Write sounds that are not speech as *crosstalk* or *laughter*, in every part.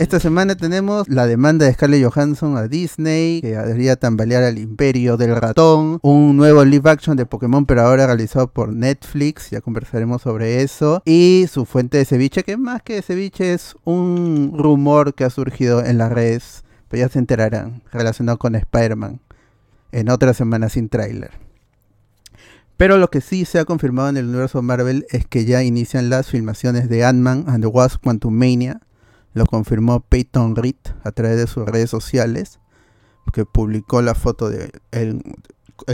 Esta semana tenemos la demanda de Scarlett Johansson a Disney, que debería tambalear al imperio del ratón, un nuevo live action de Pokémon, pero ahora realizado por Netflix, ya conversaremos sobre eso, y su fuente de ceviche, que más que ceviche es un rumor que ha surgido en las redes, pero ya se enterarán, relacionado con Spider-Man, en otra semana sin tráiler. Pero lo que sí se ha confirmado en el universo Marvel es que ya inician las filmaciones de Ant-Man and the Wasp Quantumania, lo confirmó Peyton Reed a través de sus redes sociales, que publicó la foto de el,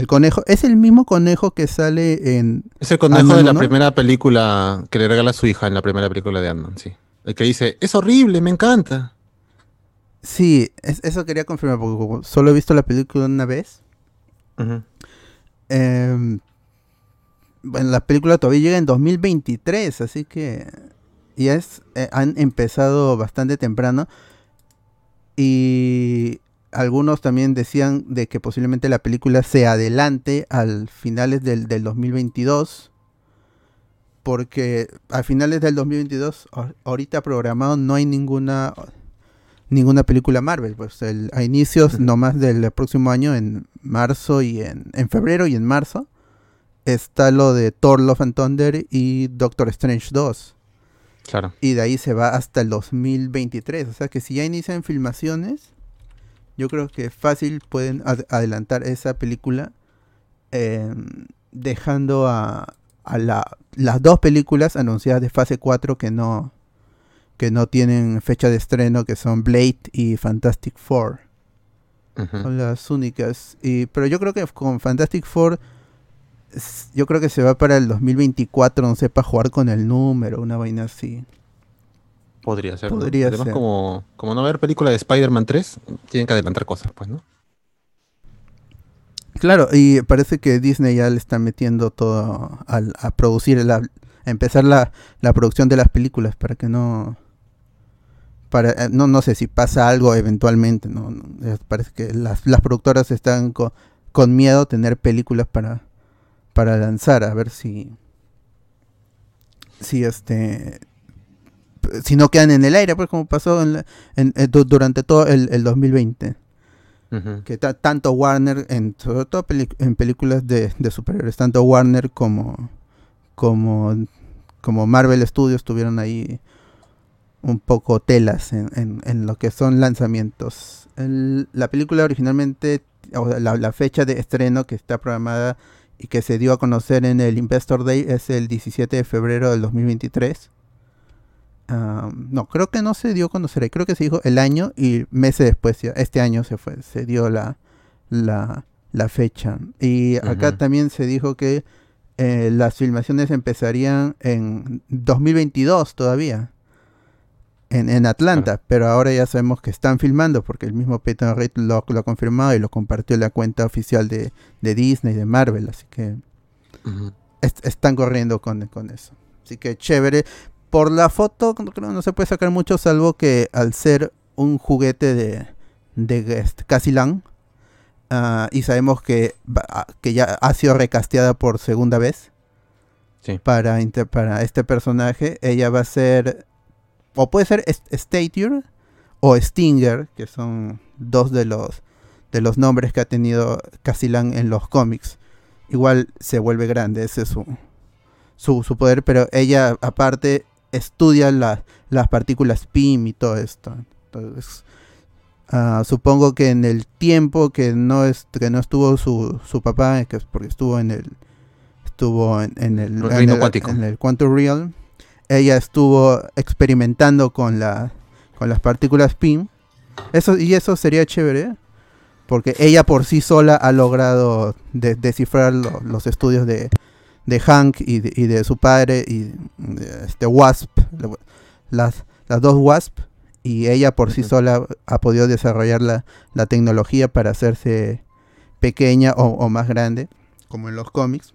conejo. Es el mismo conejo que sale en. Es el conejo de la primera película que le regala a su hija en la primera película de Ant-Man, sí. El que dice, es horrible, me encanta. Sí, eso quería confirmar, porque solo he visto la película una vez. Em, bueno, la película todavía llega en 2023, así que y es, eh, han empezado bastante temprano. Y algunos también decían de que posiblemente la película se adelante al finales del, 2022. Porque a finales del 2022, ahorita programado, no hay ninguna ninguna película Marvel. Pues a inicios nomás del próximo año, en marzo y en, en febrero y en marzo, está lo de Thor Love and Thunder y Doctor Strange 2. Y de ahí se va hasta el 2023. O sea que si ya inician filmaciones, yo creo que fácil pueden adelantar esa película em, dejando a, las dos películas anunciadas de fase 4 que no, que no tienen fecha de estreno, que son Blade y Fantastic Four. Son las únicas. Y, pero yo creo que con Fantastic Four yo creo que se va para el 2024, no sé, para jugar con el número, una vaina así. Podría ser. Podría Además, Como, como no ver película de Spider-Man 3, tienen que adelantar cosas, pues, ¿no? Claro, y parece que Disney ya le está metiendo todo a, producir, la, a empezar la, producción de las películas para que no... Para, eh, no, no sé si pasa algo eventualmente, ¿no? Parece que las, productoras están con, con miedo a tener películas para, para lanzar, a ver si si este si no quedan en el aire, pues como pasó en, eh, durante todo el, 2020. Que tanto Warner, en, sobre todo en películas de, de, superhéroes, tanto Warner como, como, como Marvel Studios estuvieron ahí un poco telas en, en, lo que son lanzamientos. la película originalmente, la, la, fecha de estreno que está programada y que se dio a conocer en el Investor Day es el 17 de febrero del 2023. no, creo que no se dio a conocer, creo que se dijo el año y meses después, este año se fue, se dio la, la, fecha. Y acá también se dijo que eh, las filmaciones empezarían en 2022 todavía en, Atlanta, pero ahora ya sabemos que están filmando porque el mismo Peyton Reed lo, ha confirmado y lo compartió en la cuenta oficial de, Disney, de Marvel, así que están corriendo con, con, eso. Así que chévere. Por la foto no, no se puede sacar mucho salvo que al ser un juguete de, de Casilan uh, y sabemos que, que ya ha sido recasteada por segunda vez para, para este personaje, ella va a ser o puede ser Statier o Stinger, que son dos de los de los nombres que ha tenido Casillan en los cómics. Igual se vuelve grande, ese es su, su, poder, pero ella aparte estudia las partículas PIM y todo esto. Entonces, ah, supongo que en el tiempo que no, es, que no estuvo su, su papá, que es porque estuvo en el estuvo en, el, en, el, en el Quantum Realm, ella estuvo experimentando con, la, con las partículas PIM. Eso, y eso sería chévere, porque ella por sí sola ha logrado descifrar los estudios de, de Hank y de, su padre y de este Wasp, las, las dos Wasp, y ella por sí sola ha podido desarrollar la, la tecnología para hacerse pequeña o, o, más grande, como en los cómics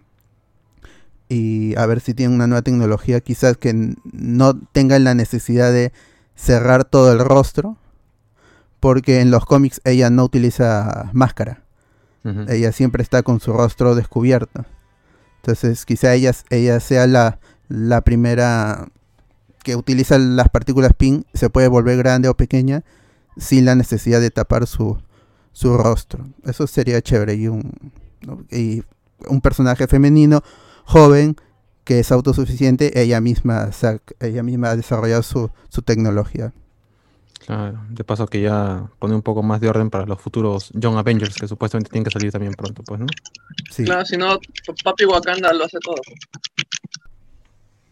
y a ver si tienen una nueva tecnología quizás que no tengan la necesidad de cerrar todo el rostro porque en los cómics ella no utiliza máscara. Ella siempre está con su rostro descubierto. Entonces quizá ella, ella sea la, la primera que utiliza las partículas PIN, se puede volver grande o pequeña sin la necesidad de tapar su, su rostro. Eso sería chévere. Y un, y un personaje femenino, joven, que es autosuficiente, ella misma, ella misma ha desarrollado su, su tecnología. Claro, de paso que ya pone un poco más de orden para los futuros Young Avengers que supuestamente tienen que salir también pronto, pues, ¿no? Sí. Claro, si no, Papi Wakanda lo hace todo.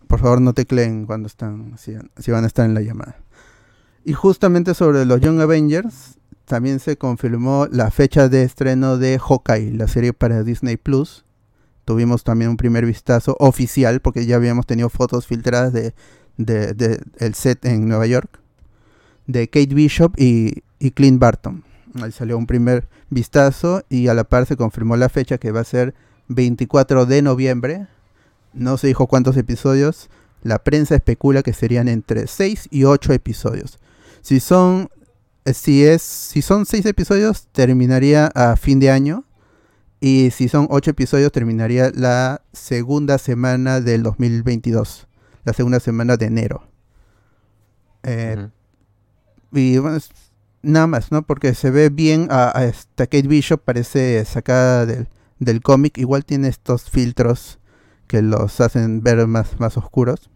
Por favor, no tecleen cuando están, si, si van a estar en la llamada. Y justamente sobre los Young Avengers, también se confirmó la fecha de estreno de Hawkeye, la serie para Disney Plus. Tuvimos también un primer vistazo oficial, porque ya habíamos tenido fotos filtradas de, el set en Nueva York, de Kate Bishop y, y Clint Barton. Ahí salió un primer vistazo y a la par se confirmó la fecha que va a ser 24 de noviembre no se dijo cuántos episodios. La prensa especula que serían entre 6 y 8 episodios. Si son eh, si es si son 6 episodios terminaría a fin de año y si son 8 episodios terminaría la segunda semana del 2022, la segunda semana de enero. Eh, y bueno, es- nada más, ¿no? Porque se ve bien a, a esta Kate Bishop, parece sacada del, del cómic. Igual tiene estos filtros que los hacen ver más, más oscuros.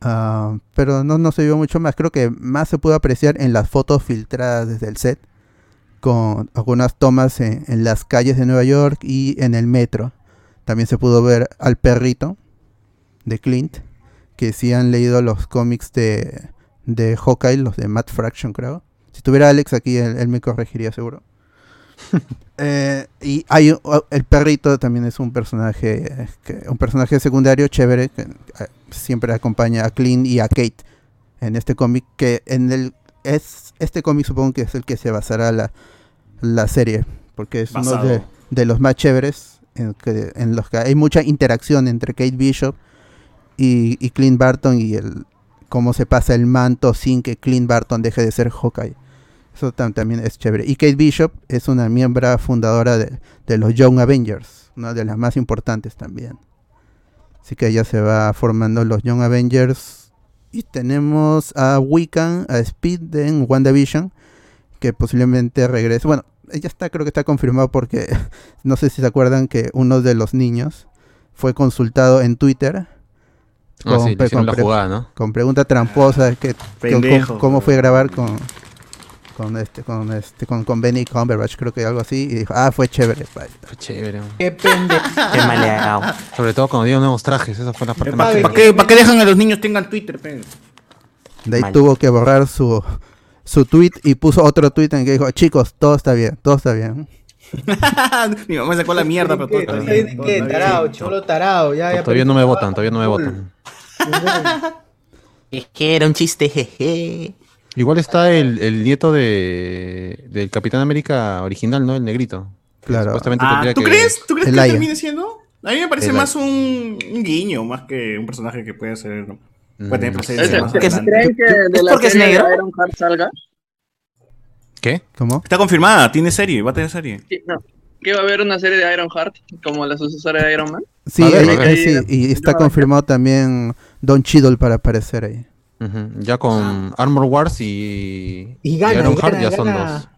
Ah, pero no, no se vio mucho más. Creo que más se pudo apreciar en las fotos filtradas desde el set. Con algunas tomas en, en las calles de Nueva York y en el metro. También se pudo ver al perrito de Clint. Que si han leído los cómics de, de Hawkeye, los de Matt Fraction, creo. Si tuviera Alex aquí, él, él me corregiría seguro. *laughs* Eh, y hay el perrito también es un personaje que- un personaje secundario chévere que eh, siempre acompaña a Clint y a Kate en este cómic que en el es este cómic supongo que es el que se basará la, la serie porque es uno de, los más chéveres en, que, en los que hay mucha interacción entre Kate Bishop y, y Clint Barton y el cómo se pasa el manto sin que Clint Barton deje de ser Hawkeye eso tam- también es chévere. Y Kate Bishop es una miembro fundadora de, de los Young Avengers, una de las más importantes también. Así que ya se va formando los Young Avengers. Y tenemos a Wiccan, a Speed en WandaVision, que posiblemente regrese. Bueno, ella está, creo que está confirmado porque *laughs* no sé si se acuerdan que uno de los niños fue consultado en Twitter Ah, Con sí, hicieron con la jugada, ¿no? con pregunta tramposa que, que- cómo fue grabar con con este con este con, con Benny Cumberbatch creo que algo así y dijo ah fue chévere pa". Fue chévere. Qué pendejo. *laughs* Qué maleado. Sobre todo cuando dieron nuevos trajes, esa fue la parte ¿Para más qué, Padre, pa' qué- pa' qué dejan a los niños tengan Twitter, pe? de ahí Mal. tuvo que borrar su su tweet y puso otro tweet en que dijo chicos todo está bien todo está bien *laughs* Mi mamá sacó la mierda, pero todo está ¿Tú bien, qué? Tarao, cholo. Ya, ya Todavía no me votan, todavía no me votan. *laughs* Es que era un chiste, jeje. Igual está el, el nieto de del Capitán América original, ¿no? El negrito. Claro. Supuestamente Ah, tendría ¿Tú que- crees? ¿Tú crees que Elaya. termine siendo? A mí me parece más un, un guiño, más que un personaje que puede ser. Puede tener Mm, presencia ¿Es- más ¿Qué es- adelante. ¿Creen que de ¿Es la porque es serie de negro? Iron Heart salga? ¿Qué? cómo Está confirmada, tiene serie, va a tener serie. Sí, no. Que va a haber una serie de Iron Heart como la sucesora de Iron Man. sí, ver, eh, eh, sí, y está confirmado también Don Cheadle para aparecer ahí Ya con Armor Wars y, Y gana, Iron y Heart gana, ya son gana. dos.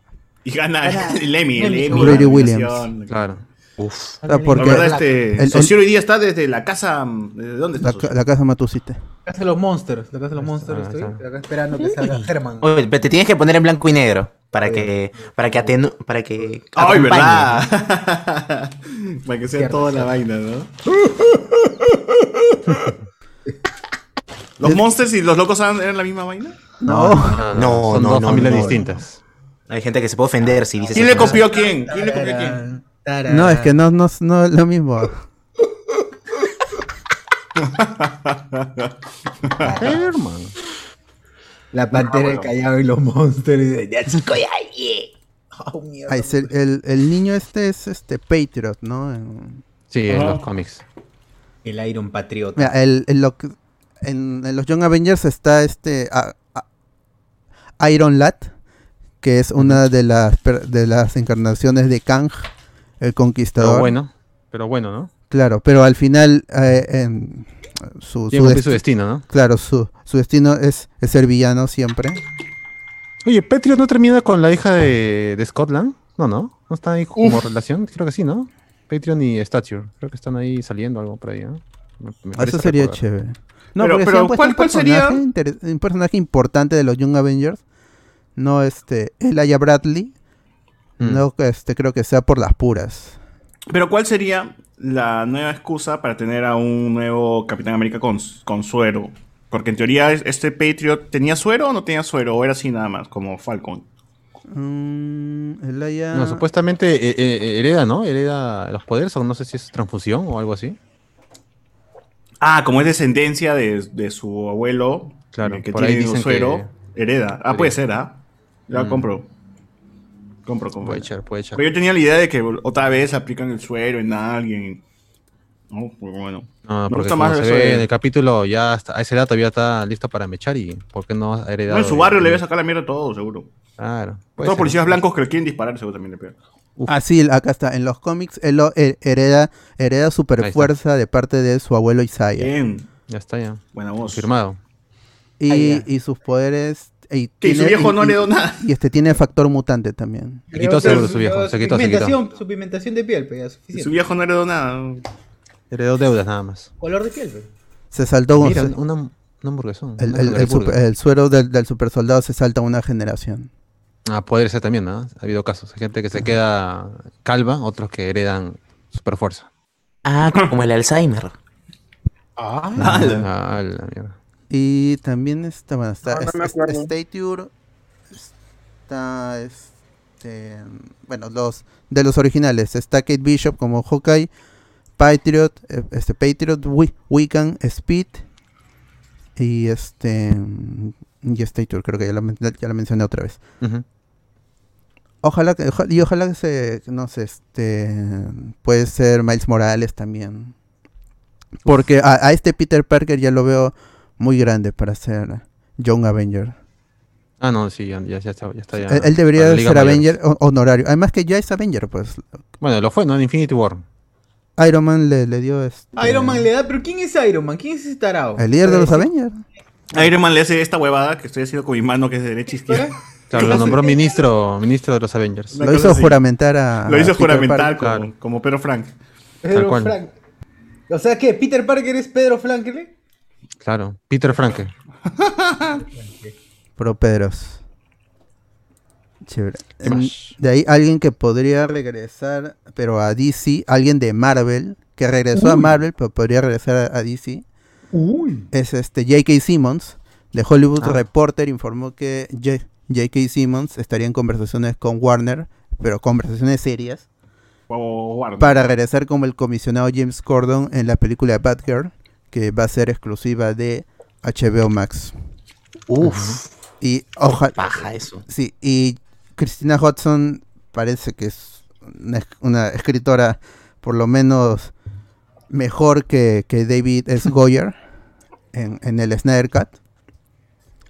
Y gana Gana- *laughs* el Emmy, el Emmy. Brady Williams. Claro. Uf. Ah, porque- La verdad, este, El- el- Socio hoy día está desde la casa. ¿Desde dónde está? la, ca- la casa Matusite La casa de los monsters. La casa de los monsters. Estoy acá esperando que salga Herman. Oye, pero te tienes que poner en blanco y negro para que para que atenu- para que Ay, acompañe. verdad. *laughs* Para que sea Cierto, toda la vaina, ¿no? *laughs* ¿Los monsters y los locos eran eran la misma vaina? no, No, No, son no, dos no, familias no. distintas. Hay gente que se puede ofender si dices ¿Quién le copió a quién? ¿Quién le copió a quién? No es que no no, no es lo mismo Herman. La pantera del callado y los monsters. y de-. Oh, mierda. Ahí es el, el- el niño este es este Patriot no En- Sí, en los cómics. El Iron Patriot. Mira, el, el lo en, en los Young Avengers está este a- a- Iron Lad, que es una de las de las encarnaciones de Kang, el conquistador. Pero bueno, pero bueno, ¿no? Claro, pero al final eh, en- su, su destino, ¿no? claro, su, su destino es, es ser villano siempre. Oye, Patriot no termina con la hija de, de Scotland. No, no. No está ahí como relación. Creo que sí, ¿no? Patreon y Stature. Creo que están ahí saliendo algo por ahí, ¿no? Me- me parece Eso sería recordar. chévere. No, Pero- pero ¿cuál- un cuál sería? un personaje importante de los Young Avengers. No este, Elijah Bradley. Mm. No este, creo que sea por las puras. Pero ¿cuál sería la nueva excusa para tener a un nuevo Capitán América con, con suero? Porque en teoría es- este Patriot tenía suero o no tenía suero, o era así nada más, como Falcon. Mm, Elijah- No, supuestamente eh, eh, hereda, ¿no? Hereda los poderes, o no sé si es transfusión o algo así. Ah, como es descendencia de, de su abuelo, Claro, eh, que por ahí tiene dicen suero, hereda. Ah, Hereda. puede ser, ¿ah? Ya Mm. compro. Compro, compro. Puede echar, puede echar. Pero yo tenía la idea de que otra vez aplican el suero en alguien. No, pues bueno. No, porque más se ve de- en el capítulo, ya hasta, a esa edad todavía está listo para mechar y ¿por qué no ha heredado? No, en su de- barrio le voy a sacar la mierda a todo, seguro. Claro. Todos ser. policías blancos que le quieren disparar, seguro también le pegan. Ah, sí, acá está. En los cómics, él lo- he- hereda, hereda super Ahí fuerza de parte de su abuelo Isaiah. Bien, Ya está, ya. buena voz. Confirmado. Y, y sus poderes. Y Que su viejo y- no y- le dio nada. Y este tiene factor mutante también. Se quitó seguro su viejo, se quitó, se quitó. Pigmentación, su pigmentación de piel, pues, ya, Su viejo no heredó nada. Heredó deudas nada más. Color de piel, pues. Se saltó un- Mira, una, hamburguesón. el, una el- el hamburguesa. super- el suero del, del super soldado se salta una generación. Ah, podría ser también, ¿no? Ha habido casos. Hay gente que se queda calva, otros que heredan super fuerza. Ah, como el Alzheimer. Ah, la mierda. Y también está, bueno, está, No, es-. Stature, está, este, bueno, los, de los originales, está Kate Bishop como Hawkeye, Patriot, eh, este, Patriot, Wi- Wiccan, Speed, y este, y Stature, creo que ya lo, men- ya lo mencioné otra vez. Ojalá que, oja- y ojalá que se, no sé, este, puede ser Miles Morales también. Porque a, a este Peter Parker ya lo veo muy grande para ser Young Avenger. Ah, no, sí, ya, ya, ya está. Ya está ya él, él debería ser Mayores. Avenger ho- honorario. Además que ya es Avenger, pues. Bueno, lo fue, ¿no? En Infinity War. Iron Man le, le dio este, Iron Man le da, pero ¿quién es Iron Man? ¿Quién es ese tarado? el líder de los Sí. Avengers. Iron Man le hace esta huevada que estoy haciendo con mi mano que es de derecha izquierda. Claro, lo nombró ministro, ministro de los Avengers. Una Lo hizo así. juramentar a. Lo hizo a Peter juramentar Parker. como, Claro. como Pedro Frank. Pedro Tal cual. Frank. O sea, ¿qué? ¿Peter Parker es Pedro Franklin? Claro, Peter Franke. *laughs* Pro Pedros. Chévere. ¿Qué más? De ahí alguien que podría regresar, pero a DC, alguien de Marvel, que regresó a Marvel, pero podría regresar a, a DC, Uy. es este J.K. Simmons, de Hollywood Ah. Reporter, informó que J- J.K. Simmons estaría en conversaciones con Warner, pero conversaciones serias, Warner. para regresar como el comisionado James Corden en la película Batgirl, que va a ser exclusiva de HBO Max. Uf, Y ojalá... baja eso. Sí, y Christina Hodson parece que es una, es- una escritora por lo menos mejor que, que David S. *laughs* Goyer en, en el Snyder Cut.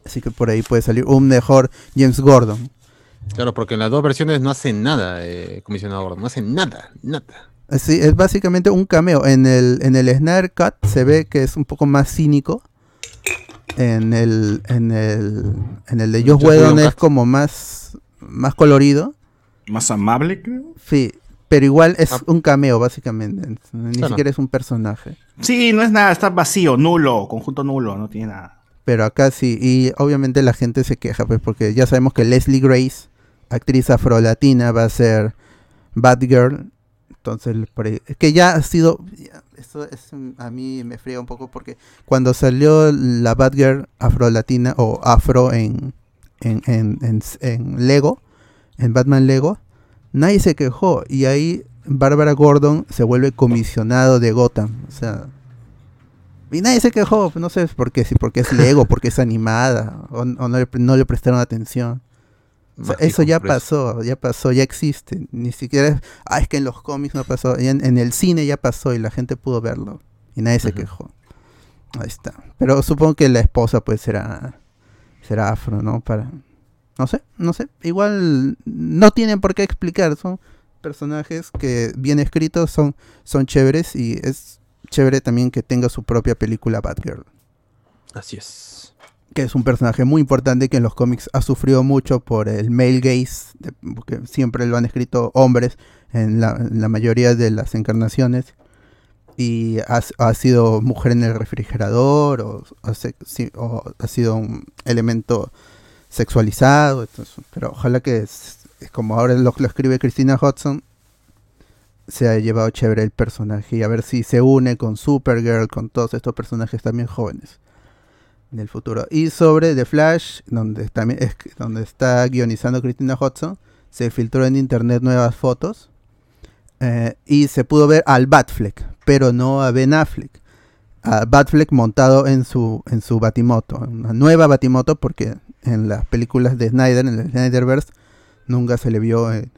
Así que por ahí puede salir un mejor James Gordon. Claro, porque en las dos versiones no hace nada, eh, comisionado Gordon. No hace nada, nada. Sí, es básicamente un cameo. En el, en el Snyder Cut se ve que es un poco más cínico. En el, en el, en el de Josh Whedon es como más, más colorido. Más amable, creo. Sí, pero igual es Ah. un cameo, básicamente. Ni Claro. siquiera es un personaje. Sí, no es nada, está vacío, nulo, conjunto nulo, no tiene nada. Pero acá sí, y obviamente la gente se queja, pues, porque ya sabemos que Leslie Grace, actriz afrolatina, va a ser Batgirl. Entonces, que ya ha sido. Eso es, a mí me friega un poco porque cuando salió la Batgirl afrolatina o afro en, en, en, en- en Lego, en Batman Lego, nadie se quejó. Y ahí Bárbara Gordon se vuelve comisionado de Gotham. O sea, y nadie se quejó, no sé por qué, si porque es Lego, porque es animada, o, o no, le, no le prestaron atención. O sea, Mágico, eso ya pasó, ya pasó, ya existe. Ni siquiera es, ah, es que en los cómics no pasó, en, en el cine ya pasó y la gente pudo verlo. Y nadie se quejó. Ahí está. Pero supongo que la esposa pues será, será afro, ¿no? Para, No sé, no sé. Igual no tienen por qué explicar. Son personajes que bien escritos son, son chéveres y es chévere también que tenga su propia película Batgirl. Así es. Que es un personaje muy importante que en los cómics ha sufrido mucho por el male gaze, de- porque siempre lo han escrito hombres en la, en la mayoría de las encarnaciones. Y ha, ha sido mujer en el refrigerador o, ha se- sí, o ha sido un elemento sexualizado. entonces, pero ojalá que, es- es como ahora lo, lo escribe Christina Hudson, se ha llevado chévere el personaje y a ver si se une con Supergirl, con todos estos personajes también jóvenes en el futuro. Y sobre The Flash, donde también es donde está guionizando Christina Hudson, se filtró en internet nuevas fotos eh, y se pudo ver al Batfleck, pero no a Ben Affleck. A Batfleck montado en su en su Batimoto, una nueva Batimoto porque en las películas de Snyder, en el Snyderverse, nunca se le vio en,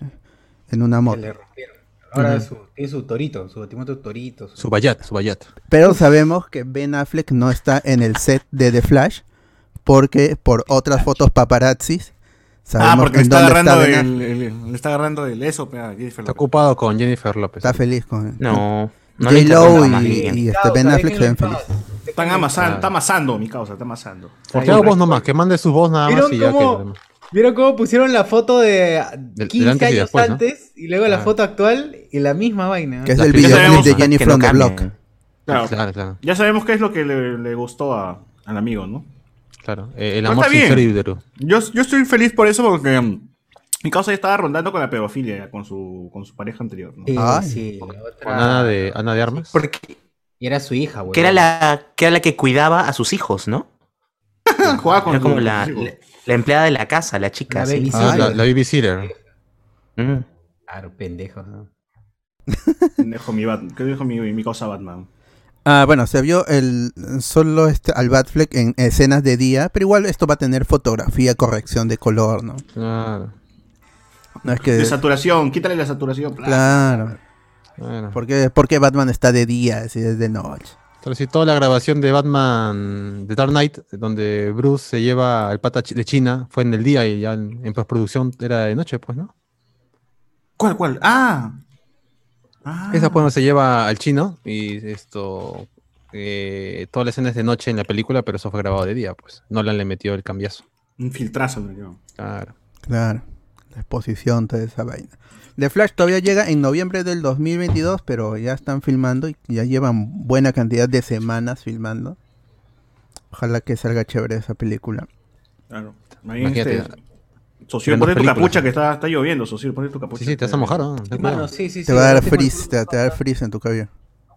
en una Se moto. le rompieron. Ahora Ujú. su, tiene su torito, su batimoto torito. Su bayat, su bayat. Pero sabemos que Ben Affleck no está en el set de The Flash porque por otras fotos paparazzis sabemos Ah, porque en está dónde agarrando Ben el, Affleck. el- le está agarrando el eso, a Jennifer Está Lopez. ocupado con Jennifer López. Está feliz con No, no le J-Lo interrumpa más y, y este Ben Affleck se ven felices. Están amasando, está amasando, mi causa, está amasando. ¿Por qué hago voz nomás? Que mande su voz nada más ¿Vieron y ya que... ¿Vieron cómo pusieron la foto de Del- 15 del antes y años antes y luego la Ah. foto actual y la misma vaina? Que es La el videoclip de Jenny no from the. Block. Claro. Claro, claro, Ya sabemos qué es lo que le, le gustó a- al amigo, ¿no? claro. Eh, el Pero amor sincero y. Yo, yo estoy feliz por eso porque mm, mi causa ya estaba rondando con la pedofilia con su, con su pareja anterior, ¿no? Sí, Ay. sí, la Con otra- Ana de, Ana de Armas. Porque Y era su hija, güey. que era la que era la que cuidaba a sus hijos, ¿no? *laughs* Jugaba con Era como su- la. La empleada de la casa, la chica. La sí. baby- Ah, Sí, la, la babysitter. Mm. Claro, pendejo. ¿no? *laughs* Dejo mi, ¿Qué dijo mi, mi causa Batman? Ah, bueno, se vio el solo este al Batfleck en escenas de día, pero igual esto va a tener fotografía, corrección de color, ¿no? Claro. No es que De saturación, quítale la saturación. claro. Bueno. ¿Por qué, por qué Batman está de día si es de noche? Pero sí, toda la grabación de Batman de Dark Knight, donde Bruce se lleva al pata de China, fue en el día y ya en, en postproducción era de noche, pues, ¿no? ¿Cuál, cuál? Ah. Ah. Esa pues no se lleva al chino y esto. Eh, toda la escena es de noche en la película, pero eso fue grabado de día, pues. Nolan le metió el cambiazo. Un filtrazo, me dio. Claro. Claro, la exposición, toda esa vaina. The Flash todavía llega en noviembre del 2022, pero ya están filmando y ya llevan buena cantidad de semanas filmando. Ojalá que salga chévere esa película. Claro. Imagínate. este, Socio, ponte tu capucha ¿no? que está, está lloviendo, Socio, ponte tu capucha. Sí, sí, te vas a mojar, ¿no? Cuidado. sí, sí, sí. Te va a dar no frizz, te, te va a dar frizz en tu cabello.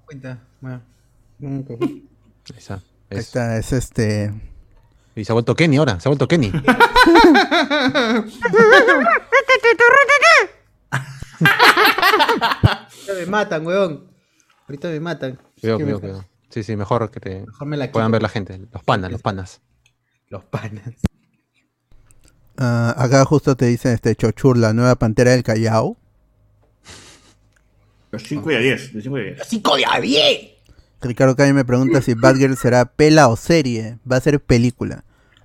cuenta. Bueno. Ahí está. Ahí Es- está, es este... Y se ha vuelto Kenny ahora, se ha vuelto Kenny. *laughs* *laughs* Ahorita me matan, weón. Ahorita me matan. Cuidado, Sí, cuidado, me- cuidado. Sí, sí, mejor que te Mejor me la puedan ver la gente. Los panas, los panas. Los panas. ah, acá justo te dicen este Chochur, la nueva pantera del Callao. De 5 y a 10, de 5 y a 10. ¡Cinco de a diez! Ricardo Calle me pregunta si Batgirl será pela o serie. Va a ser película.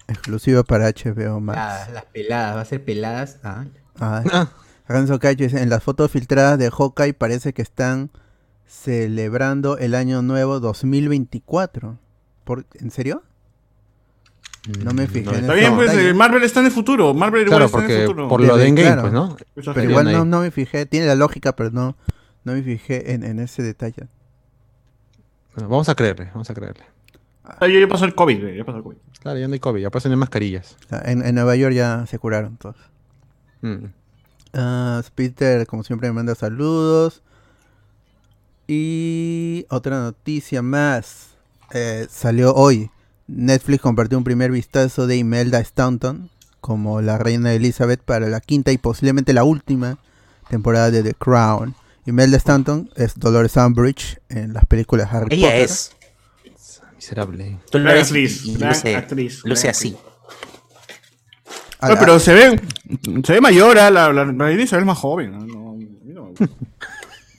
Exclusiva para HBO Max. Ah, las peladas, va a ser peladas. Ah, Ah, Ah, Renzo Cacho dice, en las fotos filtradas de Hawkeye parece que están celebrando el año nuevo 2024. ¿Por, ¿En serio? No me fijé en Está bien, pues Detalle. eh, Marvel está en el futuro. Marvel igual claro, está en el futuro. por lo de Endgame, claro. pues, ¿no? Esa Pero igual no, no me fijé, tiene la lógica, pero no, no me fijé en, en ese detalle. Bueno, vamos a creerle, vamos a creerle. Ah, Ya, ya pasó el COVID, ya pasó el COVID. Claro, ya no hay COVID, ya pasan mascarillas. O sea, en, en Nueva York ya se curaron todos. Mm. Ah, Peter, como siempre, me manda saludos. Y otra noticia más. Eh, salió hoy. Netflix compartió un primer vistazo de Imelda Staunton como la reina Elizabeth para la quinta y posiblemente la última temporada de The Crown. Imelda Staunton es Dolores Umbridge en las películas Harry Ella Potter. es. Miserable. Tú lo Gran ves actriz, luce, actriz, luce gran así. A- No, pero se ve, *laughs* se ve mayor, ah, la, la, Isabel es más joven. ¿no? No, a mí no me gusta.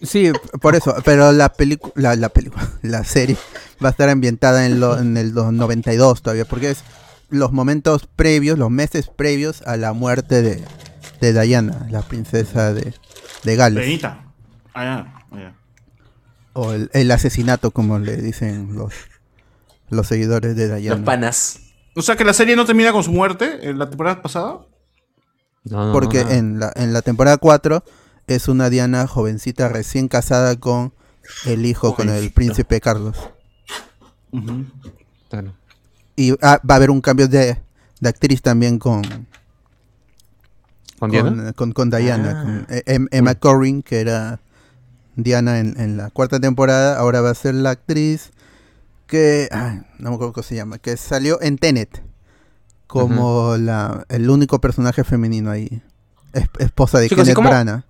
Sí, por eso, pero la película, la, la película, *laughs* la serie va a estar ambientada en, lo, en el do- 92 todavía, porque es los momentos previos, los meses previos a la muerte de, de Diana, la princesa de, de Gales. Renita. Ah, ya. ah, ya. O el, el asesinato, como le dicen los, los seguidores de Los Diana. panas. O sea que la serie no termina con su muerte en la temporada pasada. No, no, Porque no. en la, en la temporada 4 es una Diana jovencita recién casada con el hijo, con el príncipe Carlos. Claro. Y ah, va a haber un cambio de, de actriz también con, ¿Con Diana? con, con, con Diana, Ah. con eh, Em- Emma Corrin, que era Diana en, en la cuarta temporada, ahora va a ser la actriz que, ay, no me acuerdo cómo se llama, que salió en Tenet como la, el único personaje femenino ahí, Es- esposa de Chicos, ¿y Kenneth cómo- Branagh.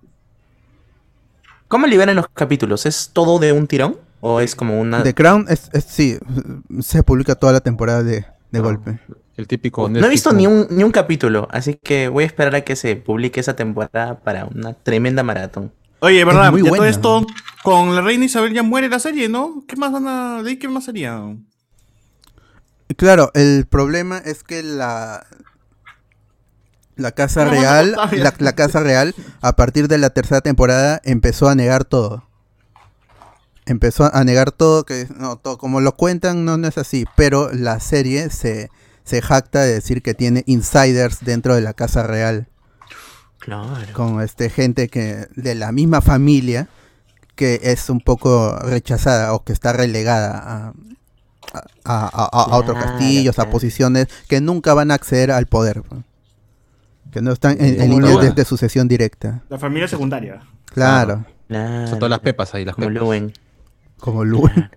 ¿Cómo liberan los capítulos? ¿Es todo de un tirón? ¿O es como una.? The Crown es, es- sí, se publica toda la temporada de, de Ah. golpe. El típico No he visto ni un, ni un capítulo, así que voy a esperar a que se publique esa temporada para una tremenda maratón. Oye, ¿verdad? muy ya todo buena. esto con la reina Isabel ya muere la serie, ¿no? ¿Qué más van a. ¿De ahí qué más sería? Claro, el problema es que la la casa No, real, la casa real, a partir de la tercera temporada empezó a negar todo. Empezó a negar todo, que no, todo como lo cuentan no, no es así, pero la serie se, se jacta de decir que tiene insiders dentro de la casa real, Claro. con este gente que de la misma familia que es un poco rechazada o que está relegada a, a, a- a- a otros Claro, castillos, a posiciones que nunca van a acceder al poder. pues. Que no están en, en líneas de, sucesión directa. La familia secundaria. Claro, Claro. Son todas las pepas ahí, las Como pepas. Luen. como Luen.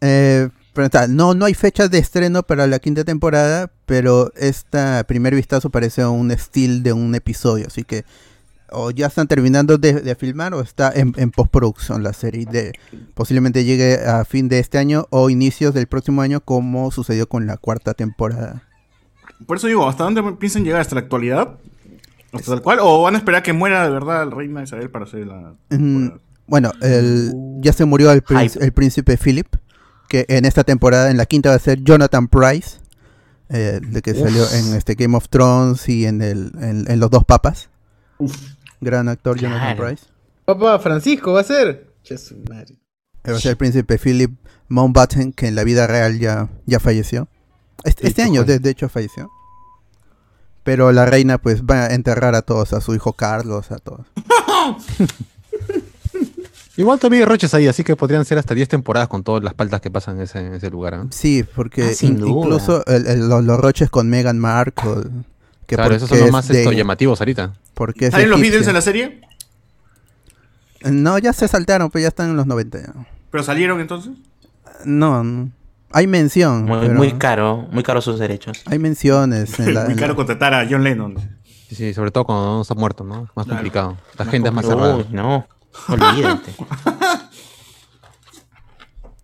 Eh, pero está, no, no hay fechas de estreno para la quinta temporada, pero este primer vistazo parece un estilo de un episodio, así que o ya están terminando de, de filmar o está en, en postproducción la serie. De, posiblemente llegue a fin de este año o inicios del próximo año, como sucedió con la cuarta temporada. Por eso digo, ¿hasta dónde piensan llegar? ¿Hasta la actualidad? ¿Hasta tal cual? ¿O van a esperar que muera de verdad la reina Isabel para hacer la. Mm, bueno, el, ya se murió el, el príncipe Philip, que en esta temporada, en la quinta, va a ser Jonathan Price, eh, de que salió en este Game of Thrones y en, el, en, en Los Dos Papas. Gran actor Jonathan Claro. Price. Papá Francisco va a ser. Madre. Eh, Va a ser el príncipe Philip Mountbatten, que en la vida real ya, ya falleció. Este, este año, de, de hecho, falleció. Pero la reina, pues, va a enterrar a todos, a su hijo Carlos, a todos. *laughs* Igual todavía hay roches ahí, así que podrían ser hasta 10 temporadas con todas las paltas que pasan en ese, en ese lugar. ¿eh? Sí, porque Ah, in- incluso el- el- los, los roches con Meghan Markle. Que Claro, esos son los es más de- esto, llamativos ahorita. porque ¿Salen los. Beatles en la serie? No, ya se saltaron, pero ya están en los 90 ya. ¿Pero salieron entonces? No, no. hay mención. Muy, pero muy caro, muy caro sus derechos. Hay menciones. En la, *laughs* Muy en la- caro contratar a John Lennon. Sí, sí, sobre todo cuando no está muerto, ¿no? Es más Claro. complicado. La Más agenda es más cerrada. Uy, no, olvídate. *laughs*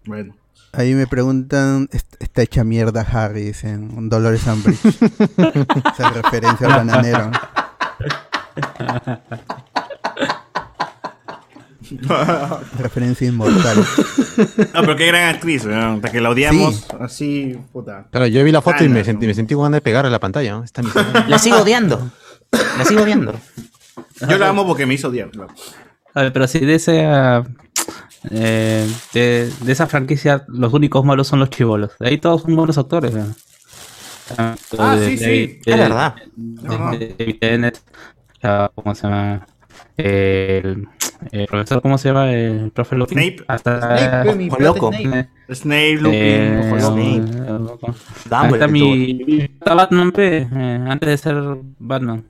Bueno. Ahí me preguntan, "Est- está hecha mierda Harris en Dolores Umbridge. *laughs* Esa referencia al bananero. *laughs* referencia inmortal. No, pero qué gran actriz, ¿no? Hasta que la odiamos así, puta. Claro, yo vi la foto y me no. sentí, me sentí con ganas de pegarle a la pantalla. ¿no? Está. La sigo odiando. La sigo odiando. Yo la amo porque me hizo odiar. claro. A ver, pero si de esa, eh, de, de esa franquicia los únicos malos son los chivolos. De ahí todos son buenos actores. ¿no? Ah, Ah, de- sí, de- sí. de- Es verdad. la- ¿cómo se llama? El, el profesor, ¿cómo se llama? El profe Lupin. Snape. Hasta, Snape, mi loco. Snape. Snape, Lupin, eh. Snape. Dumbledore. está mi, Batman, eh, antes de ser Batman.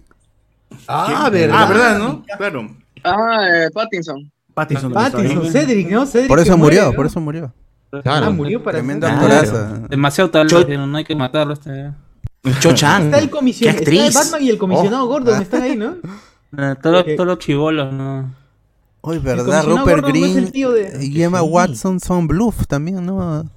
Ah, verdad. Ah, ¿verdad, no? Claro. Ah, eh, Pattinson. Pattinson. Pattinson, Cedric, ¿no? Cedric Por eso muere, murió, ¿no? por eso murió. Ah, Claro. murió para Claro. actoraza. Demasiado tal, Yo- no hay que matarlo. Este. Cho Chang. Está el comisionado, ¿Qué está el actriz? Batman y el comisionado Oh. Gordon están ahí, ¿no? *laughs* Eh, Todos Ok. todos los chivolos, ¿no? Hoy, ¿verdad? Rupert no Green de- y Emma Sí. Watson son bluff también, ¿no? No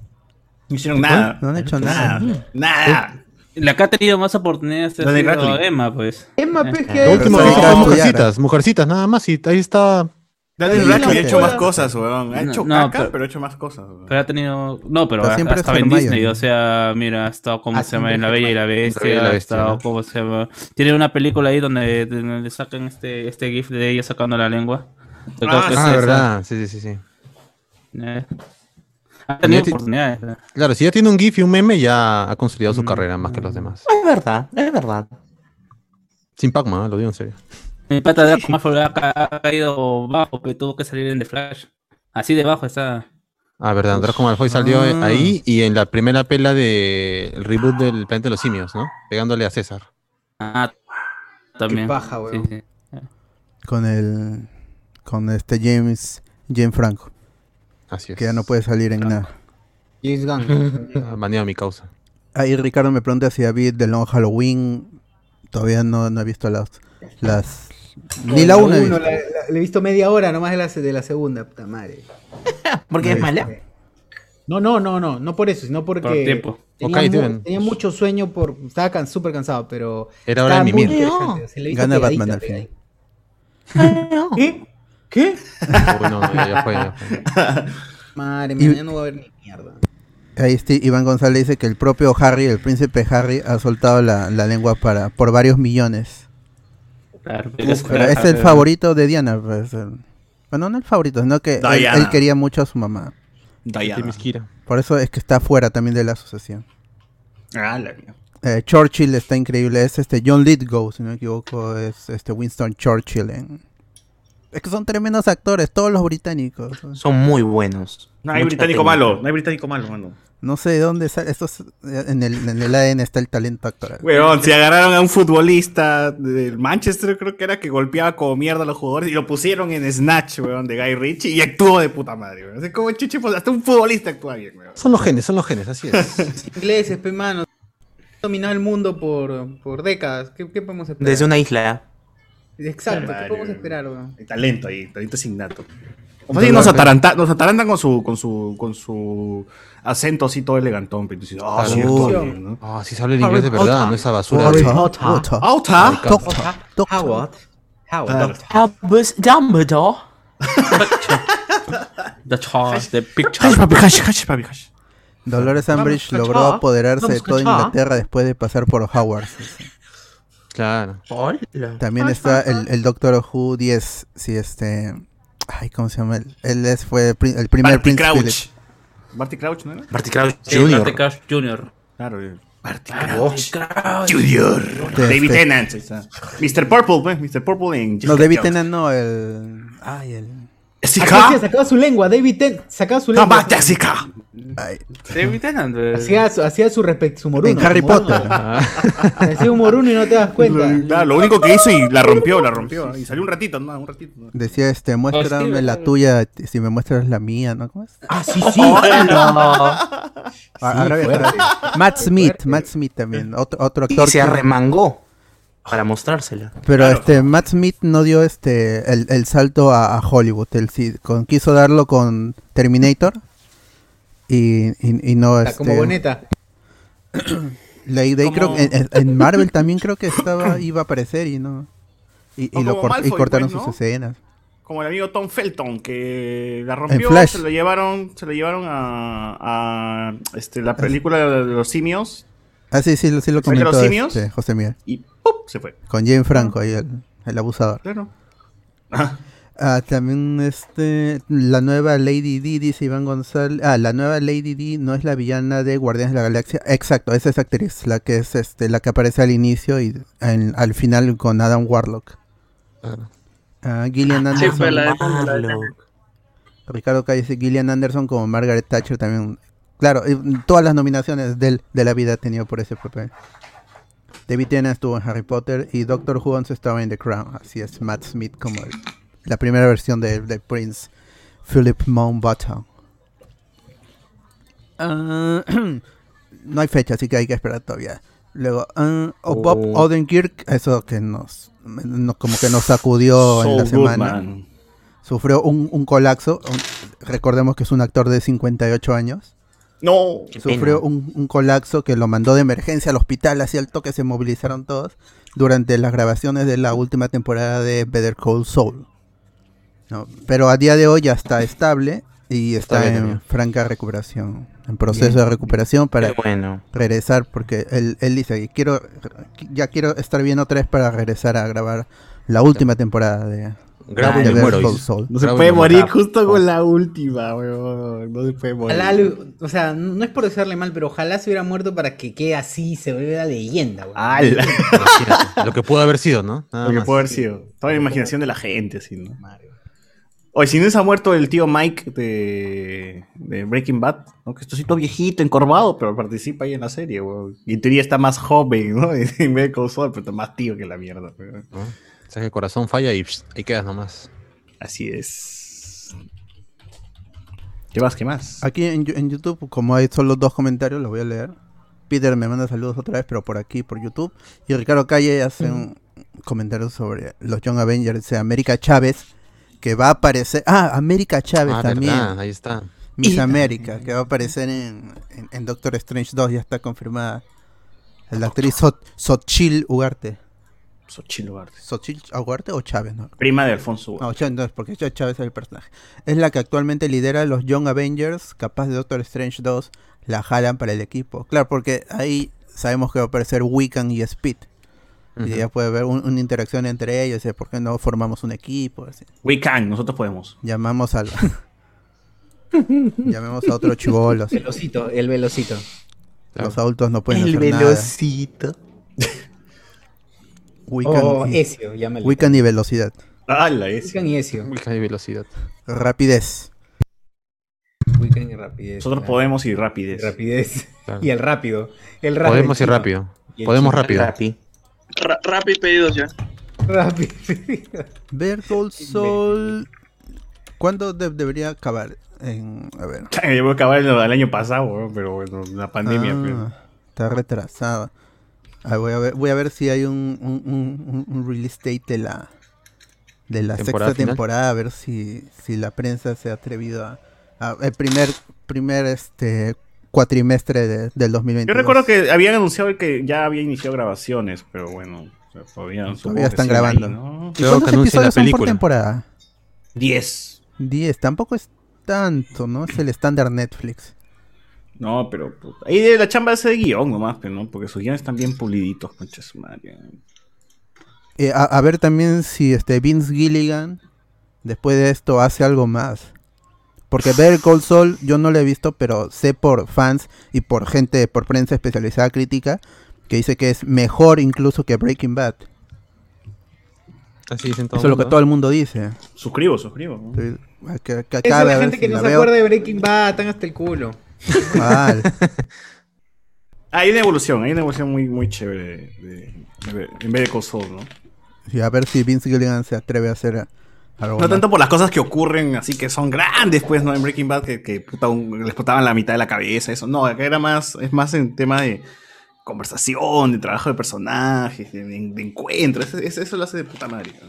hicieron nada. No han hecho nada. Nada. La que ha tenido más oportunidades ha La de sido. Emma, pues. Emma, pues, que último Pero que se hizo dedica a fue estudiar. mujercitas, mujercitas nada más y ahí está Daniel Radcliffe ha no, hecho más cosas, weón. Ha No, hecho no, caca, pero- pero ha hecho más cosas. weón. Pero ha tenido. No, pero, Pero ha- estado en. Disney. O sea, mira, ha estado, ¿cómo Ah, se llama? En La Bella y la La Bestia. la Ha estado, ¿no? ¿cómo se llama? Tiene una película ahí donde, donde sacan este, este GIF de ella sacando la lengua. Yo creo Ah, es Ah, esa. verdad. Sí, sí, sí, sí. Eh. Ha tenido oportunidades. eh. Claro, si ya tiene un GIF y un meme, ya ha consolidado su Mm. carrera más que los demás. Es verdad, es verdad. Sin Pac-Man, ¿eh? lo digo en serio. Mi pata Draco Malfoy ha, ca- ha caído bajo, pero tuvo que salir en The Flash. Así de bajo está. Ah, verdad, Draco Malfoy salió Ah. ahí y en la primera pela del reboot del Planeta de los Simios, ¿no? Pegándole a César. Ah, también. paja, Sí, weón. sí. Con el. Con este James. James Franco. Así es. Que ya no puede salir en nada. James Gunn. Baneado mi causa. Ahí Ricardo me pregunta si David de Long Halloween. Todavía no, no he visto las. las ni la una he uno, la- la- he visto media hora nomás de la, de la segunda, puta madre. *laughs* Porque es mala. No, no, no, no, no por eso, sino porque Por tiempo. tenía, mu- mucho sueño por estaba can- súper cansado, pero Era hora de he visto Gana Batman al final. ¿Qué? ¿Qué? Uy, no, no, ya, fue, ya fue. *laughs* Madre mía, ya no va a haber ni mierda. Ahí este Iván González dice que el propio Harry, el príncipe Harry, ha soltado la, la lengua para por varios millones. Claro, Pero es el favorito de Diana. pues, el- bueno, no el favorito, sino que él, Diana. quería mucho a su mamá. Diana. Por eso es que está fuera también de la asociación. Ah, la mía. Eh, Churchill está increíble. Es este John Lithgow, si no me equivoco. Es este Winston Churchill. en- Es que son tremendos actores, todos los británicos. Son muy buenos. No hay Mucha británico técnica. malo, no hay británico malo, mano. No sé de dónde sale. Esto es- en, el, en el ADN está el talento actoral. Weón, si agarraron a un futbolista del Manchester, creo que era que golpeaba como mierda a los jugadores y lo pusieron en Snatch, weón, de Guy Ritchie y actuó de puta madre, weón. O sea, como chuche, pues, hasta un futbolista actúa bien, weón. Son los genes, son los genes, así es. *laughs* Ingleses, pe mano. Dominado el mundo por, por décadas. ¿Qué, qué podemos esperar? Desde una isla. Exacto, ¿qué podemos esperar, weón? Hay talento ahí, talento es innato. O sea, nos, ataranta, nos atarantan con su, con su, con su acento así todo elegantón, pero dices, ah, sí, ¿no? Ah, si se habla el inglés de verdad, no esa basura. Auta. Doctor, Doctor. Howard. Howard. Albus Dumbledore. The Charge, The Picture. Dolores Umbridge logró apoderarse de toda. Inglaterra después de pasar por Howard. Claro. Hola. También está el, el Doctor Who 10. Si este. Ay, ¿cómo se llama? Él, él es, fue el, pri- el primer Barty príncipe. de- Crouch. Barty Crouch, ¿no era? Barty Crouch Sí, Jr. Barty Crouch Jr. Claro. Barty Crouch. Junior. De David este- Tennant. Mr. Purple, pues, Mr. Purple en No, David. Tennant no, el. Ay, el. Jessica. Acá sacaba su lengua, David Ten sacaba su lengua. Jessica. Ay, David Tennant. eh. Hacía su, hacía su respecto, su moruno. en Harry su moruno. Potter. *laughs* Hacía un moruno y no te das cuenta. Claro, lo único que hizo y la rompió, la rompió. Y salió un ratito, no, un ratito. ¿no? Decía este, muéstrame la tuya si me muestras la mía, ¿no? ¿Cómo es? Ah, sí, sí. *laughs* Ah, ahora voy a fuerte. estar- Matt Smith, Matt Smith también, otro, otro Y actor. se que- arremangó para mostrársela. Pero este Matt Smith no dio este el, el salto a, a Hollywood. Él sí con, quiso darlo con Terminator. Y, y, y no Está este, como *clears throat* de ahí creo en, en Marvel también creo que estaba *coughs* iba a aparecer y no y, lo y cortaron pues, sus escenas. Como el amigo Tom Felton, que la rompió, Flash. se lo llevaron, se lo llevaron a, a este, la película de los simios Ah, sí, sí, lo- sí lo ¿Soy de los comentó simios? este, José Miguel. y ¡pum! se fue. Con Jane Franco ahí, el, el abusador. Claro. Ah, Ah, también este la nueva Lady D dice Iván González. Ah, la nueva Lady D no es la villana de Guardianes de la Galaxia. Exacto, es esa actriz, la que es este la que aparece al inicio y en- al final con Adam Warlock. Claro. Ah, Gillian Sí, Anderson. fue la de- la de- Marlock. Ricardo Calle dice Gillian Anderson como Margaret Thatcher también. Claro, y todas las nominaciones del- de la vida ha tenido por ese papel. David Tennant estuvo en Harry Potter y Doctor Who estaba en The Crown. Así es, Matt Smith como el- la primera versión de, de Prince Philip Mountbatten. Ah, *clears throat* no hay fecha, así que hay que esperar todavía. Luego, oh, Bob Oh. Odenkirk, eso que nos, no- como que nos sacudió en la semana sufrió un, un colapso. un- recordemos que es un actor de 58 años. No. Sufrió un, un colapso que lo mandó de emergencia al hospital, así al toque se movilizaron todos durante las grabaciones de la última temporada de Better Call Saul. No, pero a día de hoy ya está estable y está Está bien, en bien. franca recuperación, en proceso de recuperación para bueno. regresar porque él, él dice que quiero ya quiero estar bien otra vez para regresar a grabar la última temporada de, Grabo y me muero. Saul. No se puede morir justo con la última, weón. No se puede morir. O sea, no es por desearle mal, pero ojalá se hubiera muerto para que quede así, se vuelva leyenda, weón. Lo que pudo haber sido, ¿no? Nada Lo que puede haber sido. Toda la imaginación de la gente, así, ¿no? Oye, si no se ha muerto el tío Mike de, de Breaking Bad, ¿no? Que esto sí todo viejito, encorvado, pero participa ahí en la serie, weón. Y en teoría está más joven, ¿no? *laughs* En vez de Cold Soul, pero está más tío que la mierda, weón. ¿no? O sea, que el corazón falla y pss, ahí quedas nomás. Así es. ¿Qué más? ¿Qué más? Aquí en, en YouTube, como hay solo dos comentarios, los voy a leer. Peter me manda saludos otra vez, pero por aquí, por YouTube. Y Ricardo Calle hace un comentario sobre los Young Avengers de América Chávez, que va a aparecer... Ah, América Chávez Ah, también. verdad, ahí está. Miss América, que va a aparecer en, en- en Doctor Strange 2, ya está confirmada. La actriz Xochitl Ugarte. Xochitl Ugarte. ¿Xochitl Ugarte o Chávez? No, Prima de Alfonso Ugarte. no, Chávez no es porque Ch- Chávez es el personaje. Es la que actualmente lidera los Young Avengers, capaz de Doctor Strange 2, la jalan para el equipo. Claro, porque ahí sabemos que va a aparecer Wiccan y Speed. Y ya puede haber un- una interacción entre ellos, y ¿por qué no formamos un equipo? Así. We can, nosotros podemos. Llamamos al... *laughs* Llamemos a otro chivolo. así. Velocito, el velocito. Los adultos no pueden El hacer nada. velocito. Wiccan, O y, Ezio, llámale. Wiccan y velocidad. ¡Hala! Es. Wiccan y Ezio. Uy, hay velocidad. Rapidez. Wiccan y rapidez. Nosotros claro. podemos y Y rapidez. rapidez. Claro. *laughs* Y el rápido. El rápido. Podemos ir rápido. Y Podemos chino. rápido. Rappi pedidos ya. Rápido. Soul. ¿Cuándo de- debería acabar? En, a ver. *laughs* Yo voy a acabar el, el año pasado, pero bueno, la pandemia. Ah, pero- está retrasada. Ah, voy, a ver, voy a ver si hay un, un, un- release date de la de la ¿Temporada sexta final? temporada, a ver si, si la prensa se ha atrevido a, a- el primer primer este cuatrimestre de- del 2022. Yo recuerdo que habían anunciado que ya había iniciado grabaciones, pero bueno, o sea, todavía, están ahí, grabando. ¿no? ¿Y ¿Cuántos episodios son por temporada? 10. 10, tampoco es tanto, ¿no? Es el estándar Netflix. No, pero puta, ahí de la chamba ese de guion nomás, pero no, porque sus guiones están bien puliditos, concha su madre. Eh, a, a ver también si este Vince Gilligan después de esto hace algo más. Porque Better Call Saul yo no lo he visto, pero sé por fans y por gente, por prensa especializada crítica, que dice que es mejor incluso que Breaking Bad. Así dicen todo Eso es lo que todo el mundo dice. Suscribo, suscribo. ¿no? Que- que- que Esa es la ver gente si que no se acuerda de Breaking Bad, están hasta el culo. *laughs* Hay una evolución, hay una evolución muy, muy chévere de, de- de- en vez de Cold ¿no? Y a ver si Vince Gilligan se atreve a hacer algo No tanto por las cosas que ocurren, así que son grandes, pues, ¿no? En Breaking Bad, que, que puta, un- les explotaban la mitad de la cabeza, eso. No, acá era más, es más en tema de conversación, de trabajo de personajes, de, de- de encuentro. Eso, lo hace de puta madre. ¿no?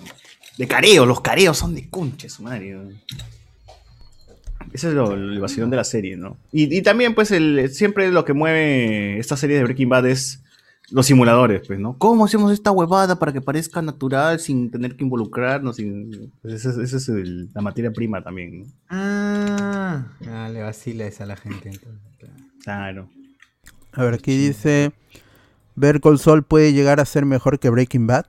De careo, los careos son de concha, su madre. ¿no? Ese es lo, el vacilón de la serie, ¿no? Y, y también, pues, el, siempre lo que mueve esta serie de Breaking Bad es los simuladores, pues, ¿no? ¿Cómo hacemos esta huevada para que parezca natural sin tener que involucrarnos? Sin... pues esa es, esa es el- la materia prima también, ¿no? Ah, ah, le vacila esa a la gente. entonces, claro. Claro. A ver, aquí dice: Ver Call Saul puede llegar a ser mejor que Breaking Bad.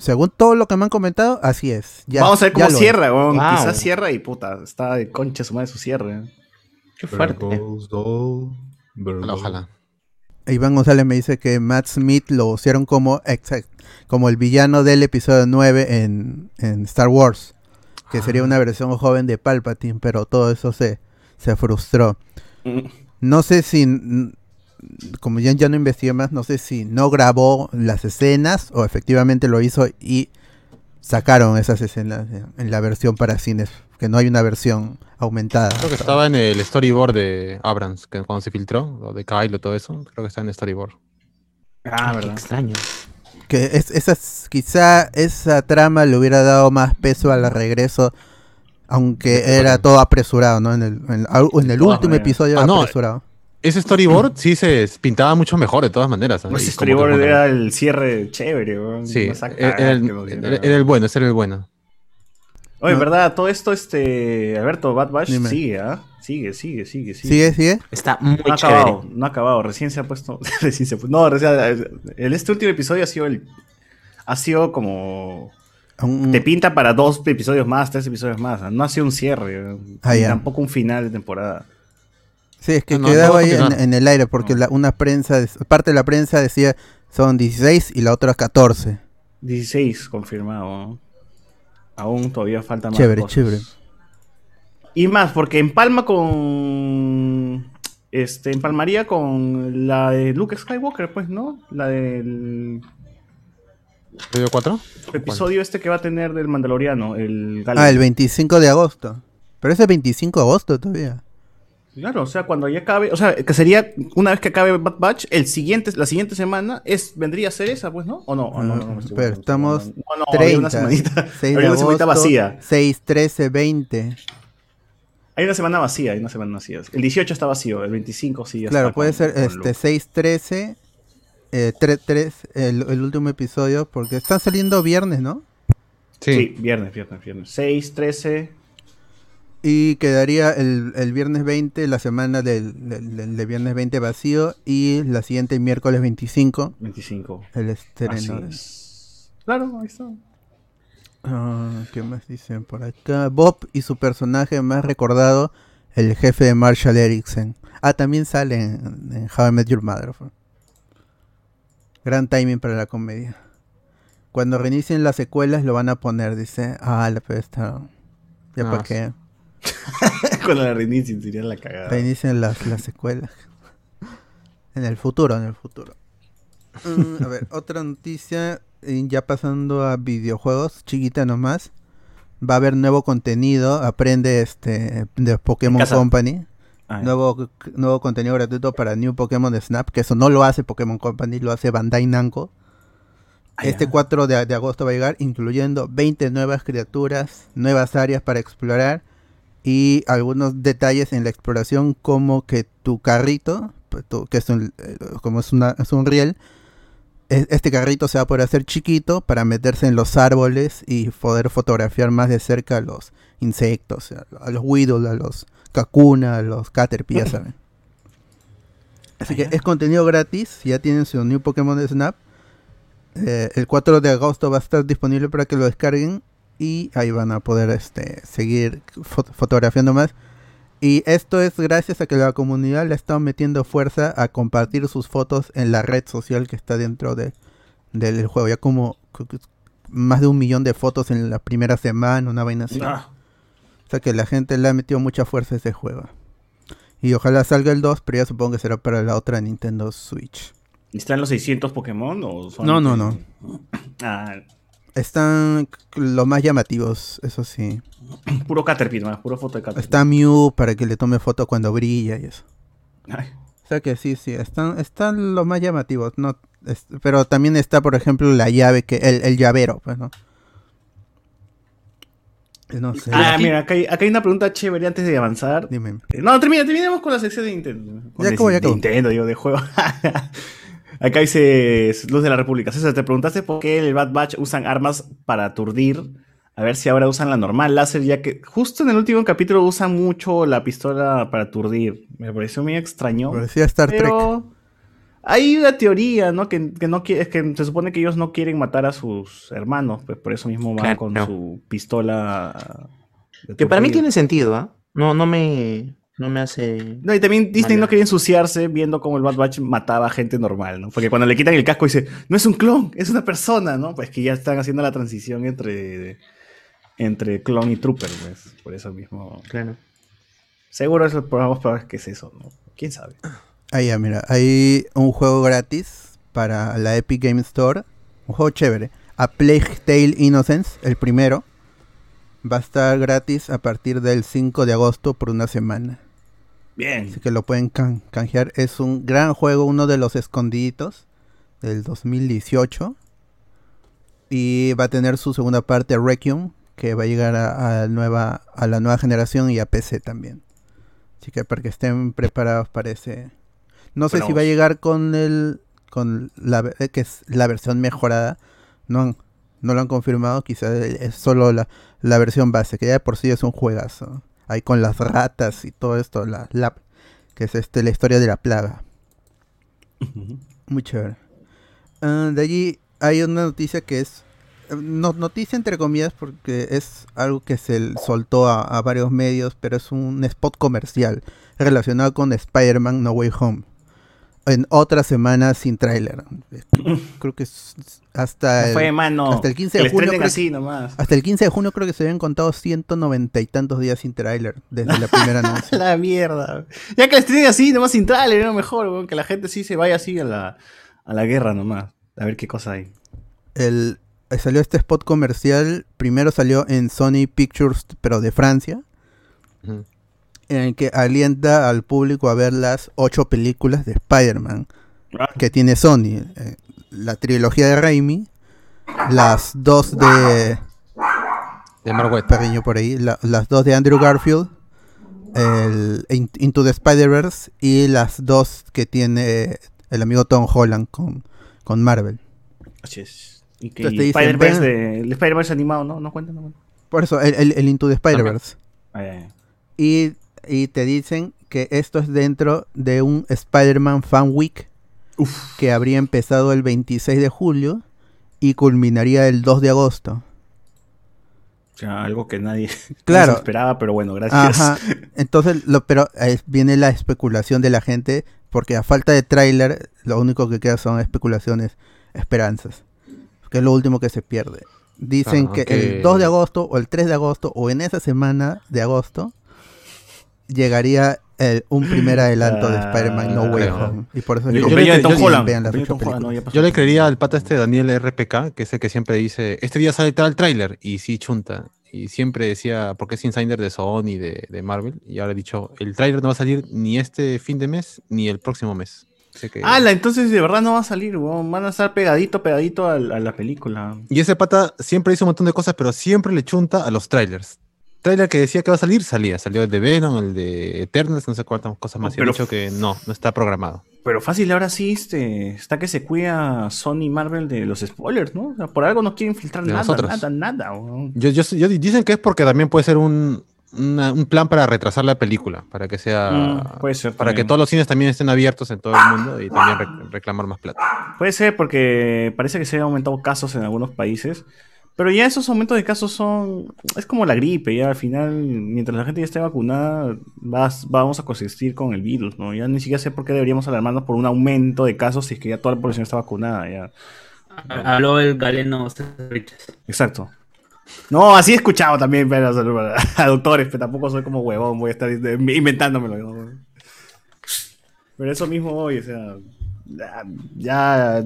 Según todo lo que me han comentado, así es. Ya- Vamos a ver cómo cierra, weón. Wow. Quizás cierra y puta, está de concha su madre su cierre. ¿eh? Qué fuerte. Ojalá, ojalá. Iván González me dice que Matt Smith lo usaron como, exact, como el villano del episodio 9 en, en Star Wars. Que sería una versión joven de Palpatine, pero todo eso se, se frustró. Mm. No sé si, como ya, ya no investigué más, no sé si no grabó las escenas o efectivamente lo hizo y sacaron esas escenas en, la versión para cines, que no hay una versión aumentada. Creo que estaba en el storyboard de Abrams, que cuando se filtró, lo de Kyle, todo eso. Creo que está en el storyboard. Ah, Qué verdad. extraño. Que es, esas, quizá esa trama le hubiera dado más peso al regreso, aunque era todo apresurado, ¿no? En el, en, en el último episodio Ah, no, apresurado. Ese storyboard sí se pintaba mucho mejor de todas maneras. ¿no? Ese storyboard era el cierre chévere, weón. Sí, era, el, era- era bueno, ese era el bueno. Oye, No. ¿verdad? Todo esto, este. Alberto, Bad Dime. sigue, ¿ah? Sigue, sigue, sigue, sigue. ¿Sigue, sigue? Está muy No ha chévere. acabado, no ha acabado. Recién se ha puesto. *laughs* recién se ha pu- No, recién. El, este último episodio ha sido el. Ha sido como. Un- Te pinta para dos episodios más, tres episodios más. No ha sido un cierre. Ah, tampoco un final de temporada. Sí, es que No, no, quedaba no ahí en, el aire porque la- una prensa, parte de la prensa decía son 16 y la otra 14. 16 confirmado. Aún todavía falta más. Chévere, cosas. chévere. Y más, porque empalma con. Este, empalmaría con la de Luke Skywalker, pues, ¿no? La del ¿Episodio 4? episodio este que va a tener del Mandaloriano, el Ah, el 25 de agosto. Pero ese es 25 de agosto todavía. Claro, o sea, cuando ya acabe, o sea, que sería una vez que acabe Bad Batch, el siguiente, la siguiente semana es vendría a ser esa, pues, ¿no? ¿O no? ¿O no, no, no, Pero estamos no, no, no, había 30, una semanita, 6 de había una semanita vacía. 6, 13, 20. Hay una semana vacía, hay una semana vacía. El 18 está vacío, el 25 sí Claro, está puede con- ser con este Luke. 6, 13, eh, 3, 3, el, el último episodio, porque están saliendo viernes, ¿no? Sí. Sí, viernes, viernes, viernes. 6, 13, Y quedaría el, el viernes 20, la semana del, del- del- de viernes 20 vacío, y la siguiente miércoles 25, 25. el estreno. es. Claro, ahí está. Ah, ¿Qué más dicen por acá? Bob y su personaje más recordado, el jefe de Marshall Erickson. Ah, también sale en, en How I Met Your Mother. Gran timing para la comedia. Cuando reinicien las secuelas lo van a poner, dice. Ah, la pero está. Ya Ah, para qué. *laughs* Cuando la reinicien sería la cagada. Reinicien las, las secuelas. En el futuro, en el futuro. Mm, a ver, *laughs* otra noticia. eh, Ya pasando a videojuegos, chiquita nomás. Va a haber nuevo contenido. Aprende este de Pokémon. Company. Ah. Nuevo, nuevo contenido gratuito para New Pokémon Snap. Que eso no lo hace Pokémon Company, lo hace Bandai Namco. Ah, Este ya. 4 de, de agosto va a llegar, incluyendo 20 nuevas criaturas, nuevas áreas para explorar y algunos detalles en la exploración, como que tu carrito, pues, que es un, eh, como es, una, es un riel, e- este carrito se va a poder hacer chiquito para meterse en los árboles y poder fotografiar más de cerca a los insectos, a, los Weedle, a los Kakuna, a los Caterpie, ya saben. Así que es contenido gratis, ya tienen su New Pokémon Snap. Eh, el 4 de agosto va a estar disponible para que lo descarguen y ahí van a poder este, seguir fo- fotografiando más. Y esto es gracias a que la comunidad le ha estado metiendo fuerza a compartir sus fotos en la red social que está dentro de, del juego. Ya como más de un millón de fotos en la primera semana, una vaina así. Ah, O sea que la gente le ha metido mucha fuerza a ese juego. Y ojalá salga el 2, pero ya supongo que será para la otra Nintendo Switch. ¿y ¿Están los 600 Pokémon o son- No, no, no. Ah, Están los más llamativos, eso sí. *clears throat* puro Caterpie, más, puro foto de Caterpie. Está Mew para que le tome foto cuando brilla y eso. Ay, O sea que sí, sí, están, están los más llamativos, no, es- pero también está, por ejemplo, la llave que, el, el llavero, pues, ¿no? No sé. Ah, mira, acá hay, acá hay una pregunta chévere antes de avanzar. Dime. No, termina, terminemos con la sección de Nintendo. Ya acabó, ya de acabó. Nintendo, digo, de juego. *laughs* acá dice Luz de la República. César, te preguntaste por qué el Bad Batch usan armas para aturdir. A ver si ahora usan la normal láser, ya que justo en el último capítulo usan mucho la pistola para aturdir. Me pareció muy extraño. Parecía Star Trek. Pero hay una teoría, ¿no? Que, que no quiere, es que se supone que ellos no quieren matar a sus hermanos, pues por eso mismo van Claro. con su pistola. de Que para mí tiene sentido, ¿ah? No, no me, no me hace... No, y también Disney Mala. no quería ensuciarse viendo cómo el Bad Batch mataba a gente normal, ¿no? Porque cuando le quitan el casco dice, no es un clon, es una persona, ¿no? Pues que ya están haciendo la transición entre, entre clon y trooper, pues. Por eso mismo. Claro. Seguro eso vamos para ver qué es eso, ¿no? ¿Quién sabe? Ahí ya, mira, hay un juego gratis para la Epic Game Store. Un juego chévere. A Plague Tale Innocence, el primero. Va a estar gratis a partir del 5 de agosto por una semana. Bien. Así que lo pueden can- canjear. Es un gran juego, uno de los escondiditos del 2018. Y va a tener su segunda parte, Requiem, que va a llegar a, a nueva, a la nueva generación y a PC también. Así que para que estén preparados para ese... No sé si va a llegar con el con la eh, que es la versión mejorada. No han, no lo han confirmado, quizás es solo la, la versión base, que ya de por sí es un juegazo. Ahí con las ratas y todo esto, la, la- que es este la historia de la plaga. Muy chévere. Ah, de allí hay una noticia que es no, noticia entre comillas porque es algo que se soltó a, a varios medios, pero es un spot comercial relacionado con Spider-Man No Way Home. En otra semana sin tráiler. Eh, *laughs* Creo que es hasta No el, fue, mano. hasta el 15 Que de junio. creo así que- nomás. hasta el 15 de junio creo que se habían contado 190 y tantos días sin tráiler desde la primera *laughs* anuncio. La mierda. Ya que le estrenen así, nomás sin trailer, era mejor, weón, que la gente sí se vaya así a la, a la guerra nomás. A ver qué cosa hay. el, salió este spot comercial, primero salió en Sony Pictures, pero de Francia, Ujú. En el que alienta al público a ver las ocho películas de Spider-Man que tiene Sony. eh, la trilogía de Raimi, las dos de... De Mark por ahí, la- las dos de Andrew Garfield, el In- Into the Spider-Verse y las dos que tiene el amigo Tom Holland con, con Marvel. Así es. Y que Entonces y te dicen, Spider-Verse ven- de- el Spider-Verse animado, ¿no? No cuenta, no cuenta. Por eso, el, el- el Into the Spider-Verse. Ay, ay, ay. Y, y te dicen que esto es dentro de un Spider-Man Fan Week que habría empezado el 26 de julio y culminaría el 2 de agosto. O sea, algo que nadie *laughs* Claro. esperaba, pero bueno, gracias. Ajá. Entonces, lo, pero eh, viene la especulación de la gente porque a falta de tráiler, lo único que queda son especulaciones, esperanzas. Que es lo último que se pierde. Dicen Ah, que el 2 de agosto o el 3 de agosto o en esa semana de agosto llegaría el- un primer *laughs* adelanto de Spider-Man No Way Ah, Home. Y por eso Tom Tom no. Yo le creería al pata este Daniel RPK, que es el que siempre dice, este día sale tal tráiler, y sí chunta. Y siempre decía, porque es insider de Sony, de, de Marvel, y ahora ha dicho, el tráiler no va a salir ni este fin de mes, ni el próximo mes. Que- ¡Hala! Entonces de verdad no va a salir, weón. Van a estar pegadito, pegadito al- a, la película. Y ese pata siempre hizo un montón de cosas, pero siempre le chunta a los trailers. Trailer que decía que va a salir, salía. Salió el de Venom, el de Eternals, no sé cuántas cosas más. y ha Pero- dicho que no, no está programado. Pero fácil, ahora sí este, está que se cuida Sony Marvel de los spoilers, ¿no? O sea, por algo no quieren filtrar De nada, nosotros. nada, nada. Yo, yo, yo- dicen que es porque también puede ser un, una- un plan para retrasar la película, para que sea, Mm, puede ser para que todos los cines también estén abiertos en todo el mundo y también rec- reclamar más plata. Puede ser porque parece que se han aumentado casos en algunos países. Pero ya esos aumentos de casos son. Es como la gripe, ya al final, mientras la gente ya esté vacunada, vas- vamos a coexistir con el virus, ¿no? Ya ni siquiera sé por qué deberíamos alarmarnos por un aumento de casos si es que ya toda la población está vacunada, ya. Habló el galeno. Exacto. No, así he escuchado también pero, a, *laughs* a doctores, pero tampoco soy como huevón, voy a estar inventándomelo. ¿no? Pero eso mismo hoy, o sea, ya,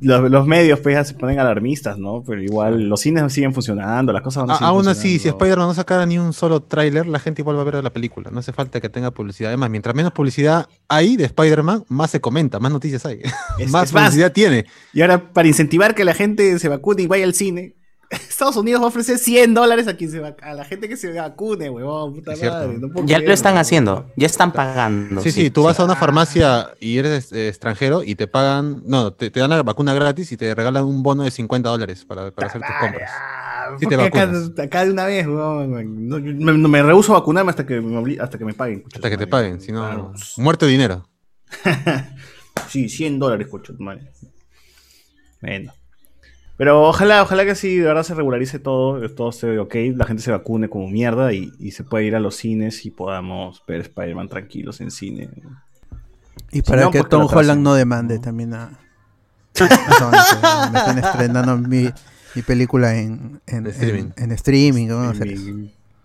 los, los medios pues ya se ponen alarmistas, ¿no? Pero igual los cines siguen funcionando, las cosas van a A- aún así, si. Spider-Man no sacara ni un solo tráiler, la gente igual va a ver la película. No hace falta que tenga publicidad. Además, mientras menos publicidad hay de Spider-Man, más se comenta, más noticias hay. *laughs* Es- más es más, publicidad tiene. Y ahora, para incentivar que la gente se vacune y vaya al cine, Estados Unidos va a ofrecer 100 dólares a, quien se a la gente que se vacune, huevón, puta Es cierto. madre. no puedo Ya lo están haciendo, ya están pagando. Sí, sí, tú vas a una farmacia y eres eh, extranjero y te pagan, no, te, te dan la vacuna gratis y te regalan un bono de 50 dólares para, para hacer tus compras. Sí te acá, vacunas. acá de una vez, weón, no, me, no me rehuso a vacunarme hasta que me, hasta que me paguen. Hasta que te paguen, si no, Claro. muerte o dinero. *laughs* Sí, 100 dólares, coche tu madre. Bueno. Pero ojalá, ojalá que sí, de verdad se regularice todo, que todo esté ok, la gente se vacune como mierda y, y se pueda ir a los cines y podamos ver Spider-Man tranquilos en cine. Y Si para no, que Tom. Holland no demande también a... Me están estrenando mi, mi película en, en, streaming. en- en streaming. ¿cómo hacer eso?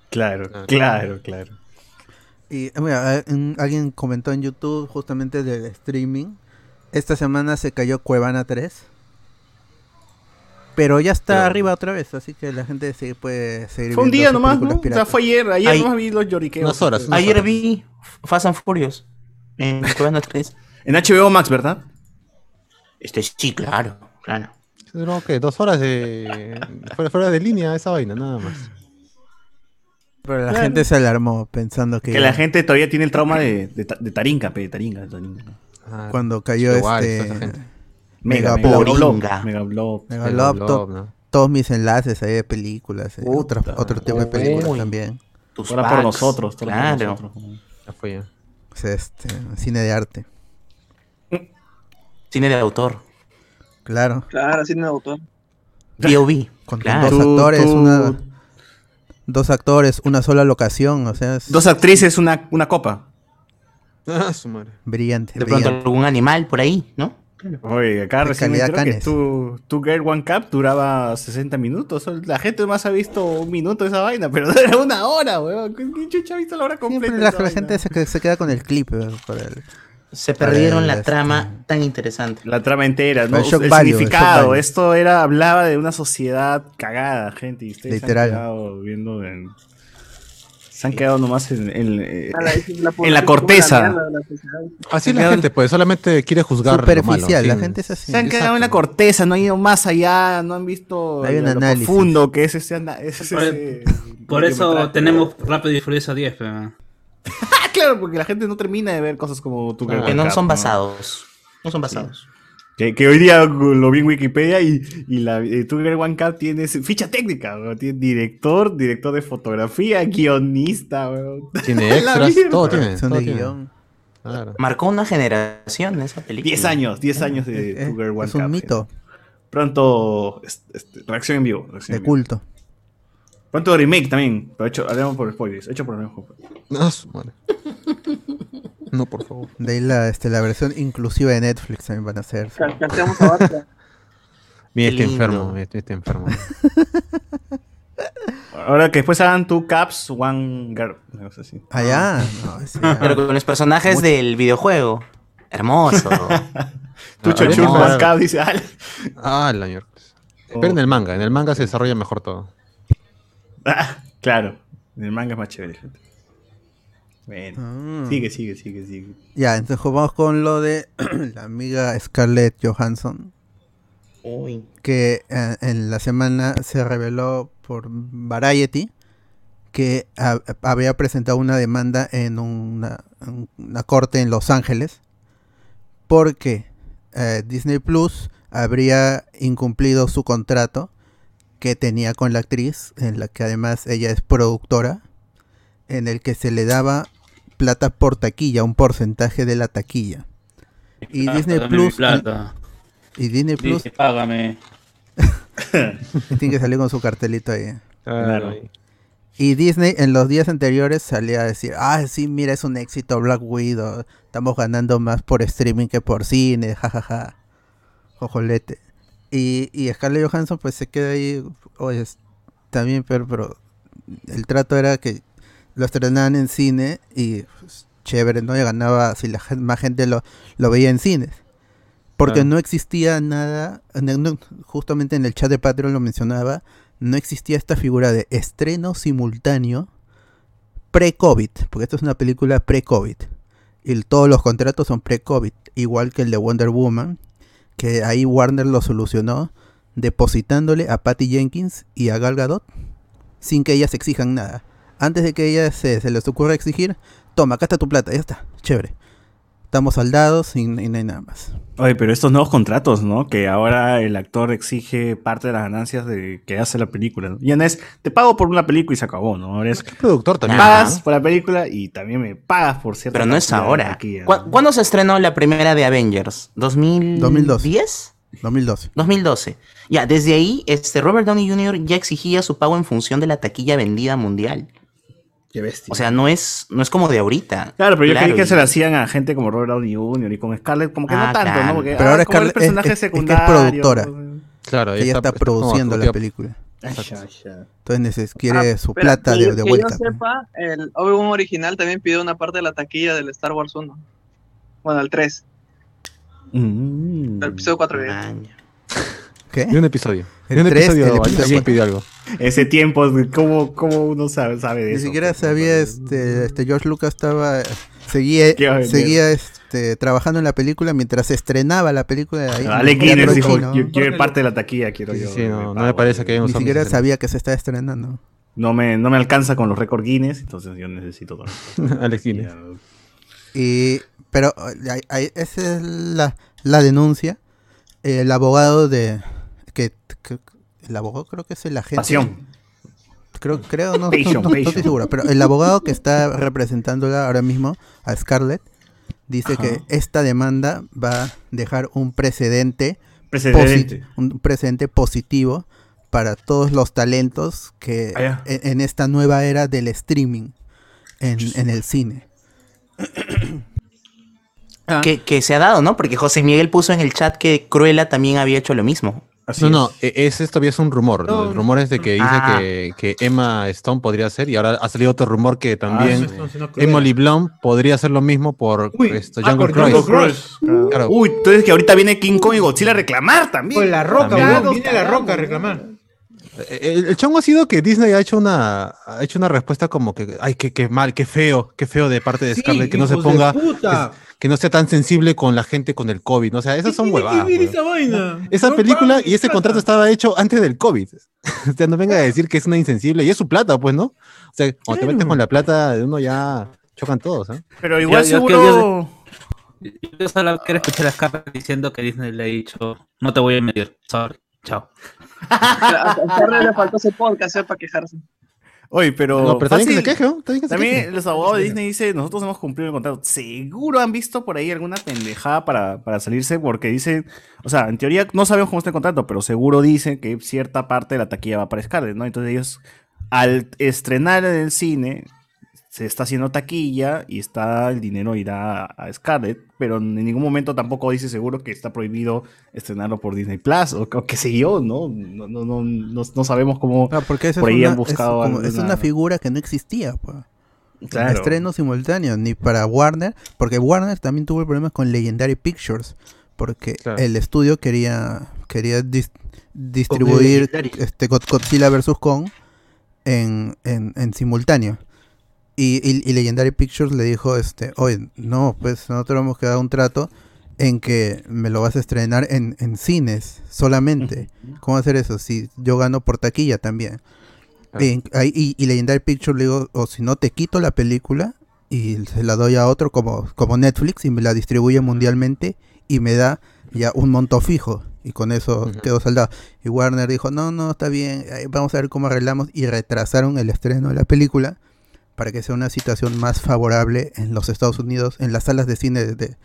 Claro, Ah. claro, claro. Y mira, eh, alguien comentó en YouTube justamente del streaming. Esta semana se cayó Cuevana 3. Pero ya está Pero- arriba otra vez, así que la gente sí puede seguir Fue un día nomás, ¿no? O sea, fue ayer, ayer Ay. nomás vi los lloriqueos. Unas horas, unas Ayer horas. vi Fast and Furious en Cuevana 3. En HBO Max, ¿verdad? Este sí, claro, claro. Duró, ¿qué? Dos horas de. fuera, fuera de línea esa vaina, nada más. Pero la Claro. gente se alarmó pensando que, Que la gente todavía tiene el trauma de, de, de Taringa, pe, de Taringa, de Taringa. Ah, cuando cayó Igual, este toda esa gente. Mega, Megablob. Megablob. Megablob. Megablob. Megaloptop, ¿no? todos mis enlaces ahí de películas, eh, otro, otro tipo de películas Uy. también. Tus Ahora por nosotros. todo por Claro. nosotros. Ya fue ya. O sea, este, cine de arte. Cine de autor. Claro. Claro, cine de autor. POV. Con Claro. dos Tú- actores, tú- una dos actores, una sola locación, o sea, es Dos actrices, una, una copa. Ah, su madre. brillante. De pronto algún animal por ahí, ¿no? Oye, acá De recién entero que tu, tu Girl One Cup duraba 60 minutos. La gente más ha visto un minuto de esa vaina, pero *laughs* era una hora, weón. ¿Quién chucha ha visto la hora completa? Siempre la, gente se, se queda con el clip. el- Se perdieron el, la este, trama tan interesante. La trama entera, ¿no? El shock el value, el significado. Esto era, hablaba de una sociedad cagada, gente. Y ustedes Literal. se han quedado viendo en- Se han quedado nomás en, en- eh, la- la *laughs* en la población corteza. la. Así la gente, pues, solamente quiere juzgar. lo malo, Superficial, la sí. gente es así. Se han quedado en la corteza, no han ido más allá, no han visto Hay un lo análisis. profundo que es ese, ese- Por- ese Por eso tenemos Rápido y Furioso 10. pero- *laughs* claro, porque la gente no termina de ver cosas como tu Ah, Que no son basados. No son basados. Que, que hoy día lo vi en Wikipedia y, y la eh, Tuger One Cup tiene ficha técnica, weón. Tiene director, director de fotografía, guionista, weón. Tiene *laughs* extras, todo tiene. Son todo de tiene. guion. Claro. Marcó una generación esa película. 10 años, 10 años de Eh, Tuger One es un Cup, mito gente. Pronto, este, este, reacción en vivo. reacción de en vivo. culto. Pronto remake también, pero hecho, hablemos por spoilers, hecho por el mismo *laughs* juego. Ah, su madre. No, por favor. De ahí la, este, la versión inclusiva de Netflix también van a hacer. Ca- Cantemos a. *laughs* Mira, este enfermo, este, este enfermo. *laughs* Ahora que después hagan two caps, one girl. No, ese ya- Pero con los personajes del videojuego. Hermoso. *laughs* Tucho Ah, Chur no. One Cup dice, "Ala". Ah, la mierda. Espera en el manga, en el manga se desarrolla mejor todo. Ah, claro, en el manga es más chévere, gente. Bueno, Ah. sigue, sigue, sigue, sigue. Ya, entonces vamos con lo de *clears throat* la amiga Scarlett Johansson. Uy. que eh, en la semana se reveló por Variety que ha- había presentado una demanda en una, en una corte en Los Ángeles porque eh, Disney Plus habría incumplido su contrato que tenía con la actriz, en la que además ella es productora, en el que se le daba plata por taquilla, un porcentaje de la taquilla. Y Plata, Disney Plus plata. y Disney Plus Dice, págame. *laughs* tiene que salir con su cartelito ahí. Claro. Y Disney en los días anteriores salía a decir, ah, sí, mira, es un éxito Black Widow, estamos ganando más por streaming que por cine, jajaja, jojolete. Y, y Scarlett Johansson pues se queda ahí, oye, es- también, pero, pero el trato era que lo estrenaban en cine y pues, chévere, ¿no? Y ganaba si la más gente lo, lo veía en cines. Porque no existía nada, no- justamente en el chat de Patreon lo mencionaba, no existía esta figura de estreno simultáneo pre-COVID, porque esto es una película pre-COVID. Y todos los contratos son pre-COVID, igual que el de Wonder Woman, que ahí Warner lo solucionó depositándole a Patty Jenkins y a Gal Gadot sin que ellas exijan nada. Antes de que ellas se, se les ocurra exigir, toma, acá está tu plata, ya está, chévere. Estamos saldados y, y no hay nada más. Oye, pero estos nuevos contratos, ¿no? Que ahora el actor exige parte de las ganancias de que hace la película. ¿no? Ya no es, te pago por una película y se acabó, ¿no? Ahora es, Es productor también. pagas ¿no? por la película y también me pagas por cierta Pero no es ahora. taquilla, ¿Cu- ¿no? ¿Cuándo se estrenó la primera de Avengers? ¿2010? 2012. 2012. 2012. Ya, desde ahí, este Robert Downey Jr. ya exigía su pago en función de la taquilla vendida mundial. Qué bestia. O sea, no es, no es como de ahorita. Claro, pero yo creí que y- se lo hacían a gente como Robert Downey Jr. y con Scarlett, como que Ah, no tanto, claro. ¿no? Porque, Pero ah, ahora Scarlett es- personaje es- es que es productora. Claro, Ella está, produciendo la película. Ay. Entonces neces- quiere Ah, su pero plata que- de, de que vuelta. yo sepa, el Obi-Wan original también pidió una parte de la taquilla del Star Wars 1. Bueno, el 3. Mm. El episodio 4. bien. Maña. ¿Qué? Un episodio. Ni un tres, episodio. pidió algo. Ese tiempo, ¿cómo, cómo uno sabe, sabe de Ni eso? siquiera pues, sabía, ¿no? este, este George Lucas estaba, seguía, seguía este, trabajando en la película mientras se estrenaba la película. Ahí, ni siquiera Guinness dijo, yo quiero parte de la taquilla, quiero Sí, yo. sí, no, me no pago, me parece que Ni siquiera sabía que se estaba estrenando. No me, no me alcanza con los récords Guinness, entonces yo necesito todo. *laughs* Alex Guinness. Y, pero ahí- ahí- esa es la, la denuncia. El abogado de que, que el abogado creo que es el agente. Pasión. Creo, creo, no, no- Passion, no- no estoy seguro, pero el abogado que está representándola ahora mismo a Scarlett dice Ajá. que esta demanda va a dejar un precedente, un precedente positivo para todos los talentos que Ah, ya. en, en esta nueva era del streaming en, en el cine. *coughs* Ah, Que, que se ha dado, ¿no? Porque José Miguel puso en el chat que Cruella también había hecho lo mismo. Así No, es. no, e- ese todavía es un rumor. No, el rumor es de que dice Ah. que, que Emma Stone podría ser, y ahora ha salido otro rumor que también Ah, sí, no, Cruella. Emily Blunt podría hacer lo mismo por Uy, esto, ah, Jungle por Cruise. Jungle Cruise. Claro. Uy, entonces que ahorita viene King Kong y Godzilla a reclamar también. Con la roca, También. viene la roca a reclamar. El, el chongo ha sido que Disney ha hecho una ha hecho una respuesta como que ay qué, qué mal, qué feo, qué feo de parte de Sí, Scarlett que no se ponga que, que no sea tan sensible con la gente con el COVID, ¿no? o sea, esas son ¿Qué tiene que huevadas. esa vaina? Esa No película y ese plata. contrato estaba hecho antes del COVID. *laughs* o sea, no venga a decir que es una insensible y es su plata, pues, ¿no? O sea, cuando te metes con la plata de uno ya chocan todos, ¿eh? Pero igual Yo- yo- seguro. Yo solo quiero escuchar a Scarlett diciendo que Disney le ha dicho, no te voy a medir, sorry, chao. A Carlos le faltó ese podcast eh, para quejarse. Oye, pero. No, pero también que se fácil- queje, ¿no? También que se También queje. los abogados de Disney dicen, nosotros hemos cumplido el contrato. Seguro han visto por ahí alguna pendejada para, para salirse porque dicen, o sea, en teoría no sabemos cómo está el contrato, pero seguro dicen que cierta parte de la taquilla va para Scarlett, ¿no? Entonces ellos, al estrenar en el cine, se está haciendo taquilla y está el dinero irá a, a Scarlett, pero en ningún momento tampoco dice seguro que está prohibido estrenarlo por Disney Plus o, o qué sé yo, ¿no? No, no, no, no, no sabemos cómo... Ah, porque Por es, ahí una, han buscado es, como- es alguna- una figura que no existía. pues. Claro. Estreno simultáneo, ni para Warner, porque Warner también tuvo problemas con Legendary Pictures, porque Claro. el estudio quería quería dis- distribuir este God- Godzilla vs. Kong en, en, en simultáneo. Y, y- y Legendary Pictures le dijo, este, oye, no, pues nosotros hemos quedado un trato en que me lo vas a estrenar en, en cines solamente. ¿Cómo hacer eso? Si yo gano por taquilla también. Claro. Y, ahí- y, y Legendary Pictures le digo, o si no te quito la película y se la doy a otro como, como Netflix y me la distribuye mundialmente y me da ya un monto fijo. Y con eso Ujú. quedó saldado. Y Warner dijo, no, no, está bien, vamos a ver cómo arreglamos. Y retrasaron el estreno de la película para que sea una situación más favorable en los Estados Unidos, en las salas de cine de, de-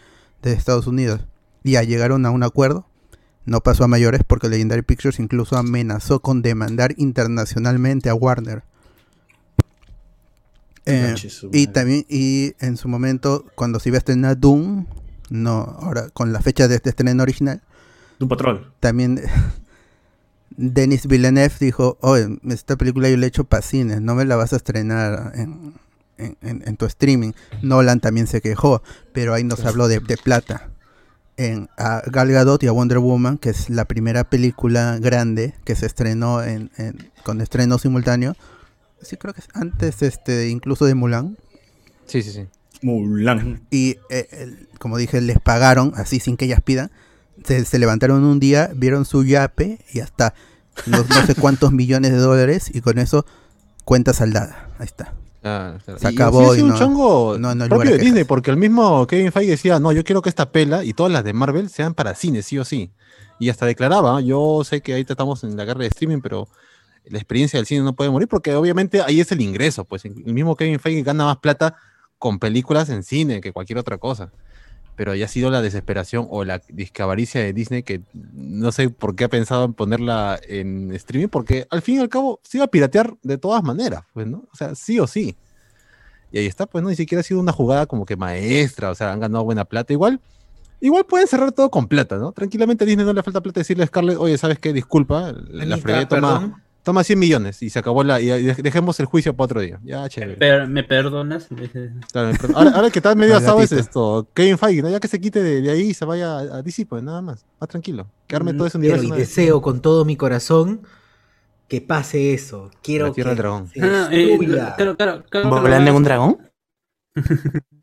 de Estados Unidos. Y ya llegaron a un acuerdo. No pasó a mayores porque Legendary Pictures incluso amenazó con demandar internacionalmente a Warner. Eh, y también, y en su momento, cuando se iba a estrenar Doom, no, ahora con la fecha de este estreno original, Un patrón. también *laughs* Denis Villeneuve dijo, oye, esta película yo la he hecho para cines, no me la vas a estrenar en, en- en- en tu streaming. Nolan también se quejó, pero ahí nos habló de, de plata. En, a Gal Gadot y a Wonder Woman, que es la primera película grande que se estrenó en, en- con estreno simultáneo. Sí, creo que es antes este, incluso de Mulan. Sí, sí, sí. Mulan. Y eh, el- como dije, les pagaron así sin que ellas pidan. Se, se levantaron un día, vieron su yape y hasta no, no sé cuántos millones de dólares y con eso cuenta saldada. Ahí está. Claro, claro. Se Y acabó sí y un no- chongo no- no propio de Disney, porque el mismo Kevin Feige decía, no, yo quiero que esta pela y todas las de Marvel sean para cine, sí o sí. Y hasta declaraba, yo sé que ahí estamos en la guerra de streaming, pero la experiencia del cine no puede morir, porque obviamente ahí es el ingreso, pues el mismo Kevin Feige gana más plata con películas en cine que cualquier otra cosa. Pero ya ha sido la desesperación o la discavaricia de Disney que no sé por qué ha pensado en ponerla en streaming, porque al fin y al cabo se iba a piratear de todas maneras, pues, ¿no? O sea, sí o sí. Y ahí está, pues no, ni siquiera ha sido una jugada como que maestra, o sea, han ganado buena plata. Igual, igual pueden cerrar todo con plata, ¿no? Tranquilamente a Disney no le falta plata decirle a Scarlett, oye, ¿sabes qué? Disculpa, la fregué, toma. Toma 100 millones y se acabó la, y dej- dejemos el juicio para otro día. Ya, chévere. Per- ¿Me perdonas? Claro, pero ahora, ahora que está medio asado es esto, Kevin Feige, ¿no? Ya que se quite de, de ahí y se vaya a, a DC, pues nada más, más tranquilo. Que arme todo ese Quiero universo. y una vez. deseo con todo mi corazón que pase eso. Quiero La Tierra que del Dragón. se Ah, eh, claro, claro, claro, ¿Volando en un dragón? *laughs*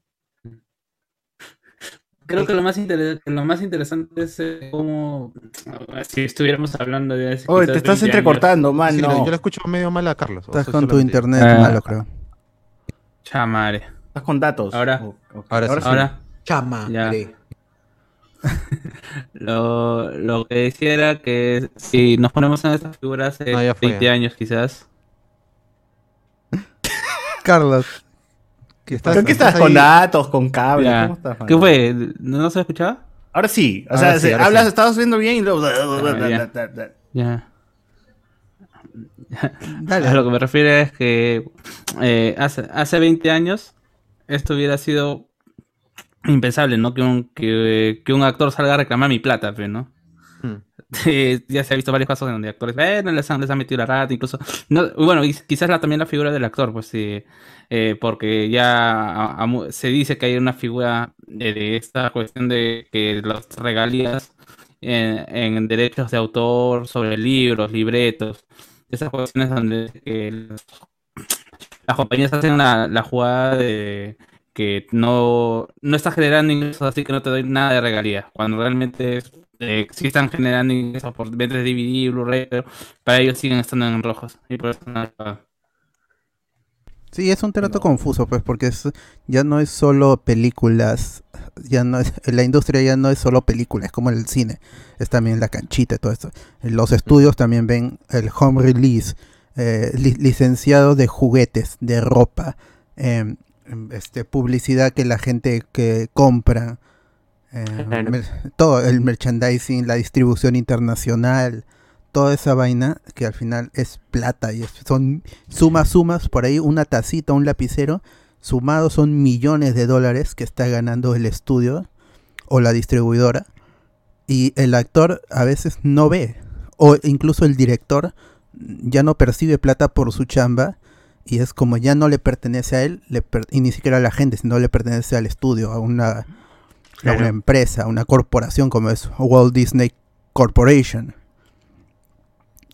Creo que lo más, lo más interesante es eh, cómo, ah, si estuviéramos hablando de hace Oye, te estás 20 años. entrecortando, Sí, mano. lo- yo lo escucho medio mal a Carlos. Estás con tu solamente internet Ah. malo, creo. Chamare. Estás con datos. Ahora. O- ok, Ahora sí. Ahora. *laughs* Lo, lo que decía era que si nos ponemos en estas figuras hace No, ya fue, 20 ya. años quizás. *laughs* Carlos. Que estás- Creo que estás estás con datos, con cable. Ya. ¿Cómo estás, ¿Qué fue? ¿No, no se escuchaba? Ahora sí. O Ahora sea, sí, se- ahora hablas, sí. estabas viendo bien y luego. Ah, ya. Ya. *laughs* Dale. A lo que me refiero es que eh, hace, hace 20 años esto hubiera sido impensable, ¿no? Que un, que, que un actor salga a reclamar mi plata, pues, ¿no? Eh, ya se ha visto varios casos donde actores, bueno, les han, les han metido la rata, incluso. No, bueno, quizás también la figura del actor, pues sí. eh, porque ya se dice que hay una figura de, esta cuestión de que las regalías en, en derechos de autor sobre libros, libretos, esas cuestiones donde las compañías hacen la, jugada de que no, no está generando ingresos, así que no te doy nada de regalías. Cuando realmente eh, sí están generando ingresos por ventas de DVD, Blu-ray, pero para ellos siguen estando en rojos. Y por eso no. Sí, es un trato confuso, pues, porque es, ya no es solo películas, ya no es, la industria ya no es solo películas, es como el cine, es también la canchita y todo eso. Los estudios también ven el home release, eh, li- licenciado de juguetes, de ropa, em, em, este, publicidad que la gente que compra, Claro. mer- todo el merchandising, la distribución internacional, toda esa vaina que al final es plata y es- son sumas, sumas, por ahí una tacita, un lapicero, sumados son millones de dólares que está ganando el estudio o la distribuidora y el actor a veces no ve o incluso el director ya no percibe plata por su chamba y es como ya no le pertenece a él le per- y ni siquiera a la gente, sino le pertenece al estudio, a una, a una empresa, una corporación como es Walt Disney Corporation.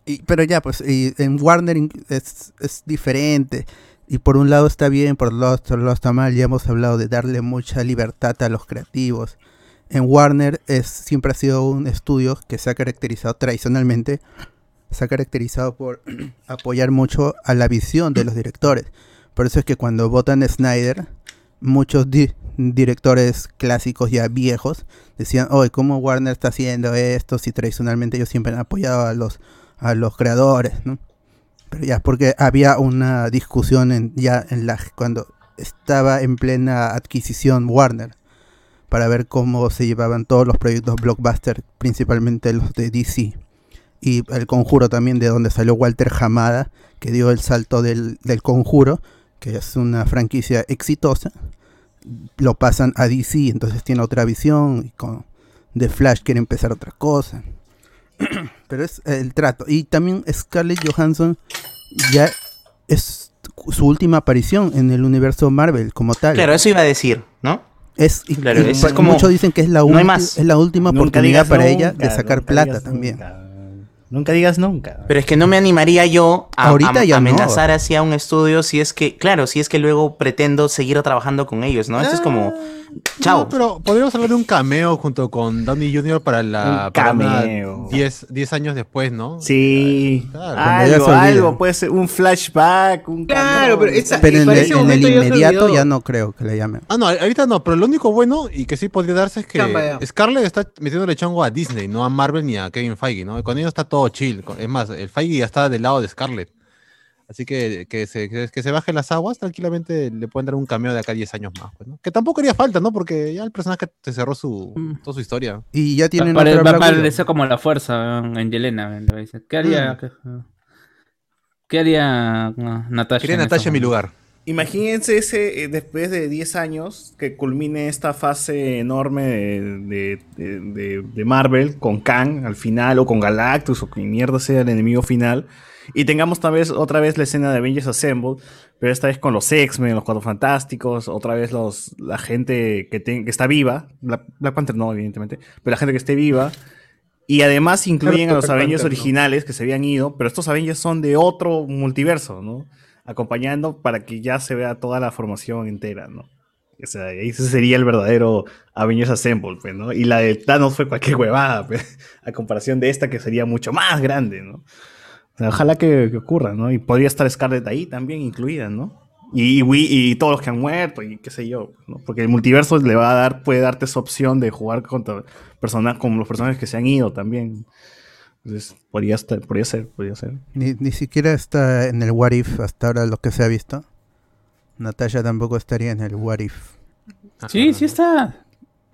Y, pero ya, pues, y en Warner es, es diferente. Y por un lado está bien, por otro lado está mal. Ya hemos hablado de darle mucha libertad a los creativos. En Warner es, siempre ha sido un estudio que se ha caracterizado tradicionalmente, se ha caracterizado por *clears throat* apoyar mucho a la visión de los directores. Por eso es que cuando votan Snyder, muchos di- directores clásicos ya viejos decían, oye, ¿cómo Warner está haciendo esto? Si tradicionalmente ellos siempre han apoyado a los, a los creadores, ¿no? Pero ya, porque había una discusión en, ya en la cuando estaba en plena adquisición Warner para ver cómo se llevaban todos los proyectos blockbuster, principalmente los de DC. Y el conjuro también, de donde salió Walter Hamada, que dio el salto del, del conjuro, que es una franquicia exitosa. Lo pasan a DC, entonces tiene otra visión. Y con The Flash quiere empezar otra cosa. *clears throat* Pero es el trato. Y también Scarlett Johansson ya es su última aparición en el universo Marvel como tal. Claro, eso iba a decir, ¿no? Es, y- Claro, y es pa- como- muchos dicen que es la, no más. es la última Nunca oportunidad para ella de sacar plata también. Nunca. Nunca digas nunca. Pero es que no me animaría yo a, Ahorita a- ya no. amenazar hacia un estudio si es que, claro, si es que luego pretendo seguir trabajando con ellos, ¿no? Esto es como, chao. No, pero podríamos hablar de un cameo junto con Downey Jr. para la Un cameo. 10 10 años después, ¿no? Sí. Claro. Algo, algo, puede ser un flashback, un Claro, pero esa- Pero en, el- ese en inmediato ya no creo que le llamen. Ah, no, ahorita no, pero lo único bueno y que sí podría darse es que Chamba. Scarlett está metiéndole chongo a Disney, no a Marvel ni a Kevin Feige, ¿no? Con ellos está todo chill. Es más, el Feige ya está del lado de Scarlett. Así que que se, que, que se baje las aguas, tranquilamente le pueden dar un cameo de acá a 10 años más. pues, ¿no? Que tampoco haría falta, ¿no? Porque ya el personaje te cerró su, Mm. toda su historia. Y ya tienen pare- otra va parecer como la fuerza en Yelena. ¿Qué haría, qué, qué haría Natasha? Quería en Natasha en mi lugar. Imagínense ese, eh, después de 10 años, que culmine esta fase enorme de, de- de- de- de Marvel con Kang al final, o con Galactus, o que mierda sea el enemigo final, y tengamos tal vez otra vez la escena de Avengers Assemble, pero esta vez con los X-Men, los Cuatro Fantásticos, otra vez los, la gente que, te- que está viva, Black, Black Panther no, evidentemente, pero la gente que esté viva, y además incluyen a los Black Avengers Panther, ¿no? originales que se habían ido, pero estos Avengers son de otro multiverso, ¿no? Acompañando para que ya se vea toda la formación entera, ¿no? O sea, ese sería el verdadero Avengers Assemble, pues, ¿no? Y la de Thanos fue cualquier huevada, pues, *laughs* a comparación de esta que sería mucho más grande, ¿no? Sea, ojalá que, que ocurra, ¿no? Y podría estar Scarlett ahí también incluida, ¿no? Y, y Wii- y todos los que han muerto, y qué sé yo. ¿no? Porque el multiverso le va a dar, puede darte esa opción de jugar contra personas, con los personajes que se han ido también. Entonces, podría, estar, podría ser, podría ser. Ni, ni siquiera está en el What If hasta ahora lo que se ha visto. Natasha tampoco estaría en el What If. Sí, sí está.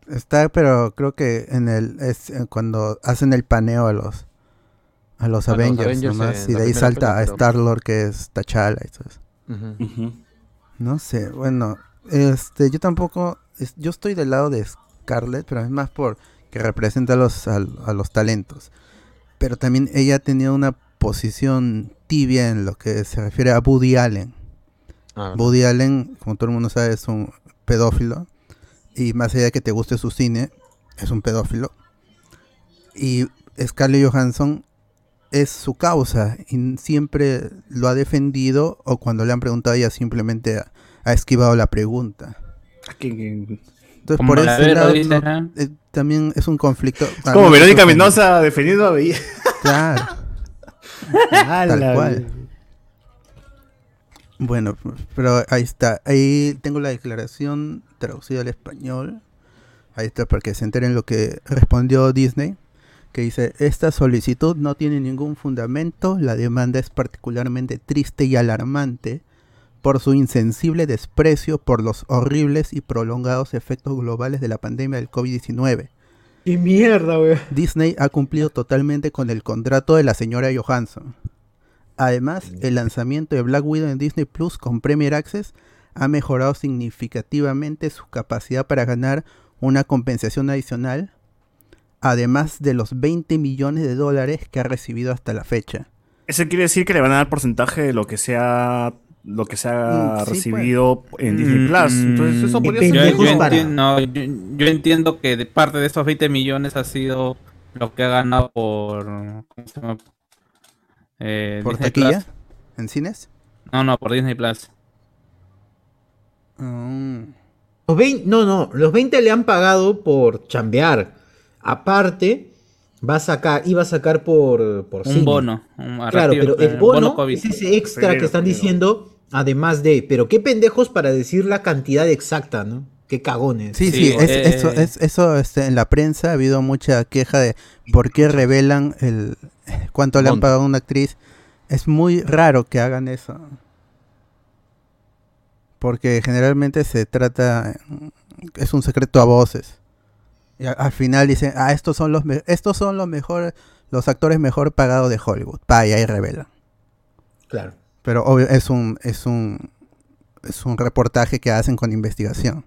Está, pero creo que en el es eh, cuando hacen el paneo a los a los A los Avengers, nomás, en y de ahí salta a pero- Star Lord que es T'Challa y todo eso. No sé, bueno, este, yo tampoco, es- yo estoy del lado de Scarlett, pero es más por que representa a los, a, a los talentos. Pero también ella ha tenido una posición tibia en lo que se refiere a Woody Allen. Ah, Woody Allen, como todo el mundo sabe, es un pedófilo. Y más allá de que te guste su cine, es un pedófilo. Y Scarlett Johansson es su causa y siempre lo ha defendido o cuando le han preguntado ella simplemente ha, ha esquivado la pregunta. Entonces Como por ese lado no- eh, también es un conflicto. Es como Verónica Mendoza defendiendo a Veía. Claro. *laughs* Tal cual. Bueno, pero ahí está. Ahí tengo la declaración traducida al español. Ahí está para que se enteren lo que respondió Disney. Que dice, esta solicitud no tiene ningún fundamento. La demanda es particularmente triste y alarmante por su insensible desprecio por los horribles y prolongados efectos globales de la pandemia del COVID-19. ¡Qué mierda, weón! Disney ha cumplido totalmente con el contrato de la señora Johansson. Además, el lanzamiento de Black Widow en Disney Plus con Premier Access ha mejorado significativamente su capacidad para ganar una compensación adicional, además de los 20 millones de dólares que ha recibido hasta la fecha. Eso quiere decir que le van a dar porcentaje de lo que sea lo que se ha Mm, sí, recibido en Disney Mm, Plus. mm, Entonces eso podría Yo, ser. yo entiendo, no, yo, yo entiendo que de parte de esos 20 millones ha sido lo que ha ganado por. ¿Cómo se llama? Eh, ¿Por Disney taquilla? Plus. ¿En cines? No, no, por Disney Plus. Mm. Los 20, no, no, los 20 le han pagado por chambear. Aparte, va a sacar, iba a sacar por, por Un cine. bono. un Claro, pero eh, el bono, COVID. es ese extra que están diciendo, además de, pero qué pendejos para decir la cantidad exacta, ¿no? Qué cagones. Sí, Sí, sí, es- eh, eso, es, eso este, en la prensa ha habido mucha queja de por qué revelan el cuánto le han pagado a una actriz. Es muy raro que hagan eso. Porque generalmente se trata, es un secreto a voces. Y al final dicen, ah, estos son los, estos son los mejores, los actores mejor pagados de Hollywood. Pa, y ahí revelan. Claro. Pero obvio, es un, es un, es un reportaje que hacen con investigación.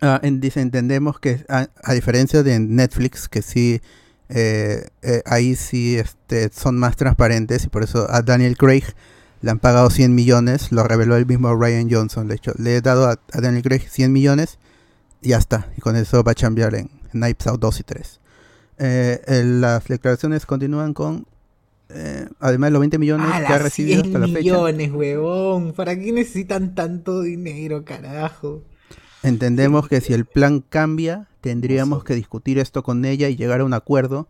Ah, en- dice, entendemos que a, a diferencia de Netflix, que sí, eh, eh, ahí sí este, son más transparentes y por eso a Daniel Craig le han pagado 100 millones, lo reveló el mismo Ryan Johnson, de hecho, le he dado a, a Daniel Craig 100 millones ya está, y con eso va a cambiar en Knives Out 2 y 3. Eh, el- las declaraciones continúan con, eh, además de los 20 millones Ah, que ha recibido 100 hasta la fecha. millones, huevón. ¿Para qué necesitan tanto dinero, carajo? Entendemos que si el plan cambia, tendríamos que discutir esto con ella y llegar a un acuerdo,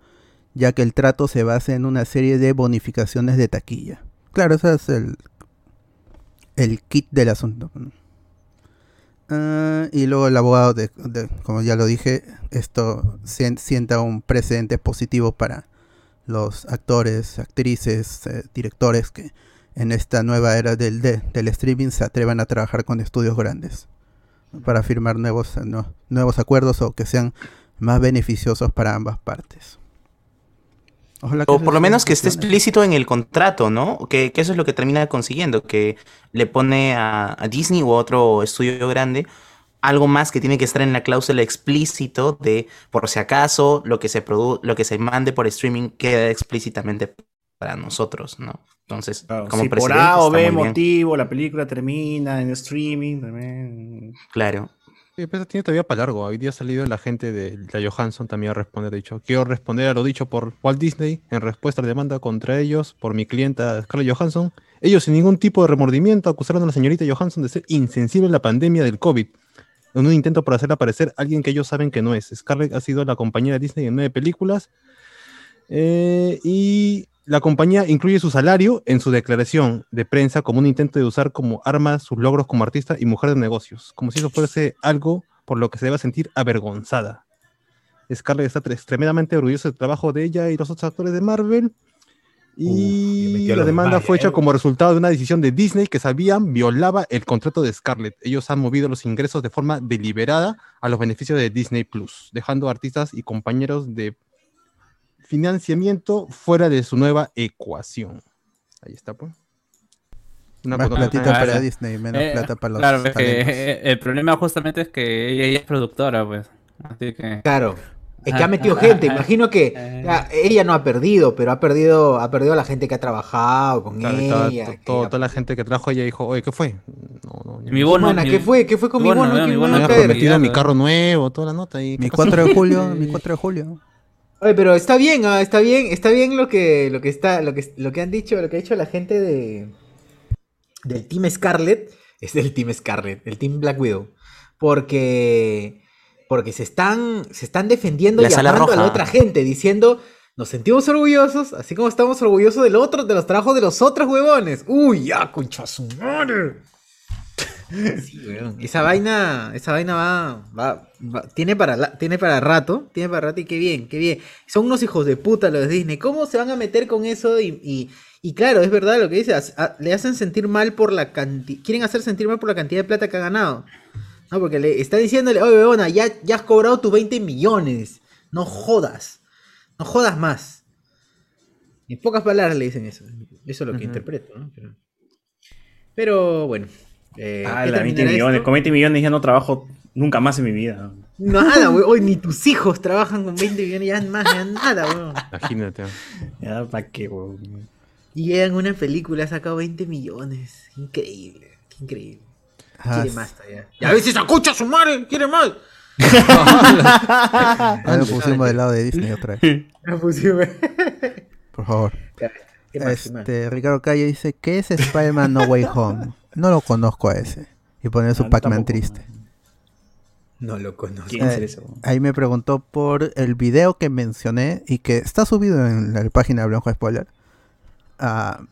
ya que el trato se basa en una serie de bonificaciones de taquilla. Claro, ese es el, el kit del asunto. Ah, y luego el abogado, de, como ya lo dije, esto sien- sienta un precedente positivo para los actores, actrices, eh, directores que en esta nueva era del, de- del streaming se atrevan a trabajar con estudios grandes para firmar nuevos, no- nuevos acuerdos o que sean más beneficiosos para ambas partes. Ojalá O por lo menos que esté explícito en el contrato, ¿no? Que, que eso es lo que termina consiguiendo, que le pone a, a Disney u otro estudio grande algo más que tiene que estar en la cláusula explícito de por si acaso lo que se produ lo que se mande por streaming queda explícitamente para nosotros, ¿no? Entonces, Claro, como si por A o B motivo la película termina en streaming también. Claro. Pero tiene todavía para largo. Hoy día ha salido la gente de la Johansson también a responder. Dicho, quiero responder a lo dicho por Walt Disney en respuesta a la demanda contra ellos por mi clienta Scarlett Johansson. Ellos sin ningún tipo de remordimiento acusaron a la señorita Johansson de ser insensible a la pandemia del COVID. En un intento por hacerla parecer alguien que ellos saben que no es. Scarlett ha sido la compañera de Disney en nueve películas. eh, y La compañía incluye su salario en su declaración de prensa como un intento de usar como arma sus logros como artista y mujer de negocios, como si eso fuese algo por lo que se deba sentir avergonzada. Scarlett está tre- extremadamente orgullosa del trabajo de ella y los otros actores de Marvel. Y la demanda fue hecha como resultado de una decisión de Disney que sabían violaba el contrato de Scarlett. Ellos han movido los ingresos de forma deliberada a los beneficios de Disney Plus, dejando a artistas y compañeros de financiamiento fuera de su nueva ecuación. Ahí está, pues. Una Más platita para Ah, Disney, menos Eh, plata para los Claro, es que, talentos. eh, el problema justamente es que ella, ella es productora, pues. Así que. Claro. Es que ha Ah, metido ah, gente. ah, Imagino que eh. ya, ella no ha perdido, pero ha perdido, ha perdido a la gente que ha trabajado con Claro, ella. to- que todo- ha- toda la gente que trajo ella dijo, oye, ¿qué fue? No, no, Mi bono. Mi- ¿qué fue? ¿Qué fue con mi bono, bono? mi ¿Qué bono a me caer? prometido mi carro nuevo, toda la nota. Y, Mi ¿qué pasó? 4 de julio, *laughs* mi 4 de julio. Oye, pero está bien, ah, está bien, está bien lo que, lo que está, lo que, lo que han dicho, lo que ha dicho la gente de del Team Scarlet, es del Team Scarlet, el Team Black Widow, porque porque se están se están defendiendo La y sala llamando a la otra gente diciendo nos sentimos orgullosos, así como estamos orgullosos del otro, de los trabajos de los otros huevones. Uy, ya, concha su madre. Sí, *laughs* weón. Esa vaina, esa vaina va, va, va- tiene para tiene para rato, tiene para rato y qué bien, qué bien. Son unos hijos de puta los de Disney. ¿Cómo se van a meter con eso? Y, y, y claro, es verdad lo que dice, as- a- le hacen sentir mal por la cantidad, quieren hacer sentir mal por la cantidad de plata que ha ganado. No, porque le está diciéndole, oye, weona, ya, ya has cobrado tus 20 millones. No jodas. No jodas más. En pocas palabras le dicen eso. Eso es lo que interpreto, ¿no? Pero, pero, bueno. Eh, Ah, ¿qué la 20 terminará millones. esto? Con 20 millones ya no trabajo nunca más en mi vida. Nada, güey. *laughs* Hoy ni tus hijos trabajan con 20 millones, ya más, ya nada, weón. Imagínate. Ya, ¿para qué, weón? Y en una película ha sacado 20 millones. Increíble, qué increíble. Ah, Quiere más todavía. Y a veces escucha su madre, quiere más. *laughs* Ya lo pusimos del lado de Disney otra vez. *laughs* La pusimos. Por favor. ¿Qué más, qué más? Este, Ricardo Calle dice, ¿qué es Spider-Man No Way Home? No lo conozco a ese. Y pone su yo Pac-Man triste. No lo conozco. ¿Quién Eh? Ahí me preguntó por el video que mencioné y que está subido en la página de Blanco Spoiler. Ah,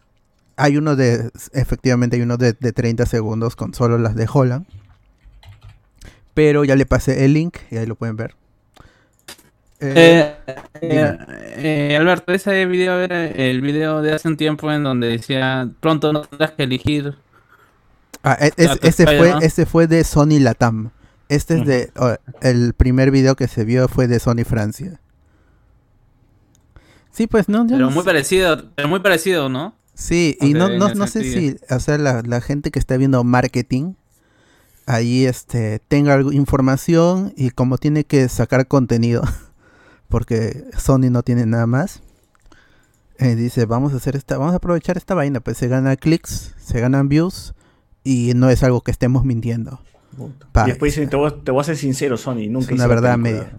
hay uno de, efectivamente hay uno de, de 30 segundos con solo las de Holland. Pero ya le pasé el link y ahí lo pueden ver. Eh, eh, eh, Alberto, ese video era el video de hace un tiempo en donde decía pronto no tendrás que elegir. Ah, e- es- ese, fue, ese fue de Sony Latam. Este es de... oh, el primer video que se vio fue de Sony Francia. Sí, pues no, Pero no muy sé. parecido, pero muy parecido, ¿no? Sí, O y no, no, no sé si, o sea, la, la gente que está viendo marketing, ahí este, tenga información y como tiene que sacar contenido, *laughs* porque Sony no tiene nada más, eh, dice, vamos a hacer esta, vamos a aprovechar esta vaina, pues se gana clics, se ganan views y no es algo que estemos mintiendo. Pa- Y después dicen, te voy, a- te voy a ser sincero, Sony. Nunca Es una verdad película. media.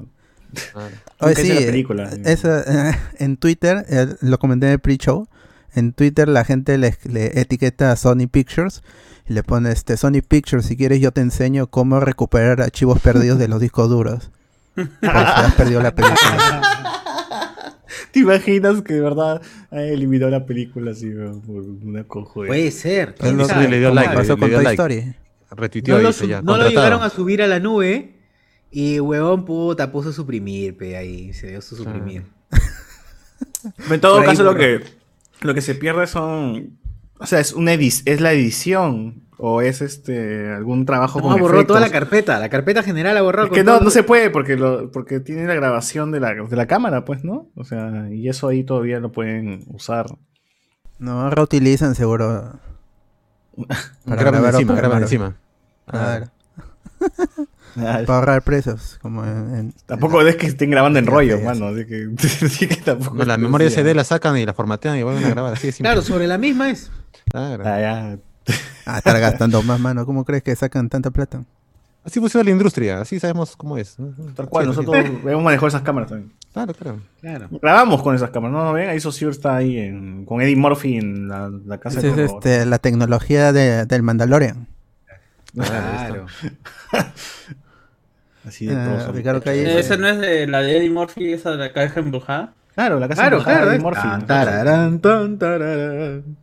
Claro. Oye, sí, la película. esa, eh, *laughs* en Twitter, eh, lo comenté en el pre-show, en Twitter la gente le, le etiqueta a Sony Pictures y le pone este Sony Pictures, si quieres yo te enseño cómo recuperar archivos perdidos de los discos duros. *laughs* Por si has perdido la película. *laughs* *laughs* ¿Te imaginas que de verdad ha eliminado la película así, weón, por una cojo de... Puede ser. Sabe. que le dio like, pasó le con dio Toy like. Story. Retuiteó No lo, ya. no lo llegaron a subir a la nube y huevón puta puso suprimir, pe, ahí se dio su suprimir. En todo ahí caso, lo que, lo que se pierde son... O sea, es, una edi- es la edición o es este algún trabajo No, con borró toda la carpeta, la carpeta general ha borrado. Es que no, todo- no se puede porque lo, porque tiene la grabación de la, de la cámara, pues, ¿no? O sea, y eso ahí todavía lo pueden usar. No, reutilizan seguro. *laughs* Para Graban grabar encima, graban encima. Claro, Ah, para ahorrar precios. Como en, en- Tampoco es que estén grabando en rollo, mano. Así que, *laughs* así que tampoco. No, la memoria SD la sacan y la formatean y vuelven a grabar así de simple. Claro, sobre la misma es. Claro. Ah, ya. Ah, estar gastando más mano. ¿Cómo crees que sacan tanta plata? Así funciona la industria, así sabemos cómo es. Tal cual, Sí, sí. nosotros hemos manejado esas cámaras también. Claro, claro. Claro. Grabamos con esas cámaras, ¿no? ¿No ven? Ahí Saussure está ahí en- con Eddie Murphy en la, la casa Esa de es terror. este, la tecnología de- del Mandalorian. Claro. *laughs* Así de Ah, Ricardo. Calle. Esa no es de la de Eddie Murphy, esa de la caja embrujada. Claro, la casa Claro, embrujada claro. de eh. Murphy. Tan, tararán, tan, tararán.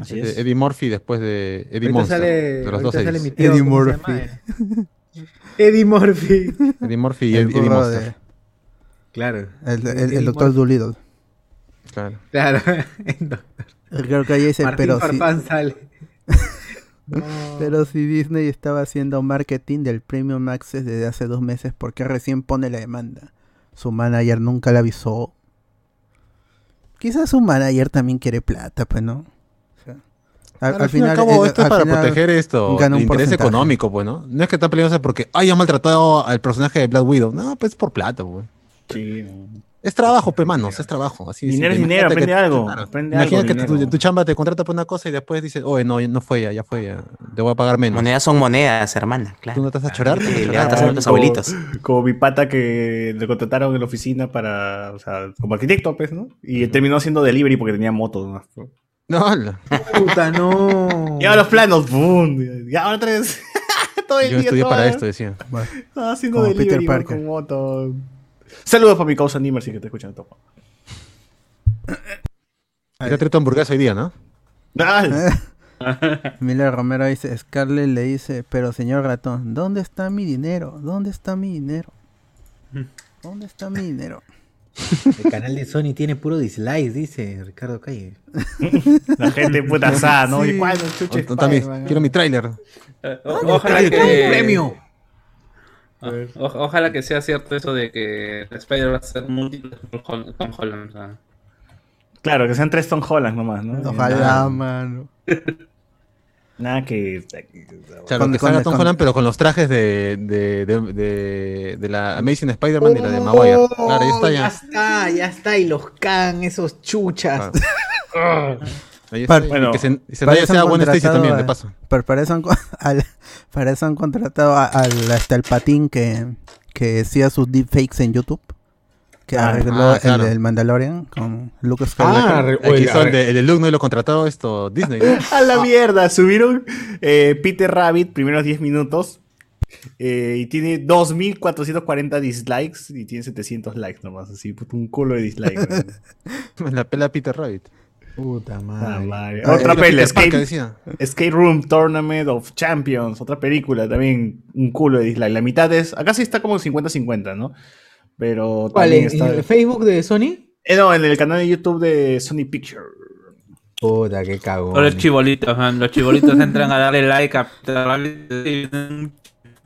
Así De es. Eddie Murphy después de Eddie Ahorita Monster. sale, de los dos sale mi tío, Eddie ¿cómo se Murphy. llama? *laughs* Eddie Murphy. Eddie Murphy y El Eddie burro Monster. de- Claro. el, el, Eddie *laughs* el doctor. Doolittle. Claro. Claro. Creo que ahí dice, Martín pero si, Farfán sale. Pero si Disney estaba haciendo marketing del Premium Access desde hace dos meses, ¿por qué recién pone la demanda? Su manager nunca le avisó. Quizás su manager también quiere plata, pues, ¿no? O sea, al, Al, al fin y al final, cabo, esto es para final proteger esto, el interés porcentaje. económico, pues, ¿no? No es que están peleándose porque haya maltratado al personaje de Black Widow. No, pues por plata, pues. Sí, no. Es trabajo, pues, manos, es trabajo. Así, Dinero es dinero, aprende que- algo, claro, aprende Imagina algo, que tu, chamba te contrata por una cosa y después dices, oye, no, no fue ya, ya fue ya. Te voy a pagar menos. Monedas son monedas, hermana, claro. ¿Tú no te vas a chorar? Sí, ¿Te vas a como, abuelitos. como mi pata que le contrataron en la oficina para, o sea, como arquitecto, pues, ¿no? Y terminó haciendo delivery porque tenía motos, ¿no? No. Puta, no. *laughs* Y ahora los planos, ¡boom! Y ahora vez. *laughs* Todo el yo día estudié todo- para esto, decía. Bueno, Estaba haciendo Como delivery Peter con- Parker. con moto. Saludos para mi causa Nimmer, si que te escuchan todo. Te trae tu hamburguesa hoy día, ¿no? *laughs* Miller Romero dice, Scarlett le dice, pero señor ratón, ¿dónde está mi dinero? ¿Dónde está mi dinero? ¿Dónde está mi dinero? *laughs* El canal de Sony tiene puro dislikes, dice Ricardo Calle. *laughs* La gente puta asada, ¿no? Sí. ¿Y cuándo Spider-Man? quiero mi tráiler. O- ojalá ¡Trae que un Ah, o- ojalá que sea cierto eso de que Spider va a ser múltiples con Tom Holland. Claro, que sean tres Tom Holland nomás, ¿no? Ojalá, Nada, mano. nada que. Claro, Con- que con- salga Tom con- Holland, pero con los trajes de, de, de, de, de la Amazing Spider-Man y la de Maguire. Claro, ya está, Oh, ya. está, ya está. Y los can, esos chuchas. *laughs* Ahí está. Par- Y Bueno, que se, y se para sea Stacy también, de paso. Pero para eso han, *laughs* al- para eso han contratado a- al hasta el patín que, que hacía sus deepfakes en YouTube. Que Ah, arregló ah, el Mandalorian con Luke Skywalker. Ah, Aquí arre- de, Luke, ¿no? Lo contrató esto, Disney. ¿no? *laughs* A la mierda, subieron eh, Peter Rabbit, primeros 10 minutos. eh, y tiene 2440 dislikes y tiene 700 likes nomás, así, puto, un culo de dislikes. *laughs* la pela Peter Rabbit. Puta madre. madre. Ah, Otra Parker, Escape, Room Tournament of Champions, otra película, también un culo de dislikes. La mitad es, acá sí está como 50-50, ¿no? Pero ¿Cuál? también ¿En, está... en el Facebook de Sony? Eh, no, en el canal de YouTube de Sony Picture. Puta, qué cagón. O los chibolitos, man, los chibolitos entran a darle like a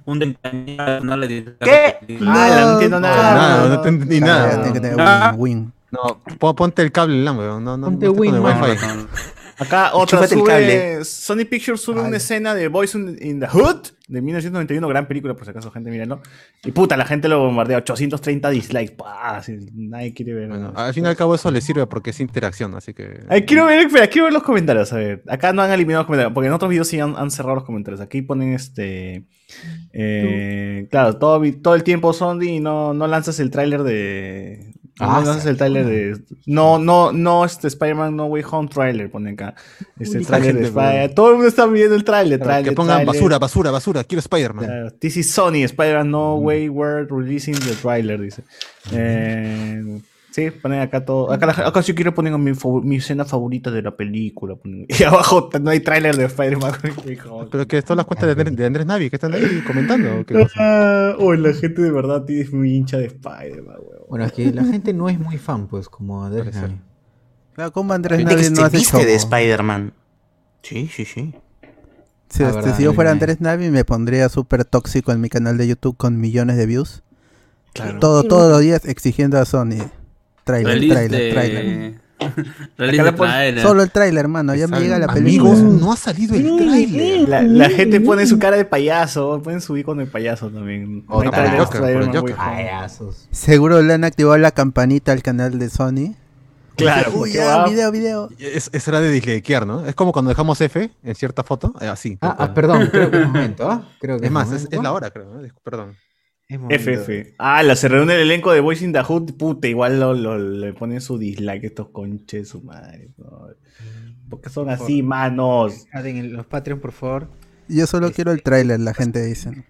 un- dentañado, no le ¿Qué? Ah, no entiendo nada. Nada, no te entendí nada. ya tiene que tener Ah. win. No, pon- ponte el cable LAN, weón. No, no, Ponte no Win, wifi. *laughs* Acá otra Chúpate el sube, cable. Sony Pictures sube una escena de Boys in, the Hood de 1991, gran película por si acaso gente mírenlo. Y puta, la gente lo bombardea, 830 dislikes, pa, así, nadie quiere ver. Bueno, ¿no? al fin y al cabo eso le sirve porque es interacción, así que... Ay, quiero ver, espera, quiero ver los comentarios, a ver. Acá no han eliminado los comentarios, porque en otros videos sí han, han cerrado los comentarios. Aquí ponen este... eh, claro, todo, todo el tiempo Sony y no, no lanzas el tráiler de... No Ah, lanzas sí. el tráiler de... No, no, no, este Spider-Man No Way Home tráiler, ponen acá. Este Uy, tráiler de gente, weón. Spider Todo el mundo está viendo el tráiler, Claro, tráiler, que pongan basura, basura, basura. Quiero Spider-Man. Claro, This is Sony, Spider-Man No Way We're releasing the trailer, dice. Eh, sí, ponen acá todo. Acá, la- acá sí quiero poner mi, mi escena favorita de la película. ponen. *laughs* Y abajo no hay tráiler de Spider-Man. *laughs* Pero que todas las cuentas de, Andrés- de Andrés Navi que están ahí comentando. Ah, Uy, la gente de verdad tío, es muy hincha de Spider-Man, weón. Bueno, es que la gente no es muy fan, pues, como Andrés. Navi. Claro, como Andrés Navi no hace viste de. Spider-Man. Sí, sí, sí. Si, Ah, este, verdad, si yo fuera Andrés Andrés Navi me pondría súper tóxico en mi canal de YouTube con millones de views. Claro. Todo, todos los días exigiendo a Sony. Trailer, Release trailer, de... trailer. *laughs* Acá trailer. Solo el trailer, hermano. Ya me llega la película. Amigos, no ha salido el tráiler. La, la gente pone su cara de payaso, pueden subir con el payaso también. O hay por el tráiler de Joker, por el Spider-Man, Joker. weón. Payasos. Seguro le han activado la campanita al canal de Sony. Claro, Uy, ya, va- video, video. Es, es hora de dislikear, ¿no? Es como cuando dejamos F en cierta foto. eh, así. Ah, ah, perdón, creo que es momento, ¿ah? Creo que Es más, es, momento. es la hora, creo. ¿no? Perdón. FF. Ah, la se reúne el elenco de Boys in the Hood. Puta, igual lo, lo- le ponen su dislike estos conches, su madre. no. Porque son así, manos. Aden en los Patreon, por favor. Yo solo quiero el trailer, la gente dice.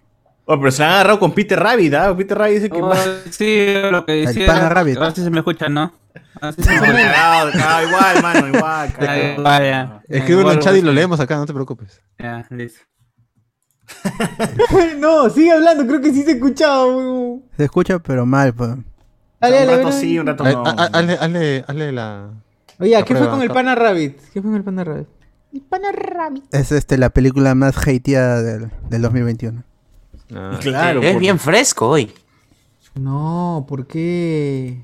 Oh, pero se la han agarrado con Peter Rabbit, ¿ah? Peter Rabbit dice que Oh, más. sí, lo que El decía. pana Rabbit. A ver si se me escucha, ¿no? Así se *laughs* igual, mano, igual. *laughs* Escríbelo en Igual, chat y lo sí. leemos acá, no te preocupes. Ya, listo. *laughs* no, sigue hablando, creo que sí se escuchaba, weón. Se escucha, pero mal, pues. Dale, un dale, rato dale. sí, un rato Ha- no. ha- ha- Hazle, hazle, hazle la. Oye, La ¿qué fue prueba, con el. Pana Rabbit? ¿Qué fue con el Pana Rabbit? Es este la película más hateada del, del 2021. Ah, Claro, Es por- bien fresco hoy. No, ¿por qué?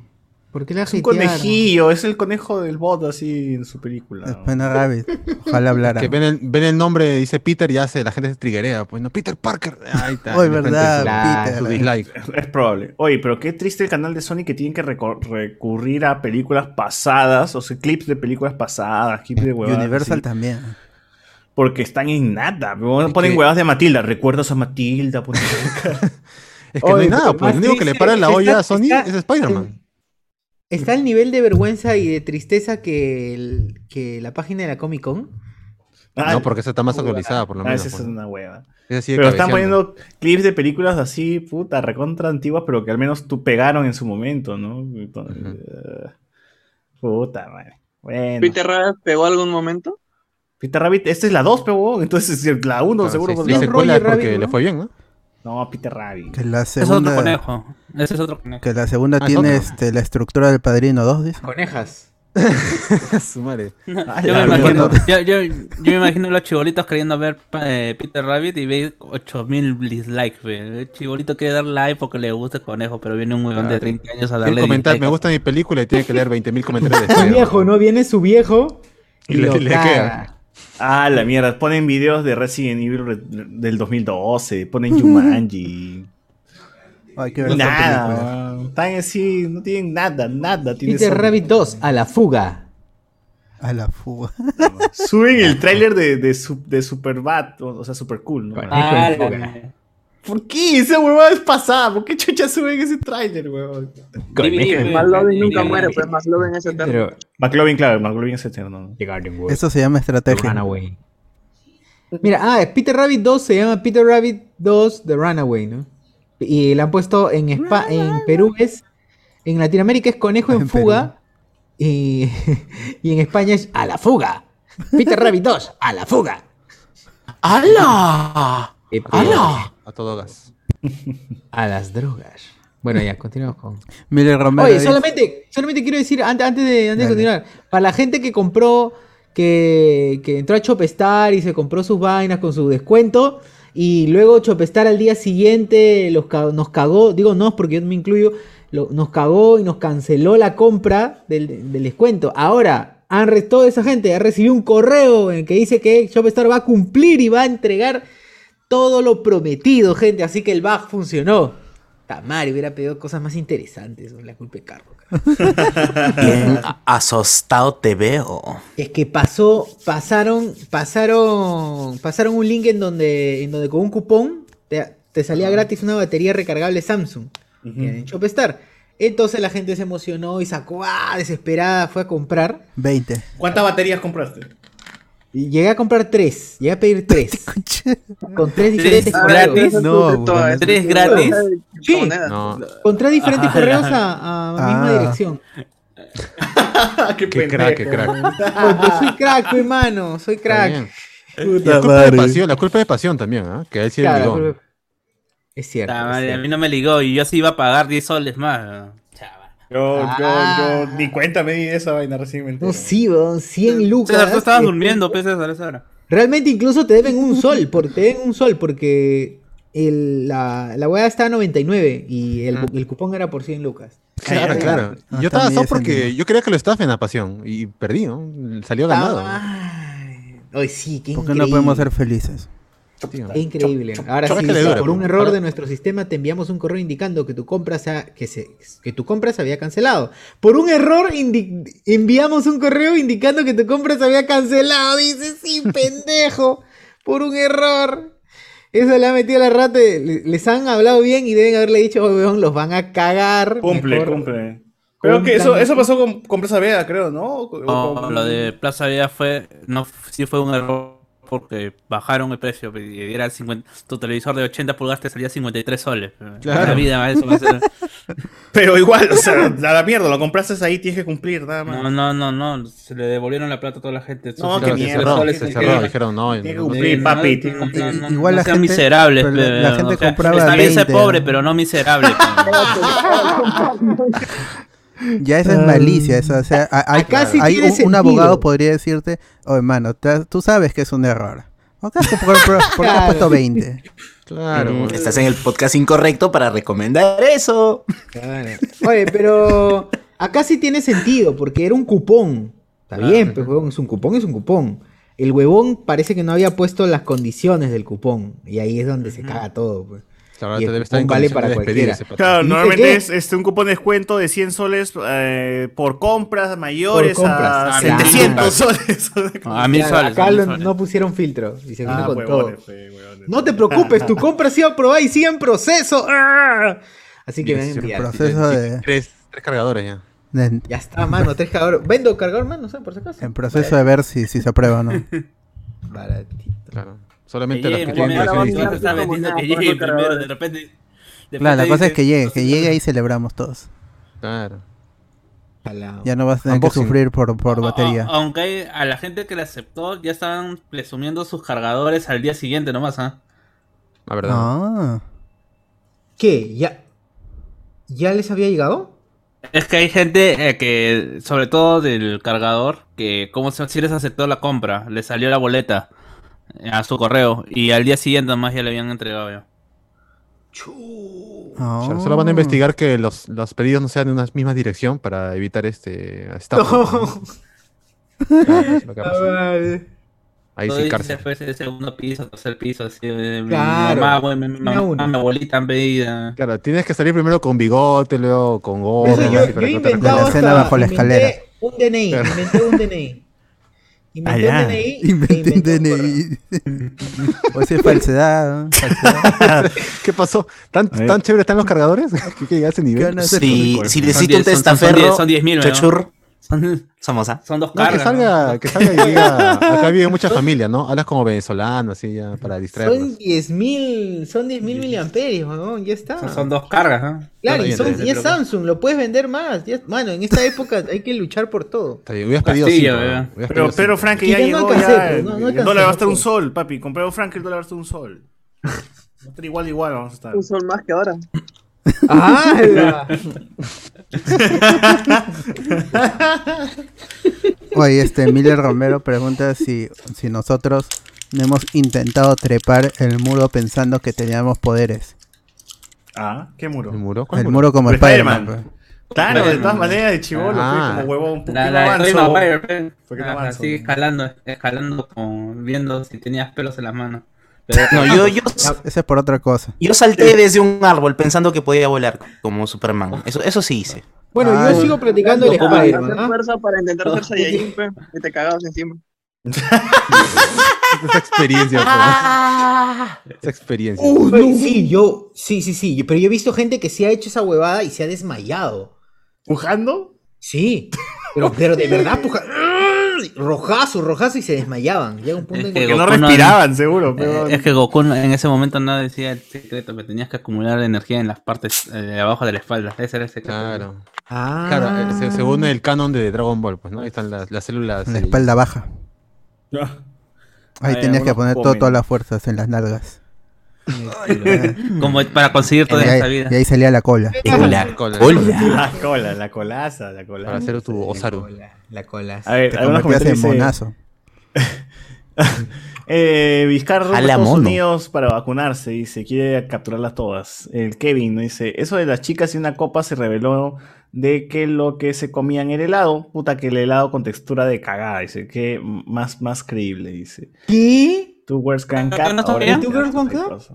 ¿Por qué la Es un hatearon? conejillo, es el conejo del bot así en su película. Es Pena Rabbit. Ojalá hablara. Que ven el, ven el nombre, dice Peter y hace, la gente se triguea. Pues no, Peter Parker. Ahí está. Oye, verdad, su- Peter. Su dislike. Es probable. Oye, pero qué triste el canal de Sony que tienen que recor- recurrir a películas pasadas, o sea, clips de películas pasadas, clips de huevadas. Universal así, también. porque están en nada. Ponen que- huevadas de Matilda. ¿Recuerdas a Matilda? Ponen- *laughs* Es que no Oye, hay nada, pues más lo único que le triste para la olla a Sony está- es Spider-Man. Está el nivel de vergüenza y de tristeza que, el- que la página de la Comic Con. Ah, No, porque esa está más actualizada, por lo Ah, menos. esa es una hueva. Pero están poniendo clips de películas así, puta, recontra antiguas, pero que al menos tú pegaron en su momento, ¿no? Entonces, eh, puta, madre. Bueno. ¿Peter Rabbit pegó algún momento? Peter Rabbit, esta es la 2, pero entonces la 1 Claro, seguro. sí, sí, la- secuela porque Rabbit, le fue bien, ¿no? No, Peter Rabbit. Que la es otro conejo. Ese es otro conejo. Que la segunda Ah, tiene este, la estructura del Padrino 2, dice. Conejas. *laughs* Su madre. Ah, *laughs* Yo me, imagino, yo, yo, yo me imagino los chibolitos queriendo ver eh, Peter Rabbit y ve 8000 dislikes. ve. El chibolito quiere dar like porque le gusta el conejo, pero viene un huevón de 30 años a darle comentar, me gusta mi película y tiene que leer 20.000 comentarios de *laughs* Su Spider-Man. viejo, ¿no? Viene su viejo y, Y le- le queda. Ah, la mierda. Ponen videos de Resident Evil re- del 2012. Ponen Jumanji. Ver esta nada. Están así, no tienen nada, nada. tiene Peter Sony. Rabbit 2, a la fuga. A la fuga. Suben el *laughs* tráiler de, de, de Superbad, o, o sea, Super Cool, ¿no? Ah, la-. ¿Por qué? Esa huevada es pasada. ¿Por qué chucha suben ese tráiler, huevón? McLovin nunca muere, pues McLovin es eterno. Pero McLovin, claro, McLovin es eterno. ¿no? Eso se llama estrategia. Runaway. Mira, ah, Peter Rabbit 2 se llama Peter Rabbit 2 The Runaway, ¿no? Y le han puesto en, Espa- en Perú es. En Latinoamérica es Conejo en. Fuga. Y, *laughs* y en España es A la Fuga. Peter Rabbit 2, A la Fuga. ¡Hala! ¡Hala! A todo gas. A las drogas. Bueno, ya, continuamos con. Miller Romero. Oye, dice- solamente, solamente quiero decir, antes, antes de, antes de continuar, para la gente que compró, que, que entró a Chopestar y se compró sus vainas con su descuento, y luego Chopestar al día siguiente los, nos cagó, digo no, porque yo me incluyo, lo- nos cagó y nos canceló la compra del, del descuento. Ahora, han toda esa gente ha recibido un correo en el que dice que Chopestar va a cumplir y va a entregar todo lo prometido, gente, así que el bug funcionó. Tamari hubiera pedido cosas más interesantes, ¿no? la culpa de Carlos. Bien *laughs* a- asostado te veo. Es que pasó, pasaron, pasaron, pasaron un link en donde, en donde con un cupón te, te salía gratis una batería recargable Samsung en Shopstar. Entonces la gente se emocionó y sacó, ah, desesperada, fue a comprar. 20. ¿Cuántas baterías compraste? Y llegué a comprar tres, llegué a pedir tres. *laughs* con tres diferentes ¿Tres correos. gratis? No, eso. ¿Tres gratis? Sí. No, Con tres diferentes Ah, correos a, a la misma Ah. dirección. *laughs* qué, qué crack, qué crack. Soy crack, hermano, soy crack. Puta la culpa de pasión, la culpa de pasión también, ¿ah? Que él sí Claro, ligó. Es cierto. Ah, es a mí no me ligó y yo sí iba a pagar 10 soles más. Yo, yo, Ah. yo, ni cuenta me di esa vaina recién me entero. No, sí, weón, 100 lucas. César, tú estabas Eh, durmiendo, pues, César, a esa hora. Realmente incluso te deben un sol, porque te deben un sol, porque el, la, la weá está a 99 y el, el cupón era por 100 lucas. Claro, Ay, claro. Ah, yo estaba asado porque yo quería que lo estafen a pasión y perdí, ¿no? Salió ganado. Ay, Ay, sí, qué ¿Por qué increíble. no podemos ser felices? Tío. Increíble. Ahora Chop, sí, por un error de nuestro sistema te enviamos un correo indicando que tu compra se ha- que, se, que tu compra se había cancelado. Por un error enviamos un correo indicando que tu compra se había cancelado. Dice, sí, *laughs* pendejo. Por un error. Eso le ha metido la rata. le- Les han hablado bien y deben haberle dicho, oh, weón, los van a cagar. Cumple, Mejor- cumple. Pero que eso, eso pasó con, con Plaza Veda, creo, ¿no? No, con- lo de Plaza Vía fue, no, sí fue un error porque bajaron el precio y era el 50, tu televisor de 80 pulgadas te salía 53 soles. Claro. La vida, eso va a ser- *laughs* Pero igual, o sea, a la mierda, lo compraste ahí, tienes que cumplir, nada más. No, no, no, no, se le devolvieron la plata a toda la gente. No, qué 53 mierda. cerró, soles se se cerró, dijeron no. Tiene que cumplir, papi. no, tiene que cumplir. no, no, Igual no la sean gente- miserables. pero la- gente o sea, compraba Está bien ser 20, pobre, ¿no? pero no miserable. *laughs* *laughs* Ya esa es malicia, eso, o sea, a- hay, Acá sí hay tiene un, un sentido. abogado podría decirte, oh hermano, te- tú sabes que es un error. ¿Por qué has, por- por- por qué has puesto 20? Claro. Mm. Estás en el podcast incorrecto para recomendar eso. Claro. Oye, pero acá sí tiene sentido, porque era un cupón. Está bien, pues, huevón, es un cupón, es un cupón. El huevón parece que no había puesto las condiciones del cupón. Y ahí es donde se caga todo, pues. Claro, Y te debe estar en vale para de despedir cualquiera. Claro, ¿Dice normalmente es este, un cupón de descuento de 100 soles eh, por compras mayores Por compras. a Ah, 700 claro. soles. *laughs* A mil Claro, soles. acá a mil lo- soles. no pusieron filtro. Y se vino Ah, con huevones, todo. fe, huevones. No te preocupes, tu *laughs* compra ha sido aprobada y sigue en proceso. ¡Ah! Así que ven Sí, enviar. proceso de, Tres, tres cargadores ya. de- Ya está, mano, tres cargadores. Vendo cargador, mano, no sé, por si acaso. en proceso de ver si, si se aprueba o no. *laughs* Baratito. Claro. Solamente Que los que tienen de repente. de Claro, la cosa es que llegue, que llegue y celebramos todos. Claro. Ya no vas a tener que sufrir por, por batería. Aunque hay- a la gente que le aceptó ya estaban presumiendo sus cargadores al día siguiente nomás, ¿ah? La verdad. Ah, ¿Qué? ¿Ya? ¿Ya les había llegado? Es que hay gente eh, que, sobre todo del cargador, que como si les aceptó la compra, le salió la boleta a su correo y al día siguiente nomás ya le habían entregado ya. ah. Claro, Solo van a investigar que los, los pedidos no sean en una misma dirección para evitar este estafa. Claro. Ahí sí, cárcel. fue ese segundo piso, tercer piso, así. eh, Mi Claro. mamá, güey, mi, mamá, una. mi abuelita han pedido. Claro, tienes que salir primero con bigote, luego con gorro. Yo, así, yo inventado La bajo la escalera. Un DNI, Claro. inventé un DNI. Inventé un ya. DNI. e Inventé un DNI. O sea, falsedad. ¿no? falsedad. *laughs* ¿Qué pasó? ¿Tan, tan chévere están los cargadores? *laughs* ¿Qué que llegar a ese nivel? Ganas de- Si, necesito un 10, son- son testaferro, 10, son 10.000, ¿no? Son, *laughs* somos, ¿ah? son dos No, que cargas. salga, ¿no? que salga y diga, *laughs* acá vive mucha familia, ¿no? Hablas como venezolano, así ya, para distraerlos. Son 10.000 son 10.000 miliamperios, weón, ya está. Son, son dos cargas, ¿no? Claro, y, son, es Samsung, lo puedes vender más. ya- mano, en esta época hay que luchar por todo. Está bien, hubieras pedido Castillo, cinco, ¿verdad? ¿no? Hubieras Pero pedido. Frank ya llegó, alcancé, ya. no el dólar va a estar un sol, papi. Con Pedro Frank el dólar va a estar un sol. Va a estar igual, igual vamos a estar. Un sol más que ahora. ¡Ah! Oye, este Miller Romero pregunta si, si nosotros no hemos intentado trepar el muro pensando que teníamos poderes. Ah, ¿qué muro? ¿El muro? ¿Cuál El muro como Pero Spider-Man. Pues. Claro, de todas maneras, de chivolo, Ah. como huevón, un poquito avanzo. Así escalando, escalando, como viendo si tenías pelos en las manos. Pero- No, yo, yo, Ese es por otra cosa. yo salté desde un árbol pensando que podía volar como Superman. Eso, eso sí hice. Bueno, Ah, yo sigo practicando el Spider-Man. ¿ah? fuerza para intentar ser Saiyajin, te cagabas encima. Esa experiencia. *laughs* Esa experiencia. Uy, Sí, yo, sí, sí, sí. Pero yo he visto gente que sí ha hecho esa huevada y se ha desmayado. ¿Pujando? Sí, pero, pero de verdad, puja. Rojazo, rojazo y se desmayaban. Llega un punto Es en que que. Que no Goku no- respiraban, seguro. Pero... Eh, es que Goku en ese momento no decía el secreto, que tenías que acumular energía en las partes eh, de abajo de la espalda. Ese era el secreto. Claro. Ah, Claro, eh, se- según el canon de Dragon Ball, pues, ¿no? Ahí están las, las células. En la espalda baja. Ahí Ay, tenías que poner todo- todas las fuerzas en las nalgas. *laughs* Como para conseguir toda esa ahí, vida. y ahí salía la cola. Hola. Cola. La cola, la colaza, la Para cola. hacer tu Osaru. cola, la cola. A ver, algunos comentarios monazo. *laughs* Eh, Vizcarra rumbo a Estados mono. Unidos para vacunarse, dice, quiere capturarlas todas. El Kevin dice, eso de las chicas y una copa se reveló de que lo que se comían era helado, puta que el helado con textura de cagada, dice, que más, más creíble, dice. ¿Qué? Two Words Can ¿No- Cut. no ahora ¿Two Girls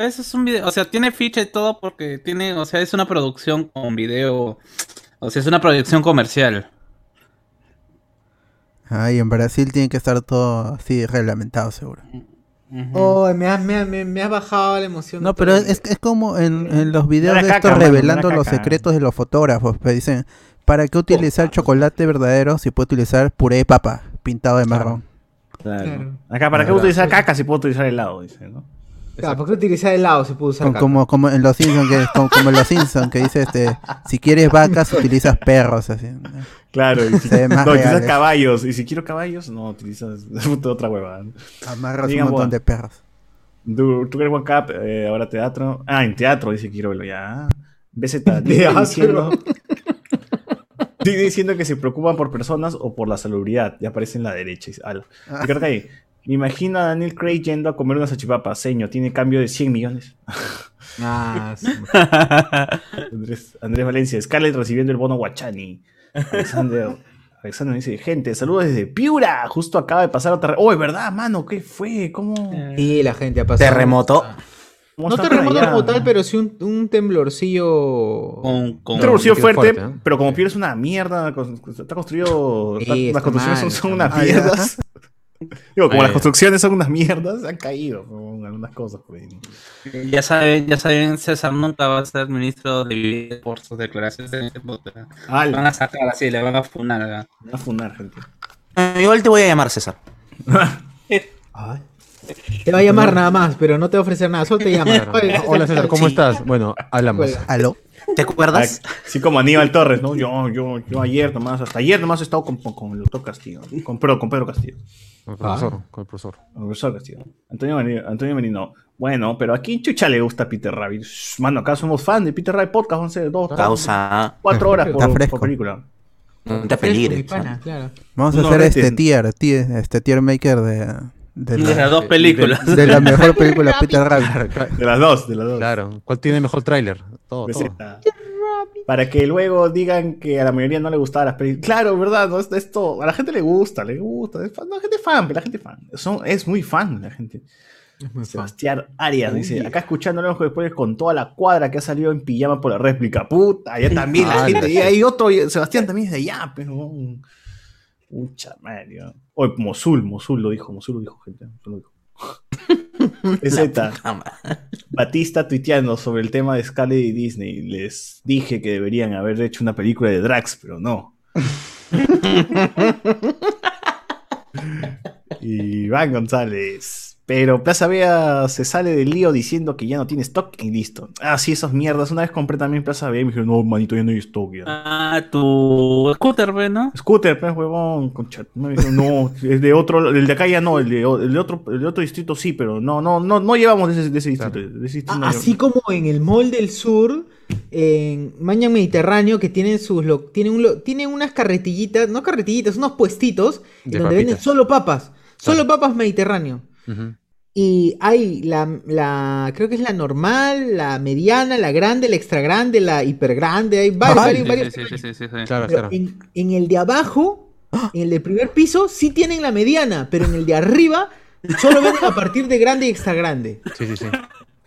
Eso es un video, o sea, tiene ficha y todo porque tiene, o sea, es una producción con video, o sea, es una producción comercial. Ay, en Brasil tiene que estar todo así reglamentado, seguro. Oh, me has me ha- me- me ha bajado la emoción. No, pero es, es como en, en los videos de caca, estos revelando los secretos de los fotógrafos. Pues dicen, ¿para qué utilizar chocolate verdadero si puede utilizar puré de papa pintado de marrón? Claro. Claro. Acá, ¿para qué Verdad. utilizar caca si puedo utilizar helado? Dice, ¿no? Claro, ¿por qué utilizar helado si puedo usar Como, caca? como, como en los Simpsons, que, como, como en los Simpsons, que dice este, si quieres vacas, utilizas perros, así. Claro, y si, no, utilizas caballos. Y si quiero caballos, no, utilizas *laughs* otra hueva. Amarras Digan, un montón de perros. Du- ¿Tú eres One Cup? Eh, ahora teatro. Ah, en teatro, dice quiero verlo ya. BZ, *laughs* diciendo, Estoy diciendo que se preocupan por personas o por la salubridad. Ya aparece en la derecha. dice, ala. Ah. Ricardo Calle, Me imagino a Daniel Craig yendo a comer una salchipapa. Seño, tiene cambio de 100 millones. *laughs* Ah, sí. *laughs* Andrés, Andrés Valencia, Scarlett recibiendo el bono Guachani. Alexander, Alexander dice, gente, saludos desde Piura. Justo acaba de pasar otra... Oh, es verdad, mano, ¿qué fue? ¿Cómo? Sí, la gente ha pasado. Terremoto. cómo No terremoto allá? como tal, pero sí un, un temblorcillo. Con, con- Un qué fuerte, fuerte, ¿eh? pero como Piura es una mierda, está construido... Sí, está- está las construcciones mal, son, unas mierdas. *laughs* Digo, como las construcciones son unas mierdas, han caído con algunas cosas. por ahí. Ya saben, ya saben, César nunca va a ser ministro de vivienda por sus declaraciones en este podcast. Al, Van a sacar así, le van a funar. ¿verdad? a funar, gente. Eh, igual te voy a llamar César. *laughs* *laughs* Ay. Te va a llamar nada más, pero no te va a ofrecer nada, solo te llama. Oye, *laughs* Hola César, ¿cómo Sí. estás? Bueno, hablamos. Cuelga. ¿Aló? ¿Te acuerdas? Así como Aníbal Torres, ¿no? Yo, yo, yo ayer nomás, hasta ayer nomás he estado con, con el doctor Castillo, con, perdón, con Pedro Castillo. Con el profesor, con el profesor. Con el profesor Castillo. Antonio Merino, Antonio Merino. Bueno, pero ¿a quién chucha le gusta Peter Rabbit? Mano, acá somos fan de Peter Rabbit Podcast, 11, dos, Causa. cuatro horas Está por, película. No te peligres. claro. Vamos a No, hacer rete. este tier, tier, este tier maker de, de, De las la, dos películas. de la mejor película *laughs* Peter Rabbit. De las dos, de las dos. Claro. ¿Cuál tiene mejor tráiler? Todo, Pues todo. Para que luego digan que a la mayoría no le gustaban las películas. Claro, ¿verdad? No, es- esto, a la gente le gusta, le gusta. Es fan, no, la gente es fan, la gente es fan. Son- es muy fan la gente. Sebastián Arias dice, acá escuchando los después con toda la cuadra que ha salido en pijama por la réplica. Puta, allá también la Ah, gente. Y hay otro, Sebastián también es de allá, pero... Mucha madre. Oye, Mosul, Mosul lo dijo, Mosul lo dijo, gente. Mosul lo dijo. *laughs* PZ, Batista tuiteando sobre el tema de Scarlett y Disney. Les dije que deberían haber hecho una película de Drax, pero no. *laughs* y Iván González. Pero Plaza Vea se sale del lío diciendo que ya no tiene stock y listo. Ah, sí, esas mierdas. Una vez compré también Plaza Vea y me dijeron, no, manito, ya no hay stock. Ya. Ah, tu scooter, ¿ve, ¿no? Scooter, pues, huevón, concha. Me dijeron, no, *laughs* es de otro, el de acá ya no, el de, el de otro, el de otro distrito sí, pero no, no, no, no llevamos de ese, de ese distrito. Claro. de ese distrito Ah, así como en el Mall del Sur, en Maña Mediterráneo, que tienen sus lo- tienen, un lo- tienen unas carretillitas, no carretillitas, unos puestitos De donde venden solo papas, solo Claro. papas Mediterráneo. Ujú. Y hay la, la, creo que es la normal, la mediana, la grande, la extra grande, la hiper grande, hay varios, varios, Sí, varios sí, sí, sí, sí, sí. Claro, Pero claro. en, en el de abajo, en el del primer piso, sí tienen la mediana, pero en el de arriba solo venden a partir de grande y extra grande. Sí, sí, sí.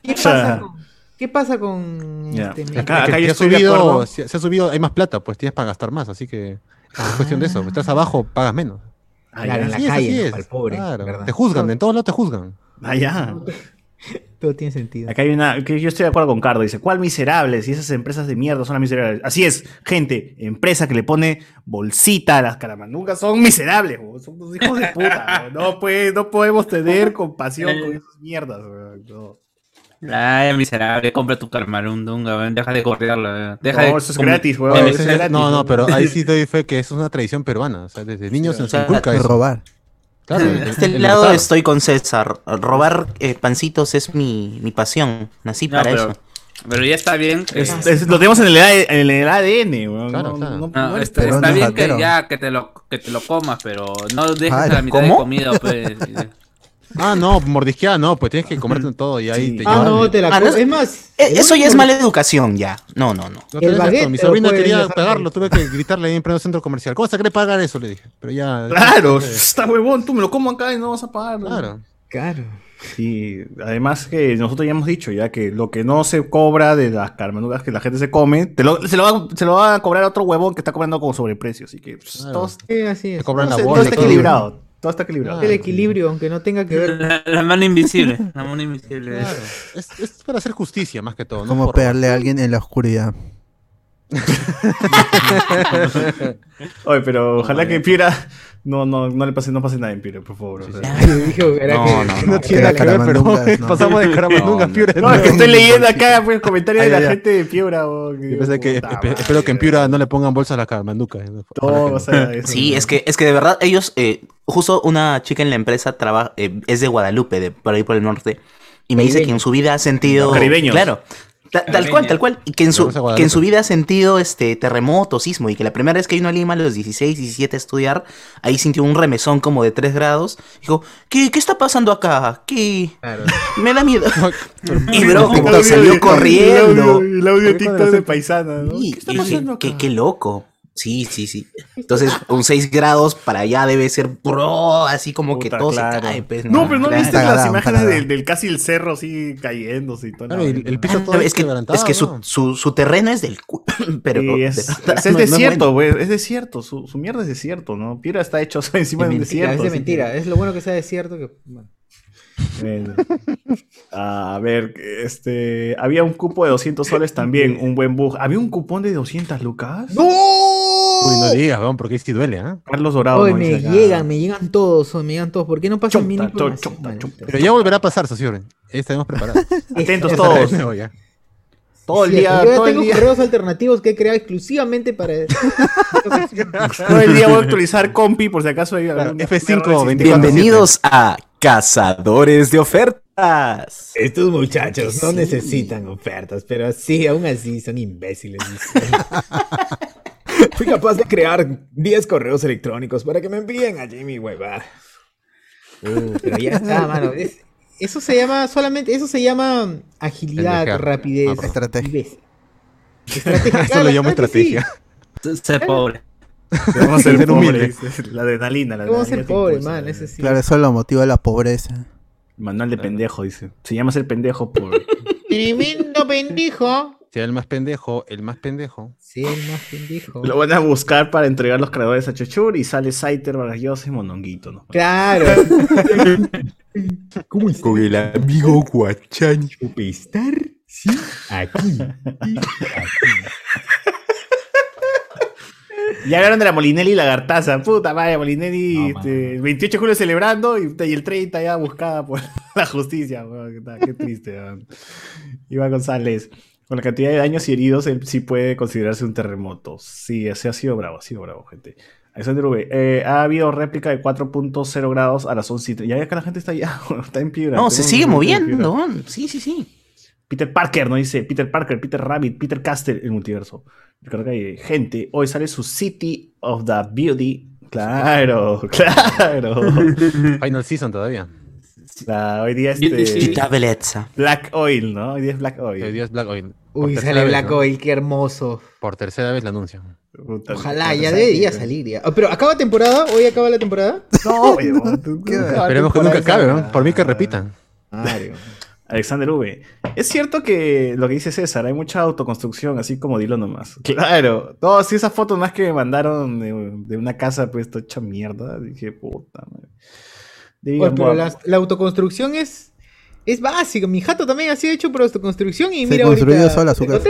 ¿Qué pasa con, ¿qué pasa con Ya. este, Acá- acá de subido, se, se ha subido, hay más plata, pues tienes para gastar más, así que es cuestión de eso. Estás abajo, pagas menos. Ah, Claro, en la es, calle, ¿no? es. Para el pobre. Te juzgan, en todos lados te juzgan. Ah, ya. Todo tiene sentido. Acá hay una, que yo estoy de acuerdo con Cardo, dice, ¿cuál miserables? Y esas empresas de mierda son las miserables. Así es, gente, empresa que le pone bolsita a las caramanducas son miserables, bo, son unos hijos de puta. *laughs* No, pues, no podemos tener *laughs* compasión con esas mierdas. no. Ay, miserable, compra tu carmarundunga, deja de correarla. ven. Deja No, de eso es gratis, weón. No, eso es ese- gratis, no, pero ahí sí *laughs* doy fe que eso es una tradición peruana. O sea, desde niños se nos inculca eso. Robar. Claro, *laughs* De el- este el lado estoy con César. Robar eh, pancitos es mi, mi pasión. Nací No, para pero, eso. pero ya está bien. Es- es- lo tenemos en el, en el ADN, weón. Claro, no, claro. no- No, no eres está, pero está bien que ya que te lo que te lo comas, pero no dejes Ah, a la mitad de comida, pues. *laughs* Ah, no, mordisquear, no, pues tienes que comerte todo y ahí Sí. te Ah, no, te la Ah, no es- más, Eh, el Eso ya es mala educación, ya. No, no, no. No El baguette. Mi sobrina pueden quería pagarlo, tuve que gritarle ahí en pleno centro comercial. ¿Cómo se quiere pagar eso? Le dije. Pero ya. Claro, Sí. *laughs* está huevón, tú me lo como acá y no vas a pagar. ¿no? Claro. Claro. Y además que nosotros ya hemos dicho ya que lo que no se cobra de las carmanugas que la gente se come, te lo- se, lo va, se lo va a cobrar a otro huevón que está cobrando como sobreprecio. Así que pues, Claro. todo, Sí, así es. Te cobran la todo bola. está todo. equilibrado. Todo está equilibrado. Ah, El equilibrio, aunque no tenga que ver. La, la mano invisible, la mano invisible. Claro. Es, es para hacer justicia más que todo. ¿no? Como Por- pegarle a alguien en la oscuridad. *laughs* Oye, pero ojalá que Piura no, no, no le pase, no pase nada en Piura, por favor. o sea. Yo dije, era No, que- no, no. No tiene nada que ver, pero Caramandungas, no. pasamos de Caramandunga a No, Piura. No, es que estoy *laughs* leyendo acá pues, comentarios de la gente de Piura. oh, que, espero que en Piura no le pongan bolsa a las Caramanducas. ¿no? Todo, o sea, eso, Sí, es que, es que de verdad ellos, eh, justo una chica en la empresa trabaja, eh, es de Guadalupe, de por ahí por el norte, y me dice que en su vida ha sentido... Caribeños. Claro. Ta- Tal cual, tal cual. Y que en, su, que en su vida ha sentido este terremoto, sismo, y que la primera vez que vino a Lima a los 16, 17 a estudiar, ahí sintió un remesón como de 3 grados. Dijo, ¿qué, qué está pasando acá? ¿Qué? Claro. Me da miedo. *laughs* y bro, salió corriendo. El audio, el audio TikTok de paisana, ¿no? Sí, ¿Qué está y dije, pasando acá? qué, qué loco. Sí, sí, sí. Entonces, un 6 grados para allá debe ser bro, así como que todo claro. se cae. Pues, No, pero no Claro. viste las imágenes del, del casi el cerro así cayéndose y todo. Claro, el, el piso todo Ah, es que, es que su, ¿no? su, su terreno es del cu- *laughs* pero Sí, de es, verdad, es, *laughs* es no- no desierto, bueno. güey, es desierto, su, su mierda es desierto, ¿no? Piura está hecho *laughs* encima Es de un desierto. es de mentira. que- Es lo bueno que sea desierto que. bueno. Bueno. A ver, este, había un cupo de 200 soles también, un buen bug. ¿Había un cupón de 200 lucas? Uy, no digas, weón, porque sí duele, ¿ah? Carlos Dorado. Hoy no me dice llegan, me llegan todos, hoy me llegan todos. ¿Por qué no pasan Chonta, mini. Pero ya volverá a pasar, socio. Estaremos preparados. *laughs* Atentos todos. De nuevo ya. Todo el Sí, día, yo todo el tengo día, correos alternativos que he creado exclusivamente para. *laughs* *laughs* todo el día voy a actualizar compi por si acaso hay Claro, algún F5, error de 24. Bienvenidos a Cazadores de Ofertas. Estos muchachos no necesitan ofertas, pero sí, aún así son imbéciles. Fui capaz de crear 10 correos electrónicos para que me envíen allí mi huevada. Uh, pero ya *laughs* está, mano. Es- eso se llama solamente, eso se llama agilidad, rapidez. Ah. Estrategia. Estrategia. Eso claro, lo llamo que sí. estrategia. Ser pobre. *laughs* Vamos a ser Ser humilde. pobres. La adrenalina, la Vamos a adrenalina ser te pobres, impulsa, man, ese sí. Claro, eso lo motiva la pobreza. Manual de pendejo, dice. Se llama ser pendejo por. *laughs* Tremendo pendejo. Si el más pendejo, el más pendejo. Sí, el más pendejo. Lo van a buscar para entregar los creadores a Chuchur y sale Saiter, Vargas y Mononguito, ¿no? Claro. ¿Cómo está? Con el amigo Guachani. Chupistar? Sí, aquí. Ya hablaron de la Molinelli y Lagartaza. Puta madre, Molinelli, No, este, el 28 de julio celebrando y, y el 30 ya buscada por *laughs* la justicia. qué triste. Iván González. Con la cantidad de daños y heridos, él sí puede considerarse un terremoto. Sí, ese ha sido bravo, ha sido bravo, gente. Alexander V. eh, ha habido réplica de 4.0 grados a las 11. Ya acá la gente está ya, *laughs* está en piedra. No, se sigue moviendo. Sí, sí, sí. Peter Parker, ¿no? Dice Peter Parker, Peter Rabbit, Peter Castle, el multiverso. Ricardo Calle, gente, hoy sale su City of the Beauty. Claro, *laughs* claro. Final Season todavía. La- hoy día Beauty este belleza. Black Oil, ¿no? Hoy día es Black Que hoy Oil. día es Black Oil. Uy, sale vez, Black ¿no? Oil, qué hermoso. Por tercera vez la anuncian. Ojalá, ya debería salir ya. Oh, pero acaba temporada, hoy acaba la temporada. No, *laughs* weón, tú- ¿Qué? tú- Esperemos que nunca acabe, ¿no? Por mí que repitan. Mario. *laughs* Alexander V. Es cierto que lo que dice César, hay mucha autoconstrucción, así como dilo nomás. *laughs* Claro. No, sí, esas fotos más que me mandaron de, de una casa, pues, toda hecha mierda. Dije, puta madre. Oye, Digan, pero la autoconstrucción es, es básica. Mi jato también ha sido hecho por autoconstrucción y Se mira construyó ahorita sola su casa.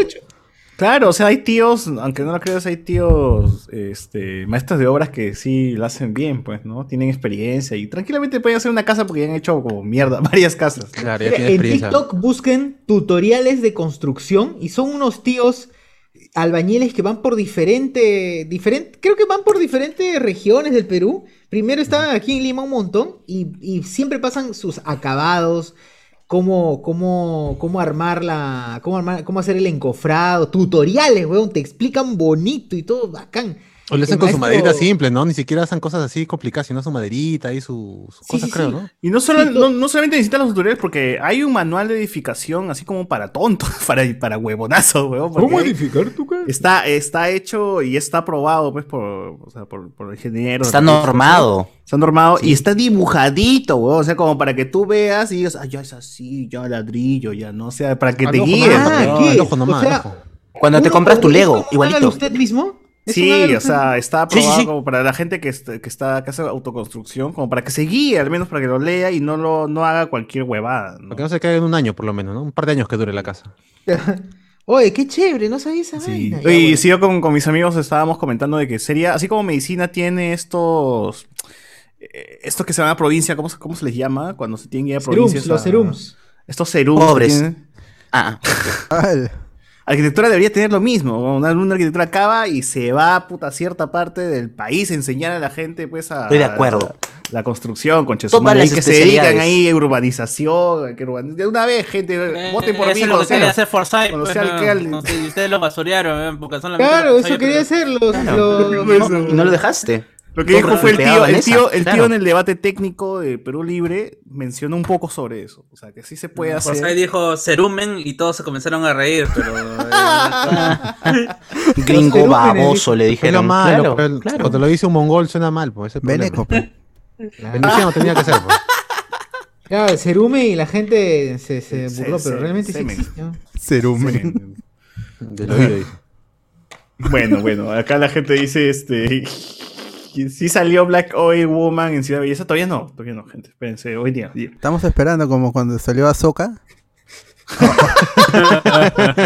Claro, o sea, hay tíos, aunque no lo creas, hay tíos, este, maestros de obras que sí la hacen bien, pues, ¿no? Tienen experiencia y tranquilamente pueden hacer una casa porque ya han hecho como mierda *laughs* varias casas. Claro, ya Mira, en. TikTok busquen tutoriales de construcción y son unos tíos albañiles que van por diferente, diferente, creo que van por diferentes regiones del Perú. Primero estaban aquí en Lima un montón y, y siempre pasan sus acabados, cómo, cómo, cómo armar la, cómo armar, cómo hacer el encofrado, tutoriales, weón, te explican bonito y todo bacán. O le hacen con su maderita simple, ¿no? Ni siquiera hacen cosas así complicadas, sino su maderita y sus sus Sí, cosas, sí, creo, sí. ¿no? Y no, solo, Sí, no, no solamente necesitan los tutoriales, porque hay un manual de edificación así como para tontos, *laughs* para, para huevonazos, weón. porque hay- edificar tu casa? Está, está hecho y está aprobado, pues, por, o sea, por, por ingenieros. Está normado. Está normado y está dibujadito, weón. O sea, como para que tú veas y digas, ah, ya es así, ya ladrillo, ya no, o sea, para que Al te guíes. nomás, Ah. ¿qué? ojo nomás, O sea, ojo. Cuando te ¿Uno compras tu Lego, igualito. usted mismo? ¿Es un Sí, o sea, está Sí, sí, aprobado sí. como para la gente que, est- que está que hace autoconstrucción, como para que se guíe, al menos para que lo lea y no lo no haga cualquier huevada. ¿no? Porque no se caiga en un año, por lo menos, ¿no? Un par de años que dure la casa. *laughs* Oye, qué chévere, no sabía esa Sí. vaina. Ya, Y bueno. si yo con, con mis amigos estábamos comentando de que sería, así como medicina tiene estos, eh, estos que se van a provincia, ¿cómo, se- cómo se les llama? Cuando se tienen que ir a Serums, provincias. los serums. Estos serums. que Pobres. Ah, *laughs* Arquitectura debería tener lo mismo. Una, una arquitectura acaba y se va puta, a cierta parte del país a enseñar a la gente pues a Estoy de acuerdo. la construcción, con Todas que se dedican ahí a urbanización, que urban- de una vez gente voten por Eh, eso mí es lo que quería hacer Forsyth. pues, ¿no? alcalde. No sé, y ustedes lo basurearon, ¿eh? porque son la Claro, eso quería hacer los. Claro. los- y no lo dejaste. Lo que dijo fue el tío, el tío, el tío claro. en el debate técnico de Perú Libre mencionó un poco sobre eso. O sea, que sí se puede Forsyth hacer. dijo cerumen y todos se comenzaron a reír, pero. eh, *laughs* Gringo baboso, le dijeron. lo malo, claro, pero el- claro. cuando lo dice un mongol suena mal, pues. Veneco, pe. Veneziano tenía que ser, pues. *laughs* Claro, el cerume y la gente se, burló, se- pero realmente sí. ¿no? Cerumen. Del oído, dice. Bueno, bueno, acá la gente dice este. Sí salió Black Oil Woman en Ciudad Belleza. Todavía no, todavía no, gente. Espérense, hoy día. Estamos esperando como cuando salió Azoka. *laughs*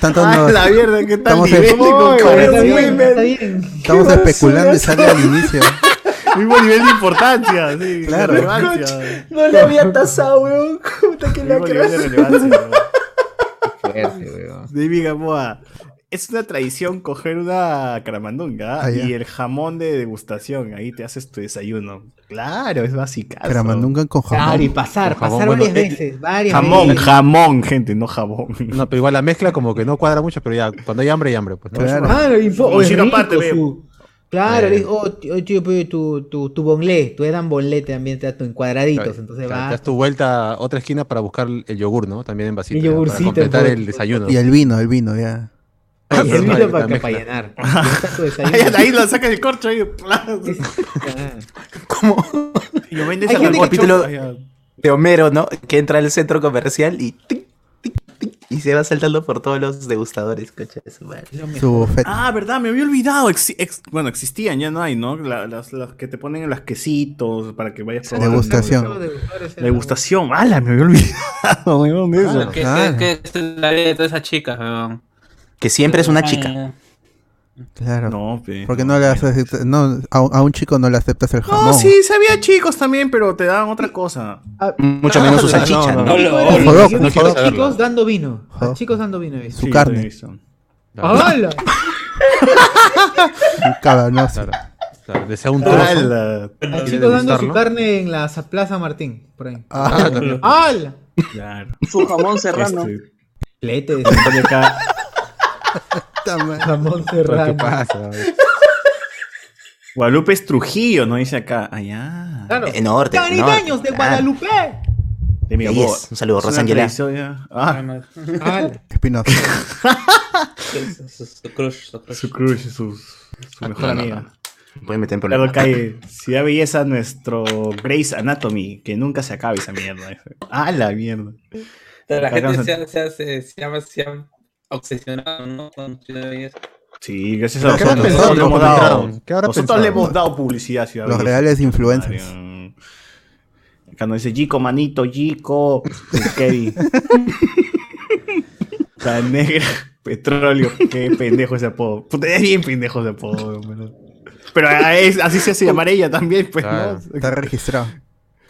Tanto Ah, nos- la mierda, ¿qué tal estamos nivel de está bien, está bien. estamos ¿Qué especulando y sale al inicio. *laughs* Mismo nivel de importancia, sí, Claro. de relevancia. No le había tasado, weón. Puta que de *laughs* weón. David Gamboa. Es una tradición coger una caramandunga Ah, y el jamón de degustación. Ahí te haces tu desayuno. Claro, es básica. Caramandunga con Claro, y jamón. pasar, jamón, pasar bueno, varias eh, veces, varias Jamón, veces. jamón, gente, no jabón. No, pero igual la mezcla como que no cuadra mucho, pero ya, cuando hay hambre, hay hambre, pues. ¿no? Claro. Claro, y Como es si no rico parte, su- Claro, Eh. le digo, oh, tío, tío, pero tu, tu, tu bonlé, tu edan bonlé también te da tu en cuadraditos, Claro, entonces claro, va. te das tu vuelta a otra esquina para buscar el yogur, ¿no? También en vasito. El ya, yogurcito, Para completar pues. el desayuno. Y el vino, el vino, ya. El vino la para, para llenar. Ahí, ahí lo sacas el corcho ahí. Es- ah. Como Y lo vendes Hay al capítulo- de Homero, ¿no? Que entra al centro comercial y tic, tic, tic, y se va saltando por todos los degustadores, coche de su. Ah, verdad, me había olvidado. Ex- bueno, existían, ya no hay, ¿no? La- las, las que te ponen en las quesitos para que vayas probando. Degustación. Los eran- Degustación. ¡Hala! Me había olvidado, *laughs* weón, de eso. ¿Qué, Claro. qué, qué es la vida de todas esas chicas, weón? Que siempre es una Ah, chica. Claro. No, pe. Porque no le aceptas, no, a, a un chico no le aceptas el jamón. No, sí, se había chicos también, pero te daban otra cosa. Ah, Mucho menos su salchicha, no, chicos dando vino. A Jodoc. chicos dando vino. Su Sí, carne. ¡Hala! *laughs* Un cavernoso. Claro, claro, desea un trozo. ¡Hala! A ¿Quiere chicos dando su carne en la Plaza Martín, por ahí. Ah, ¡Hala! Claro. Su jamón serrano. Este, Plete *laughs* jamón ¿Qué pasa? Guadalupe es Trujillo, ¿no? Dice acá. Allá. Claro. En norte, en ¡Caribeños norte, de claro. Guadalupe! De mi es. Un saludo, ya. Ah, ¡Hala! *laughs* Espinosa. Su, su- su crush, su crush. su crush, su, su mejor no, no, amiga. Pueden meter en Claro, problemas. calle. Ciudad Belleza, nuestro Grace Anatomy. Que nunca se acabe esa mierda. *laughs* Ah, la mierda. La Acá gente se- se, se, ha- se, ha obsesionado, ¿no? Con Ciudad Belleza. Sí, gracias a ¿Qué nosotros. habrá Nosotros pensado? le hemos dado, ¿Qué habrá nosotros pensado? le hemos dado publicidad a Ciudad Los Belleza. reales influencers. Acá nos dice Gico, manito, Gico, Kevin. La *laughs* negra, petróleo. Qué pendejo ese apodo. Puta, es bien pendejo ese apodo. pero- Pero es- así se hace llamar ella también, pues, Claro. ¿no? Está registrado.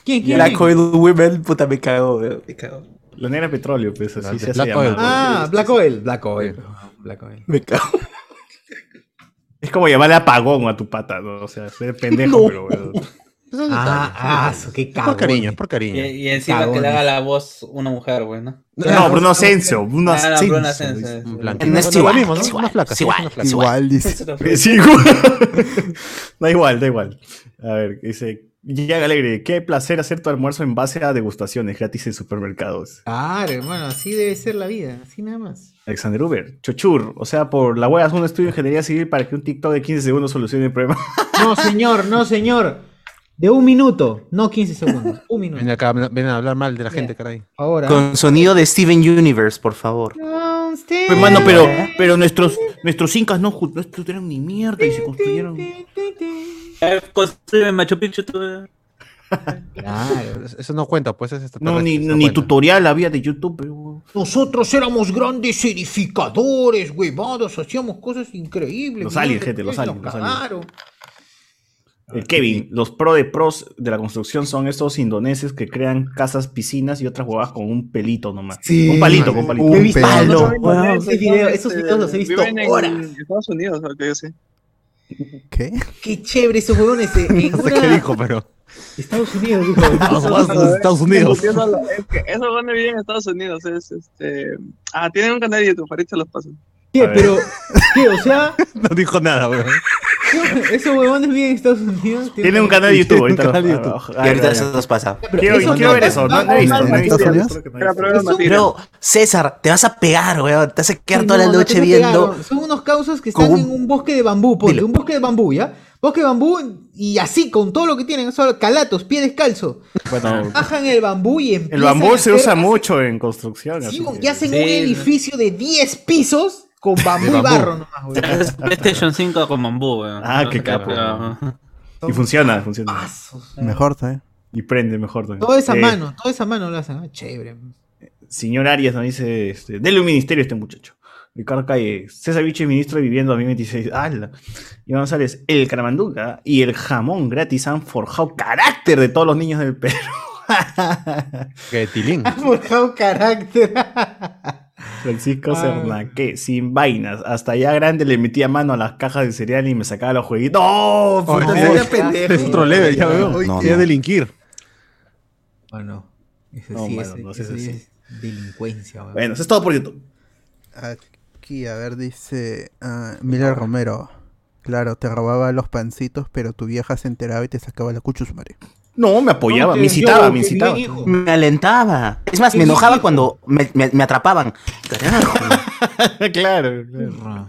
¿Quién, quién? Black Oil Women, puta, me cago, me cago. La negra petróleo, pues, así se Black Oil. Ah, Black Oil. Black Oil. Black Oil. Me cago. Es como llamarle apagón a tu pata, ¿no? O sea, ser pendejo, pero, weón. Esos Ah, ah, su, qué Es cagón. por cariño, es por Y, cariño. y encima que le haga la voz una mujer, güey, ¿no? No, Bruno Asensio. Bruno Ah, no, Asensio. Bruno Asensio, es igual, ¿no? es igual, Una flaca, igual, *laughs* Igual, igual. *laughs* da igual, da igual. A ver, dice, Llega Alegre, qué placer hacer tu almuerzo en base a degustaciones gratis en supermercados. Claro, hermano, así debe ser la vida, así nada más. Alexander Uber, Chochur, o sea, por la web haz un estudio de ingeniería civil para que un TikTok de 15 segundos solucione el problema. *laughs* No, señor, no, señor. De un minuto, no 15 segundos. Un *laughs* minuto. Ven acá, ven a hablar mal de la Ya. gente, caray. Ahora. Con sonido de Steven Universe, por favor. Hermano, pero, *laughs* pero nuestros, nuestros incas no, no ni mierda y se construyeron. Construye Machu Picchu tú. eh. Claro. Eso no cuenta, pues es No, ni, no ni tutorial había de YouTube. pero- Nosotros éramos grandes edificadores, huevados, hacíamos cosas increíbles. Los aliens, gente, los aliens, los cagaron. El Kevin, los pro de pros de la construcción son estos indoneses que crean casas, piscinas y otras huevadas con un pelito nomás. Sí. Un palito, con palito. Visto pelo. esos- Wow. esos videos los he visto Viven en horas. Estados Unidos, lo que yo sé. ¿Qué? Qué chévere esos huevones eh, *laughs* en No sé una- qué dijo, pero. Estados Unidos, dijo. *laughs* Estados Unidos. Estados Unidos. Es que esos viven en Estados Unidos. Es, este... Ah, tienen un canal de YouTube, ahorita los paso. ¿Qué? Pero, ¿qué? O sea, *laughs* No dijo nada, weón. *laughs* esos huevones viven en Estados Unidos. Tiene un canal de YouTube. un ahorita canal de lo- YouTube. ah, Y ahorita ya. nos pasa. Pero Quiero, eso ver eso. No, no Eso-. Pero, César, te vas a pegar, weón. Te vas a quedar Sí, toda la no, no noche viendo. Son unos causos que están en un bosque de bambú, ponte, un bosque de bambú, ¿ya? Bosque de bambú y así, con todo lo que tienen, solo calatos, pie descalzo. Bueno, Bajan el bambú y empiezan el bambú a se hacer- usa mucho en construcción. Sí, así y hacen Sí, un edificio de 10 pisos con bambú, y barro nomás, güey. PlayStation 5 con bambú, weón. Ah, No qué capo. pero- Y funciona, funciona. Pasos. Mejor, ¿sabes? Y prende mejor también. Toda esa Eh, mano, toda esa mano lo hacen. ah, chévere. Señor Arias nos dice, este, dele un ministerio a este muchacho. Ricardo Calle, César Vichy, ministro de Vivienda 2026. ¡Hala! Iván González, el caramanduca y el jamón gratis han forjado carácter de todos los niños del Perú. Que Tilín. *laughs* Ha forjado carácter. Francisco Ah. Cernaque, sin vainas. Hasta ya grande le metía mano a las cajas de cereal y me sacaba los jueguitos. ¡No! Oh, es- pendejo! Es otro level, ya veo. No, no. delinquir. Bueno, eso No, sí, mano, es, no eso seas sí así. es delincuencia. güey. Bueno, eso es todo por YouTube. Aquí, a ver, dice ah, Miller Romero. Claro, te robaba los pancitos, pero tu vieja se enteraba y te sacaba la cuchus, madre. No, me apoyaba, me incitaba, me incitaba. Me alentaba. Es más, me enojaba cuando me, me- me atrapaban. *laughs* Carajo. claro, claro.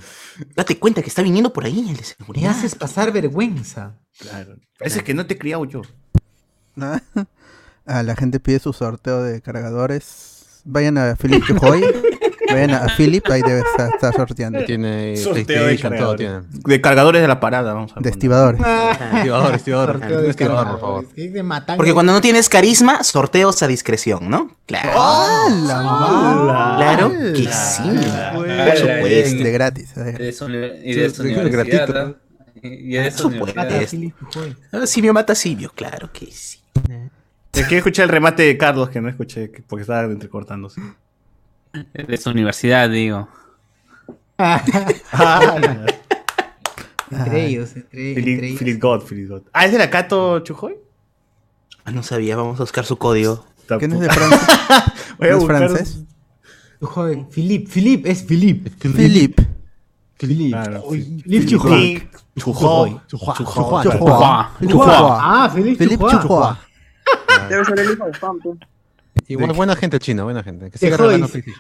Date cuenta que está viniendo por ahí el de Me seguridad. haces pasar vergüenza. claro. Parece que no te he criado yo. *laughs* Ah, la gente pide su sorteo de cargadores. Vayan a Philip Chujoy. *laughs* Vayan a Philip, ahí debe estar, estar sorteando. Tiene Sorteo de PlayStation, todo tiene. cargadores. De cargadores de la parada, vamos a De poner. estibadores. Estibador, estibador. Sorteo Un de estibador, por favor. De. Porque cuando no tienes carisma, sorteos a discreción, ¿no? Claro. ¡Ah, Claro que sí. Por supuesto. De gratis. ver. De uni- y de universidad. gratuito. ¿no? Y de. Ah, Simio mata a Simio, claro que sí. Es que escuché el remate de Carlos que no escuché que- porque estaba entrecortándose. De su universidad, digo. Ah, Entre ellos, entre, entre Philip, ellos. Philip God, Philip God. Ah, ¿es de la Cato Chujoy? Ah, no sabía, vamos a buscar su código. ¿Quién es de Francia? *laughs* Voy a ¿No es buscar- francés? Chujoy. Philip, Philip, es Philip. Philip. Philip. Claro, Philip Chujoy. Chujoy. Chujua. Ah, Philip Philip Chujoy. Debe ser el hijo de Pam, Igual buena gente china, buena gente. Que siga.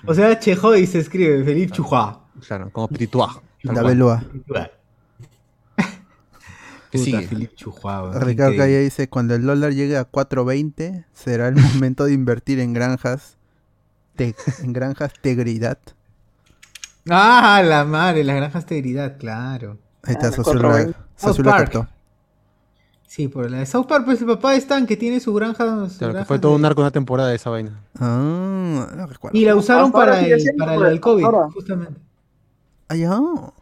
O sea, Chejoy se escribe, Philip Chujoy. Claro, como Pirituá. La Belua. *laughs* Que Puta, sigue. Chujoy. weón, Ricardo. Calle dice, cuando el dólar llegue a 4.20, será el momento de invertir en granjas. Te- en granjas Tegridad. Ah, la madre, las granjas de integridad, claro. Ahí está, Ah, Sosul cuatro la, veinte. Sosul South la Park. captó. Sí, por la de South Park, pues el papá de Stan que tiene su granja. su Claro, que fue todo de- un arco una temporada de esa vaina. Ah, no recuerdo. Y la usaron Hasta para el, para pues, el COVID, ahora. justamente. Ah, ya. Lo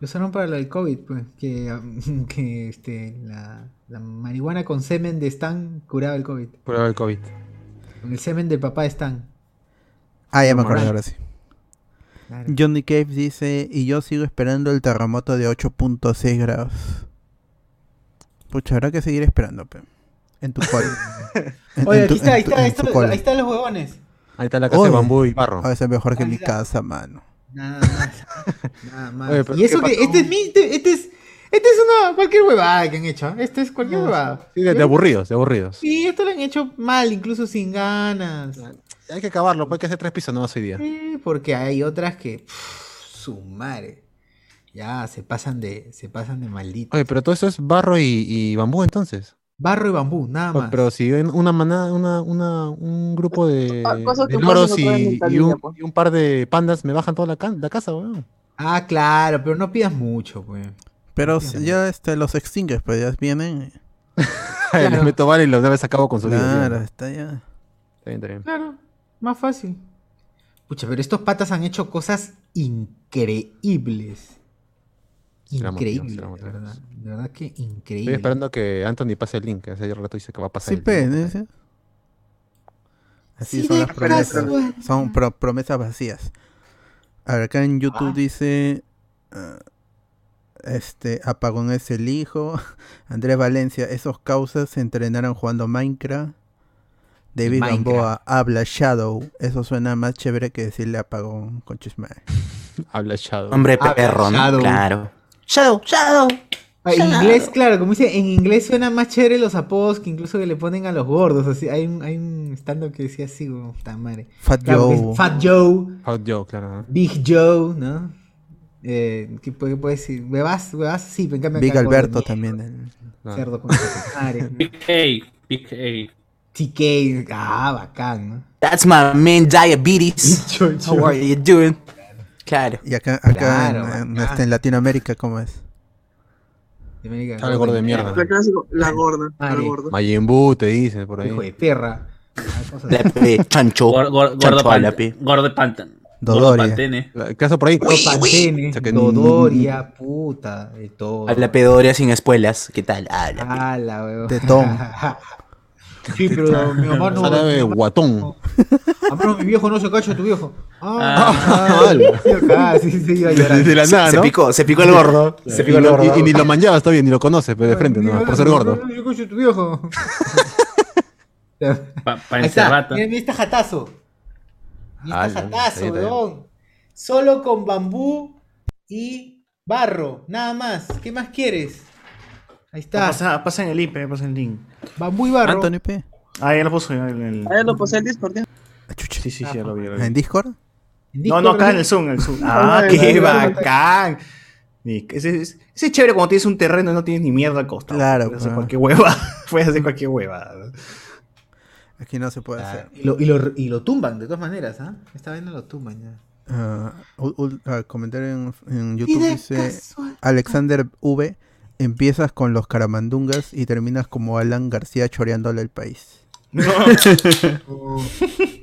usaron para el COVID, pues, que, *laughs* que este, la, la marihuana con semen de Stan curaba el COVID. Prueba del COVID. Con el semen del papá de Stan. Ah, ya me Moral. ahora sí. Claro. Johnny Cave dice, y yo sigo esperando el terremoto de 8.6 grados. Pucha, habrá que seguir esperando, pe. En tu. *laughs* En- Oye, aquí está, ahí está, ahí está, ahí están los huevones. Ahí está la casa de bambú y barro. A veces mejor que Ahí mi está. casa, mano. Nada *laughs* más. Nada más. Oye, pero y eso ¿qué que pasó? este es mi, este, este es, este es una cualquier huevada que han hecho. ¿eh? Este es cualquier huevada. Sí, de, de aburridos, de aburridos. Sí, esto lo han hecho mal, incluso sin ganas. Hay que acabarlo, pues hay que hacer tres pisos nomás hoy día. Sí, porque hay otras que pff, su madre. Ya se pasan de, se pasan de maldito. Oye, pero todo eso es barro y, y bambú entonces. Barro y bambú, nada más. Pero si ven una manada, una, una, un grupo de, *laughs* Ah, de loros y, un, y un par de pandas me bajan toda la, can- la casa, weón. Ah, claro, pero no pidas mucho, pues. Pero ya este, los extingues, pues ya vienen. Les meto vale y *laughs* los debes acabo con su vida. Claro, tío. está ya. Está bien, está bien. Claro, más fácil. Pucha, pero estos patas han hecho cosas increíbles. Será de verdad. De verdad que Estoy increíble. esperando que Anthony pase el link. Hace rato dice que va a pasar Sí, el link. Así Sí, son de las promesas. Son pro- promesas vacías. A ver, acá en YouTube Ah. dice. ah, este, Apagón es el hijo. *laughs* Andrés Valencia, esos causas se entrenaron jugando Minecraft. David Minecraft. Gamboa habla Shadow. Eso suena más chévere que decirle apagón con chisme. *laughs* Habla Shadow. Hombre perro, ¿no? Shadow. Claro. Shadow, Shadow. Ah, En inglés, claro, como dice, en inglés suena más chévere los apodos que incluso que le ponen a los gordos. Así, hay un, hay un stand que decía así, como, puta madre. Fat Claro, Joe. Fat Joe, Hot Joe, claro. ¿no? Big Joe, ¿no? Eh, ¿qué, puede, qué puede decir? ¿Huevas? ¿Huevas? Sí, en cambio Big Alberto también. el- Ah. Cerdo con madre. Big A, Big A. TK, ah, bacán, ¿no? That's my man diabetes. How are you doing? Claro. Y acá, acá Claro, en, en- este, en Latinoamérica, ¿cómo es? De América, Sale gordo de mierda. La clásico, la gorda. La Madre. gorda. Majin Buu te dice por ahí. Hijo de perra. Ah, cosas La así. pe, chancho. Gor- gor- Chancho gordo, a pan, la gordo de Pantan. Dodoria. Pantene. La- ¿Qué por ahí? Todo Pantene, O sea que- Dodoria, puta, de todo. A la pedoria sin espuelas. ¿Qué tal? A la. Ah, la. Tetón. Sí, pero mi mamá no. Mamá- guatón. Ah, pero mi viejo no se cacha tu viejo. Ah. Ah, sí, acá, sí, sí, iba a llorar. De la nada, Se picó, se picó el gordo. Se Y, picó el gordo. y- ni lo manjabas todavía, ni lo conoces, pero de frente, ¿no? Por ser gordo. No se cacha tu viejo. *laughs* Pa, pa Ahí está. encerrata. Mira, mira este jatazo. Mira este Ah, jatazo, está. weón. Solo con bambú y barro, nada más. ¿Qué más quieres? Ahí está. Pasa, pasa en el link, pe, pasa en el link. Bambú y barro. Anthony P. Ah, ya lo puso en el. el- Ahí lo puse en Discord, tío. Ah, chucha. Sí, sí, sí, ya lo vi. ya lo vi. ¿En Discord? No, no, acá en el Zoom, en el Zoom. *laughs* Ah, Ah, qué ya, ya, ya. bacán. Ese, ese es chévere cuando tienes un terreno y no tienes ni mierda al costado. Claro, Puedes hacer cualquier hueva. *laughs* Puedes hacer cualquier hueva. Aquí no se puede Ah, hacer. y, lo, y, lo, y lo tumban, de todas maneras, ¿ah? Esta vez no lo tumban ya. Ah, ul- ah, comentario en, en YouTube dice casual- Alexander V. Empiezas con los caramandungas y terminas como Alan García choreándole el país. *laughs*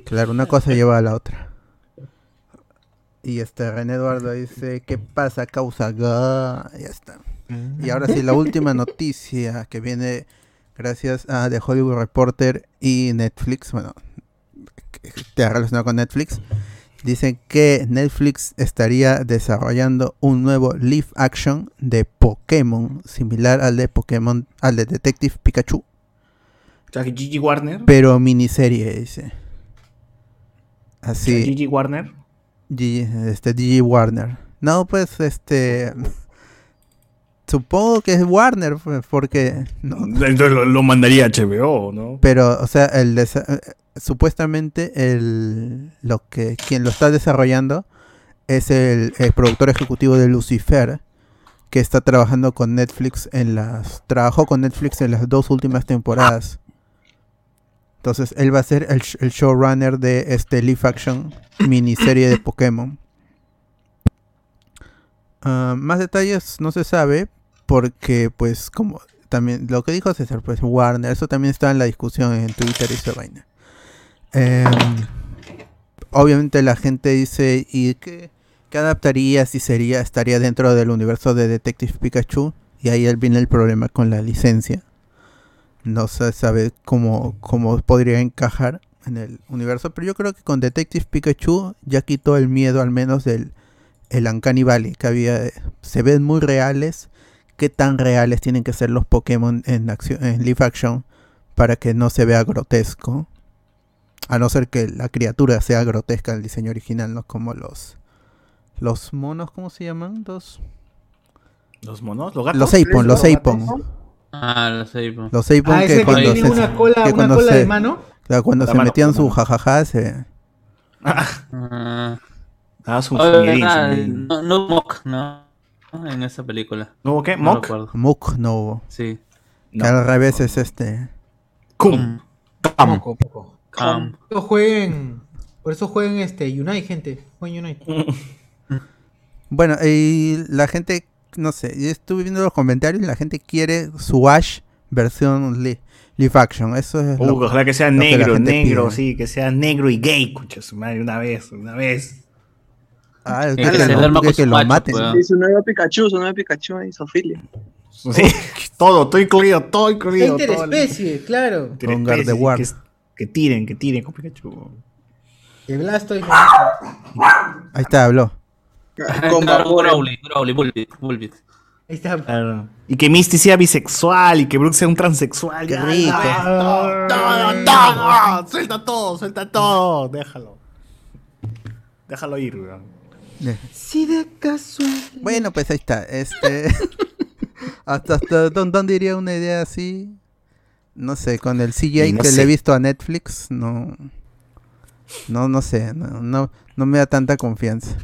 Claro, una cosa lleva a la otra. Y este René Eduardo dice, ¿qué pasa? Causa ga-". Ya está. Y ahora sí, la última noticia que viene gracias a The Hollywood Reporter y Netflix, bueno, que está relacionado con Netflix, dicen que Netflix estaría desarrollando un nuevo live action de Pokémon, similar al de Pokémon, al de Detective Pikachu, O sea, que Gigi Warner. pero miniserie, dice. o sea, Así. Gigi Warner. Este DJ Warner. No, pues este supongo que es Warner porque no, Entonces lo, lo mandaría a HBO, ¿no? pero o sea, el eh, supuestamente el lo que quien lo está desarrollando es el, el productor ejecutivo de Lucifer que está trabajando con Netflix en las trabajó con Netflix en las dos últimas temporadas. Entonces él va a ser el showrunner de este live action miniserie de Pokémon. Ah, más detalles no se sabe porque pues como también lo que dijo César pues Warner eso también está en la discusión en Twitter y esa vaina. Em, obviamente la gente dice y qué, qué adaptaría si sería estaría dentro del universo de Detective Pikachu y ahí viene el problema con la licencia. No se sabe cómo, cómo podría encajar en el universo, pero yo creo que con Detective Pikachu ya quitó el miedo al menos del el Uncanny Valley que había. Se ven muy reales. ¿Qué tan reales tienen que ser los Pokémon en, acción, en live action para que no se vea grotesco? A no ser que la criatura sea grotesca el diseño original, no como los los monos, ¿cómo se llaman? Los Los monos, los gatos. los Apon, los Apon. Ah. Los Apon Ah, que cuando tiene se, una cola, que una cuando cola se- de mano. claro, cuando La se mano, metían su jajaja se *laughs* Ah. Ah, su no, no ¿no? En esa película. ¿No hubo qué? No ¿Mock? recuerdo. Muk no hubo. Sí. Que al revés es este. Cum. Poco. Cam. Por eso jueguen. Por eso jueguen este Unite, gente. Jueguen Unite. *laughs* Bueno, y la gente, no sé, yo estuve viendo los comentarios y la gente quiere su Ash versión li- live action. Eso es lo- Uh, ojalá que sea lo que negro, gente negro, pide. sí, que sea negro y gay, cucha su madre, una vez, una vez. Ah, el Que que, se duerma que- con que su lo macho, maten. pues. Sí, su nuevo Pikachu, su nuevo Pikachu y Sofilia. Sí, todo, todo incluido, todo incluido. todo el- Interespecie, claro. interespecie, Con Gardevoir. Que, que tiren, que tiren con Pikachu. El Blastoise. Ahí está, habló. Con. Growly, Growly, Bulbit, Bulbit. Ahí está. Claro. Y que Misty sea bisexual y que Brooke sea un transexual. Qué rico. Todo, todo, todo. Suelta todo, suelta todo. Déjalo. Déjalo ir, weón. Si de casual. Bueno, pues ahí está. Este. *laughs* hasta hasta ¿dó- ¿dónde iría una idea así? No sé, con el CGI No que le he visto a Netflix, no. No, no sé, no, no, no me da tanta confianza.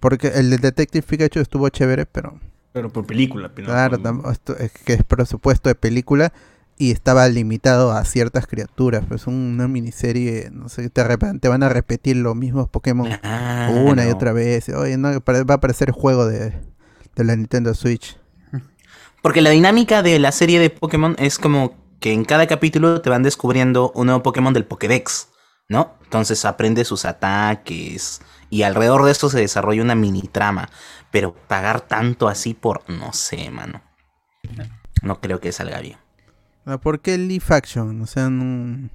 Porque el de Detective Pikachu estuvo chévere, pero Pero por película. pero claro, esto es que es presupuesto de película y estaba limitado a ciertas criaturas. Pues una miniserie, no sé, te, van a repetir los mismos Pokémon Ah, una y otra vez. Oye, no, va a aparecer el juego de, de la Nintendo Switch. Porque la dinámica de la serie de Pokémon es como que en cada capítulo te van descubriendo un nuevo Pokémon del Pokédex, ¿no? Entonces aprendes sus ataques y alrededor de esto se desarrolla una mini trama. Pero pagar tanto así por, no sé, mano. No creo que salga bien. Ah, ¿Por qué Leaf Action? O sea, no...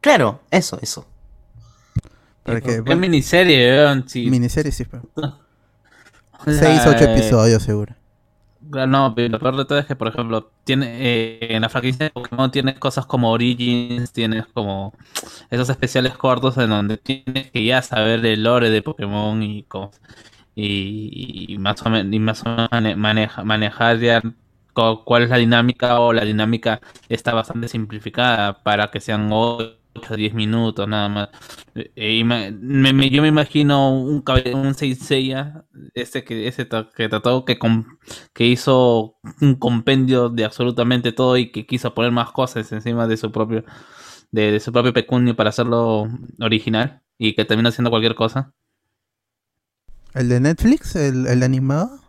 Claro, eso, eso. Porque, ¿Qué bueno, miniserie, weón? Sí. miniserie sí, pero... O sea, 6, 8 eh, episodios seguro. No, pero lo peor de todo es que, por ejemplo, tiene eh, en la franquicia de Pokémon tienes cosas como Origins, tienes como esos especiales cortos en donde tienes que ya saber el lore de Pokémon y y, y más o menos, y más o menos mane- maneja- manejar ya cuál es la dinámica o la dinámica está bastante simplificada para que sean 8 o 10 minutos nada más. Me- me- yo me imagino un, un Seiya, este que, ese que trató que, com- que hizo un compendio de absolutamente todo y que quiso poner más cosas encima de su propio de, de su propio pecunio para hacerlo original y que termina haciendo cualquier cosa. ¿El de Netflix? ¿El, el animado?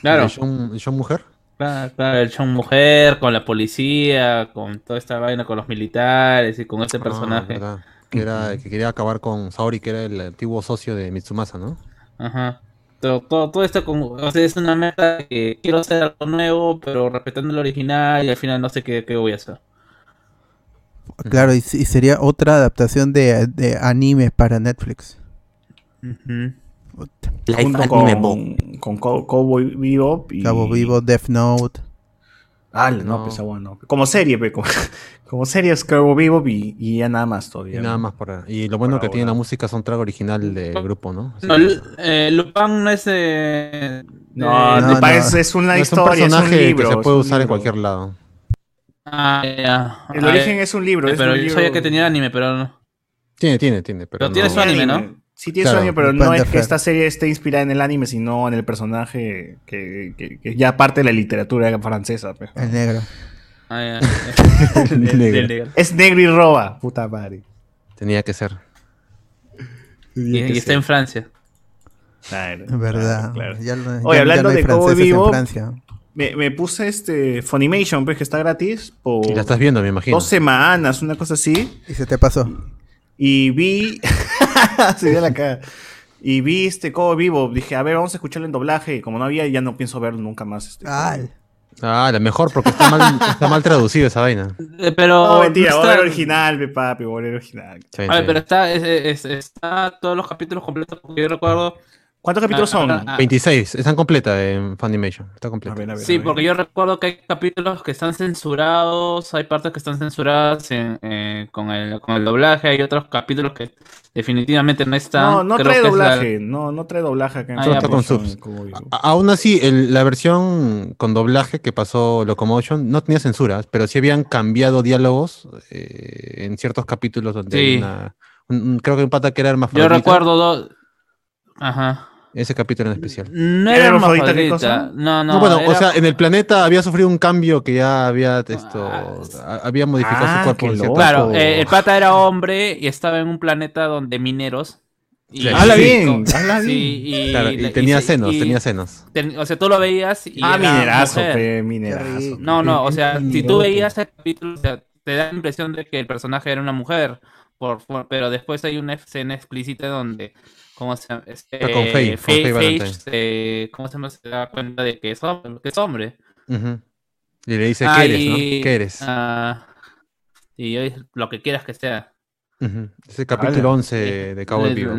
Claro, ¿El John, el John Mujer? Claro, claro, el show mujer con la policía, con toda esta vaina con los militares y con este Ah, personaje. que, era, que quería acabar con Saori, que era el antiguo socio de Mitsumasa, ¿no? Ajá. Todo, todo, todo esto con, o sea, es una meta que quiero hacer algo nuevo, pero respetando el original y al final no sé qué, qué voy a hacer. Claro, y, y sería otra adaptación de, de anime para Netflix. Puta. Live junto con, con Co- Cowboy Bebop y... Cabo Vivo, Death Note. Ah, no, No. pues bueno. Como serie, como, *laughs* como serie es Cowboy Bebop y, y ya nada más Y todavía. nada ¿no? más por ahí. Y lo bueno Por que tiene la música soundtrack original del grupo, ¿no? Así No, eh, Lupin no es. No, de- no, Lupin no. Es, es una no, es un historia, es un libro. que se puede usar en cualquier lado. Ah, ya. El Ah, origen eh, es un libro. es Pero un yo libro- sabía que tenía anime, pero no. Tiene, tiene, tiene. Pero, Pero tiene su anime, ¿no? Sí, tiene su Claro, anime, pero no es que esta serie esté inspirada en el anime, sino en el personaje que, que, que ya parte de la literatura francesa. pe. El negro. Ah, ya. *laughs* El negro. Es negro y roba, puta madre. Tenía que ser. Y, y está en Francia. Claro, Es verdad. claro, claro. Ya, no- Oye, ya- ya hablando no de Bebop, Francia. Me, me puse este Funimation, pues que está gratis por Y la estás viendo, me imagino. dos semanas, una cosa así. Y se te pasó. Y vi. *laughs* *laughs* se dio la cara. Y vi este Cobo Vivo. Dije, a ver, vamos a escucharlo en doblaje. Y como no había, ya no pienso verlo nunca más. Este, Ay, Ah, la mejor, porque está mal, está mal traducido esa vaina. Eh, Pero. No, mentira, voy a está- original, pe, papi, voy a ver original. A ver, pero está, es- es- está todos los capítulos completos. Porque yo recuerdo. ¿Cuántos capítulos son? Ah, ah, 26, están completa en Funimation. Está A completa. ver, a ver, a Sí, porque yo recuerdo que hay capítulos que están censurados, hay partes que están censuradas en- eh, con, el, con el doblaje, hay otros capítulos que definitivamente no están. No, no Creo trae que es la- doblaje. No, no trae doblaje acá en Ah, Solo ya, está con Funimation, subs. A- aún así, el- la versión con doblaje que pasó Locomotion no tenía censuras, pero sí habían cambiado diálogos eh, en ciertos capítulos donde hay una- un- un- creo que un pata que era Yo hermafrodita. recuerdo dos. Ajá. Ese capítulo en especial. No ¿Era hermafrodita? No, no. No, bueno, o era- sea, en el planeta había sufrido un cambio que ya había esto, Ah, había modificado ah, su cuerpo. en. Claro, eh, el pata era hombre y estaba en un planeta donde mineros Y, Habla sí, bien, co- habla sí, bien. y, Claro, y tenía se- senos, y tenía senos. ten- o sea, tú lo veías y Ah, era minerazo, mujer. pe, minerazo. No, no, o sea, si tú veías el capítulo, o sea, te da la impresión de que el personaje era una mujer, por, por- pero después hay una escena explícita donde, ¿cómo se llama? Este, Está con Faye, con Faye se- ¿cómo se llama? Se da cuenta de que es hombre. Que es hombre. Ujú. Y le dice, Ah, ¿qué eres, y- no? ¿Qué eres? ah, y yo lo que quieras que sea. Ujú. Es el capítulo 11 de Cabo Le- Vivo.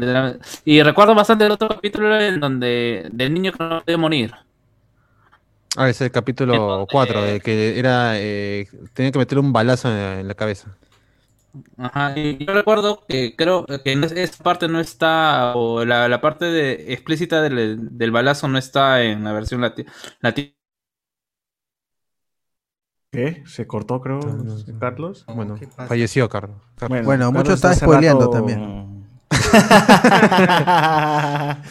Y recuerdo bastante el otro capítulo en donde del niño que no puede morir. Ah, es el capítulo Entonces, 4, de que era, eh, tenía que meterle un balazo en, en la cabeza. Ajá, y yo recuerdo que creo que esa parte no está, o la, la parte de, explícita del, del balazo no está en la versión lati- latina. ¿Qué? ¿Se cortó, creo, Carlos? Bueno, falleció Carlos. Carlos. Bueno, mucho Carlos está hace spoileando rato- también. *laughs*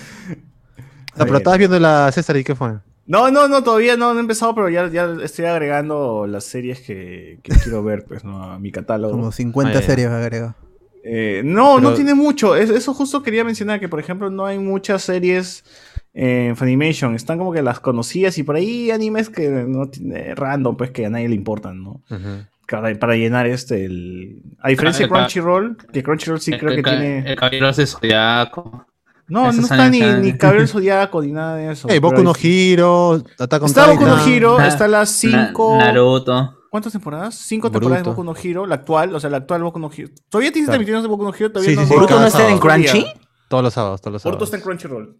No, pero estabas viendo la César y qué fue. No, no, no, todavía no, no he empezado, pero ya, ya estoy agregando las series que, que quiero ver, pues, ¿no? A mi catálogo. Como 50 Ah, ya. series agrega. Eh, no, no tiene mucho. Es- eso justo quería mencionar, que por ejemplo no hay muchas series en Funimation. Están como que las conocidas y por ahí animes que no tiene random, pues que a nadie le importan, ¿no? Ujú. Para, para llenar este, el... A diferencia de Crunchyroll, que Crunchyroll sí creo el, que tiene... el caballero de Zodiaco. No, no está ni, ni ah. Cabello del *laughs* Zodiaco ni nada de eso. Hey, pero Boku no Hero, Attack on Está Boku no. Hero, Na- está las Na- 5... Naruto. ¿Cuántas temporadas? Cinco temporadas de Boruto. Boku no Hero, la actual, o sea, la actual Boku no Hero. ¿Todavía tienes Claro. transmisiones de Boku no Hero? Todavía Sí, no sí, sí, ¿Boruto no está en. Crunchy? Todos los sábados, todos los Boruto sábados. está en Crunchyroll.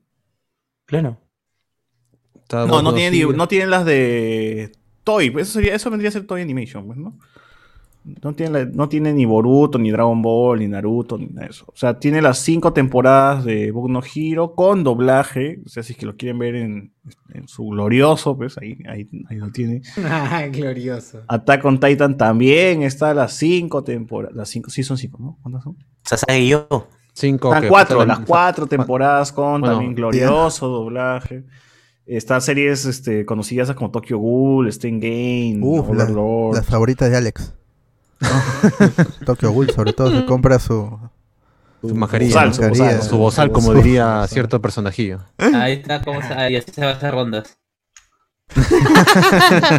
Claro. Está No, no tiene, Hero. ni- no tienen las de Toy. Eso, sería, eso vendría a ser Toy Animation, pues, ¿no? No tiene, la- no tiene ni Boruto, ni Dragon Ball, ni Naruto, ni nada de eso. O sea, tiene las cinco temporadas de Boku no Hero con doblaje. O sea, si es que lo quieren ver en, en su glorioso, pues ahí, ahí, ahí lo tiene. *laughs* Ah, glorioso. Attack on Titan también está las cinco temporadas. Las cinco, sí son cinco, ¿no? ¿Cuántas son? Sasage y yo. Cinco. Están que cuatro, las cuatro temporadas con Bueno, también glorioso doblaje. Estas series este, conocidas como Tokyo Ghoul, Stein Game, Uf, la- las favoritas de Alex. *laughs* Tokyo Ghoul, sobre todo, se compra su. Su mascarilla. su mascarilla. bozal. Su bozal, como Su- diría cierto personajillo. Ahí está, cómo se, ahí así se va a hacer rondas. *laughs*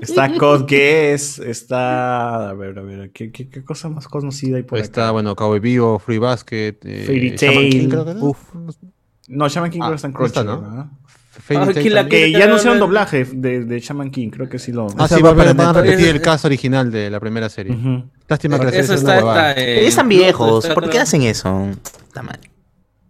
Está *laughs* Code Geass, está. A ver, a ver, ¿qué, qué, qué cosa más conocida hay por Ahí está, acá? bueno, Cowboy Vivo, Free Basket. Eh, Fairy Shaman Tail. King, creo que era. Uf. No, Shaman King Ah, creo que está en no está, Crunchyroll, ¿no? Fairy Ah, Tail que la. Que ya anunciaron doblaje de, de Shaman King, creo que sí lo. Ah, sí, va a repetir el caso original de la primera serie. Lástima que la serie Eso está, está en Están viejos. está ¿Por qué hacen eso? Está mal.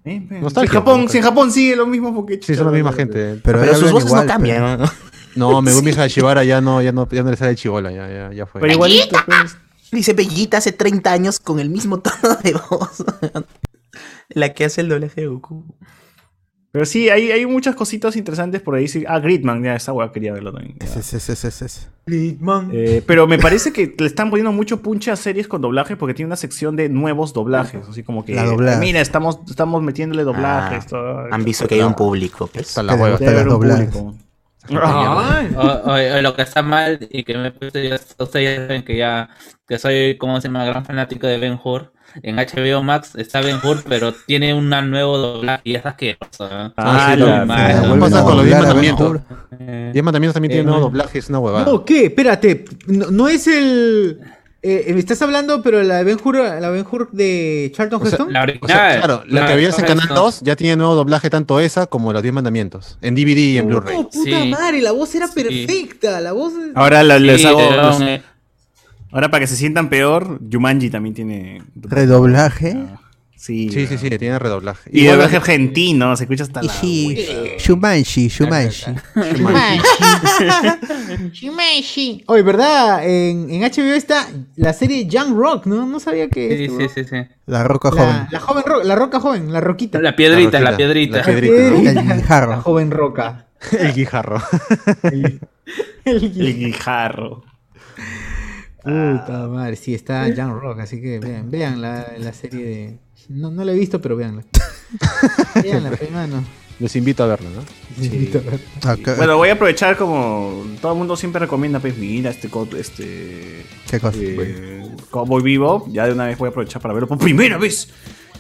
Eh, eh, si, Nostalgia, en Japón, nostalgia. si en Japón sigue lo mismo porque Sí, son la misma gente. Pero, Pero sus voces igual, no cambian. ¿no? No, Megumi Hashibara ya no, ya no, ya no le sale chivola, ya, ya, ya fue. Pero igualito, pues. Dice Bellita hace 30 años con el mismo tono de voz. *laughs* La que hace el doblaje de Goku. Pero sí, hay, hay muchas cositas interesantes por ahí. sí. Ah, Gridman, ya esa weá quería verlo también. Ese, ese, ese, ese, ese. Eh, pero me parece que le están poniendo mucho punche a series con doblaje porque tiene una sección de nuevos doblajes. Así como que, La doblada. mira, estamos, estamos metiéndole doblajes. Ah, todo. Han visto que hay un público. pues. Está la hueva. o- o lo que está mal y que me ustedes ya saben que ya que soy como se llama gran fanático de Ben Hur. En HBO Max está Ben Hur, pero tiene un nuevo doblaje y es asqueroso. ¿eh? Ah, Sí, la- mal. la ¿Qué vuelven pasa con los diez mandamientos? Diez mandamientos también tiene Eh, nuevo no. doblaje, es una huevada. No, ¿qué? Espérate. No, no es el. Eh, ¿Me estás hablando, pero la Ben Hur, la Ben Hur de Charlton O sea, la O original. sea, claro, la que veías en Canal esto. 2 ya tiene nuevo doblaje tanto esa como los 10 mandamientos. En DVD y en Blu-ray. No, puta Sí. madre, la voz era Sí. perfecta. La voz. Ahora la- les Sí, hago. los- dan, eh, ahora para que se sientan peor, Jumanji también tiene. Redoblaje. Ah, Sí, Sí, sí, sí, tiene redoblaje. Y Igual- doblaje argentino, se escucha hasta la. Y hueva. Shumanshi, Shumanshi. Oye, ¿verdad? En, en HBO está la serie Young Rock, ¿no? No sabía que. Sí, sí, sí, sí. La roca La, joven. la joven ro- la roca joven, la roquita. La piedrita, la, La piedrita. la piedrita, ¿no? El La guijarro. joven roca. El guijarro. *laughs* El- El guijarro. Puta madre, sí, está *laughs* Young Rock, así que vean, vean la, la serie de. No, no la he visto, pero veanla. *laughs* veanla, pe, mano. Les invito a verlo, ¿no? Acá- Bueno, voy a aprovechar como todo el mundo siempre recomienda, pues mira este este ¿Qué cosa? eh, Cowboy Vivo, ya de una vez voy a aprovechar para verlo por primera vez.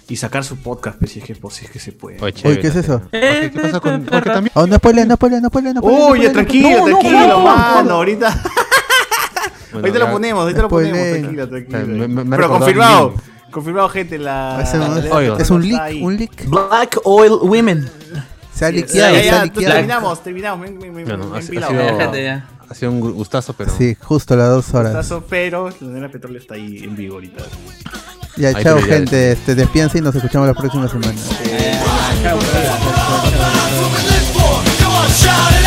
y sacar su podcast, pues, si es que, pues, si es que se puede. Oye, chévere, ¿qué es eso? ¿Qué, qué pasa con Jorge también? Oh, no spoiler, no spoiler, no spoiler, no spoiler, spoiler, no tranquilo, tranquilo, No, no, mano. no. Ahorita, Bueno, ahorita lo ponemos, ahorita lo ponemos. Tranquilo, tranquilo. Me- me- me ha Pero confirmado, bien. confirmado, gente. La, Es un-. Es un leak, ahí. un leak. Black Oil Women. Se ha Sí, liqueado, ya, se ha liqueado. terminamos, terminamos. Me, me, me, Bueno, me ha, sido, Ya, gente, ya. ha sido un gustazo, pero. Sí, justo las dos horas. Gustazo, Pero la nena petróleo está ahí en vivo ahorita. Ya, chao, gente. Este, y nos escuchamos la próxima semana. Shout it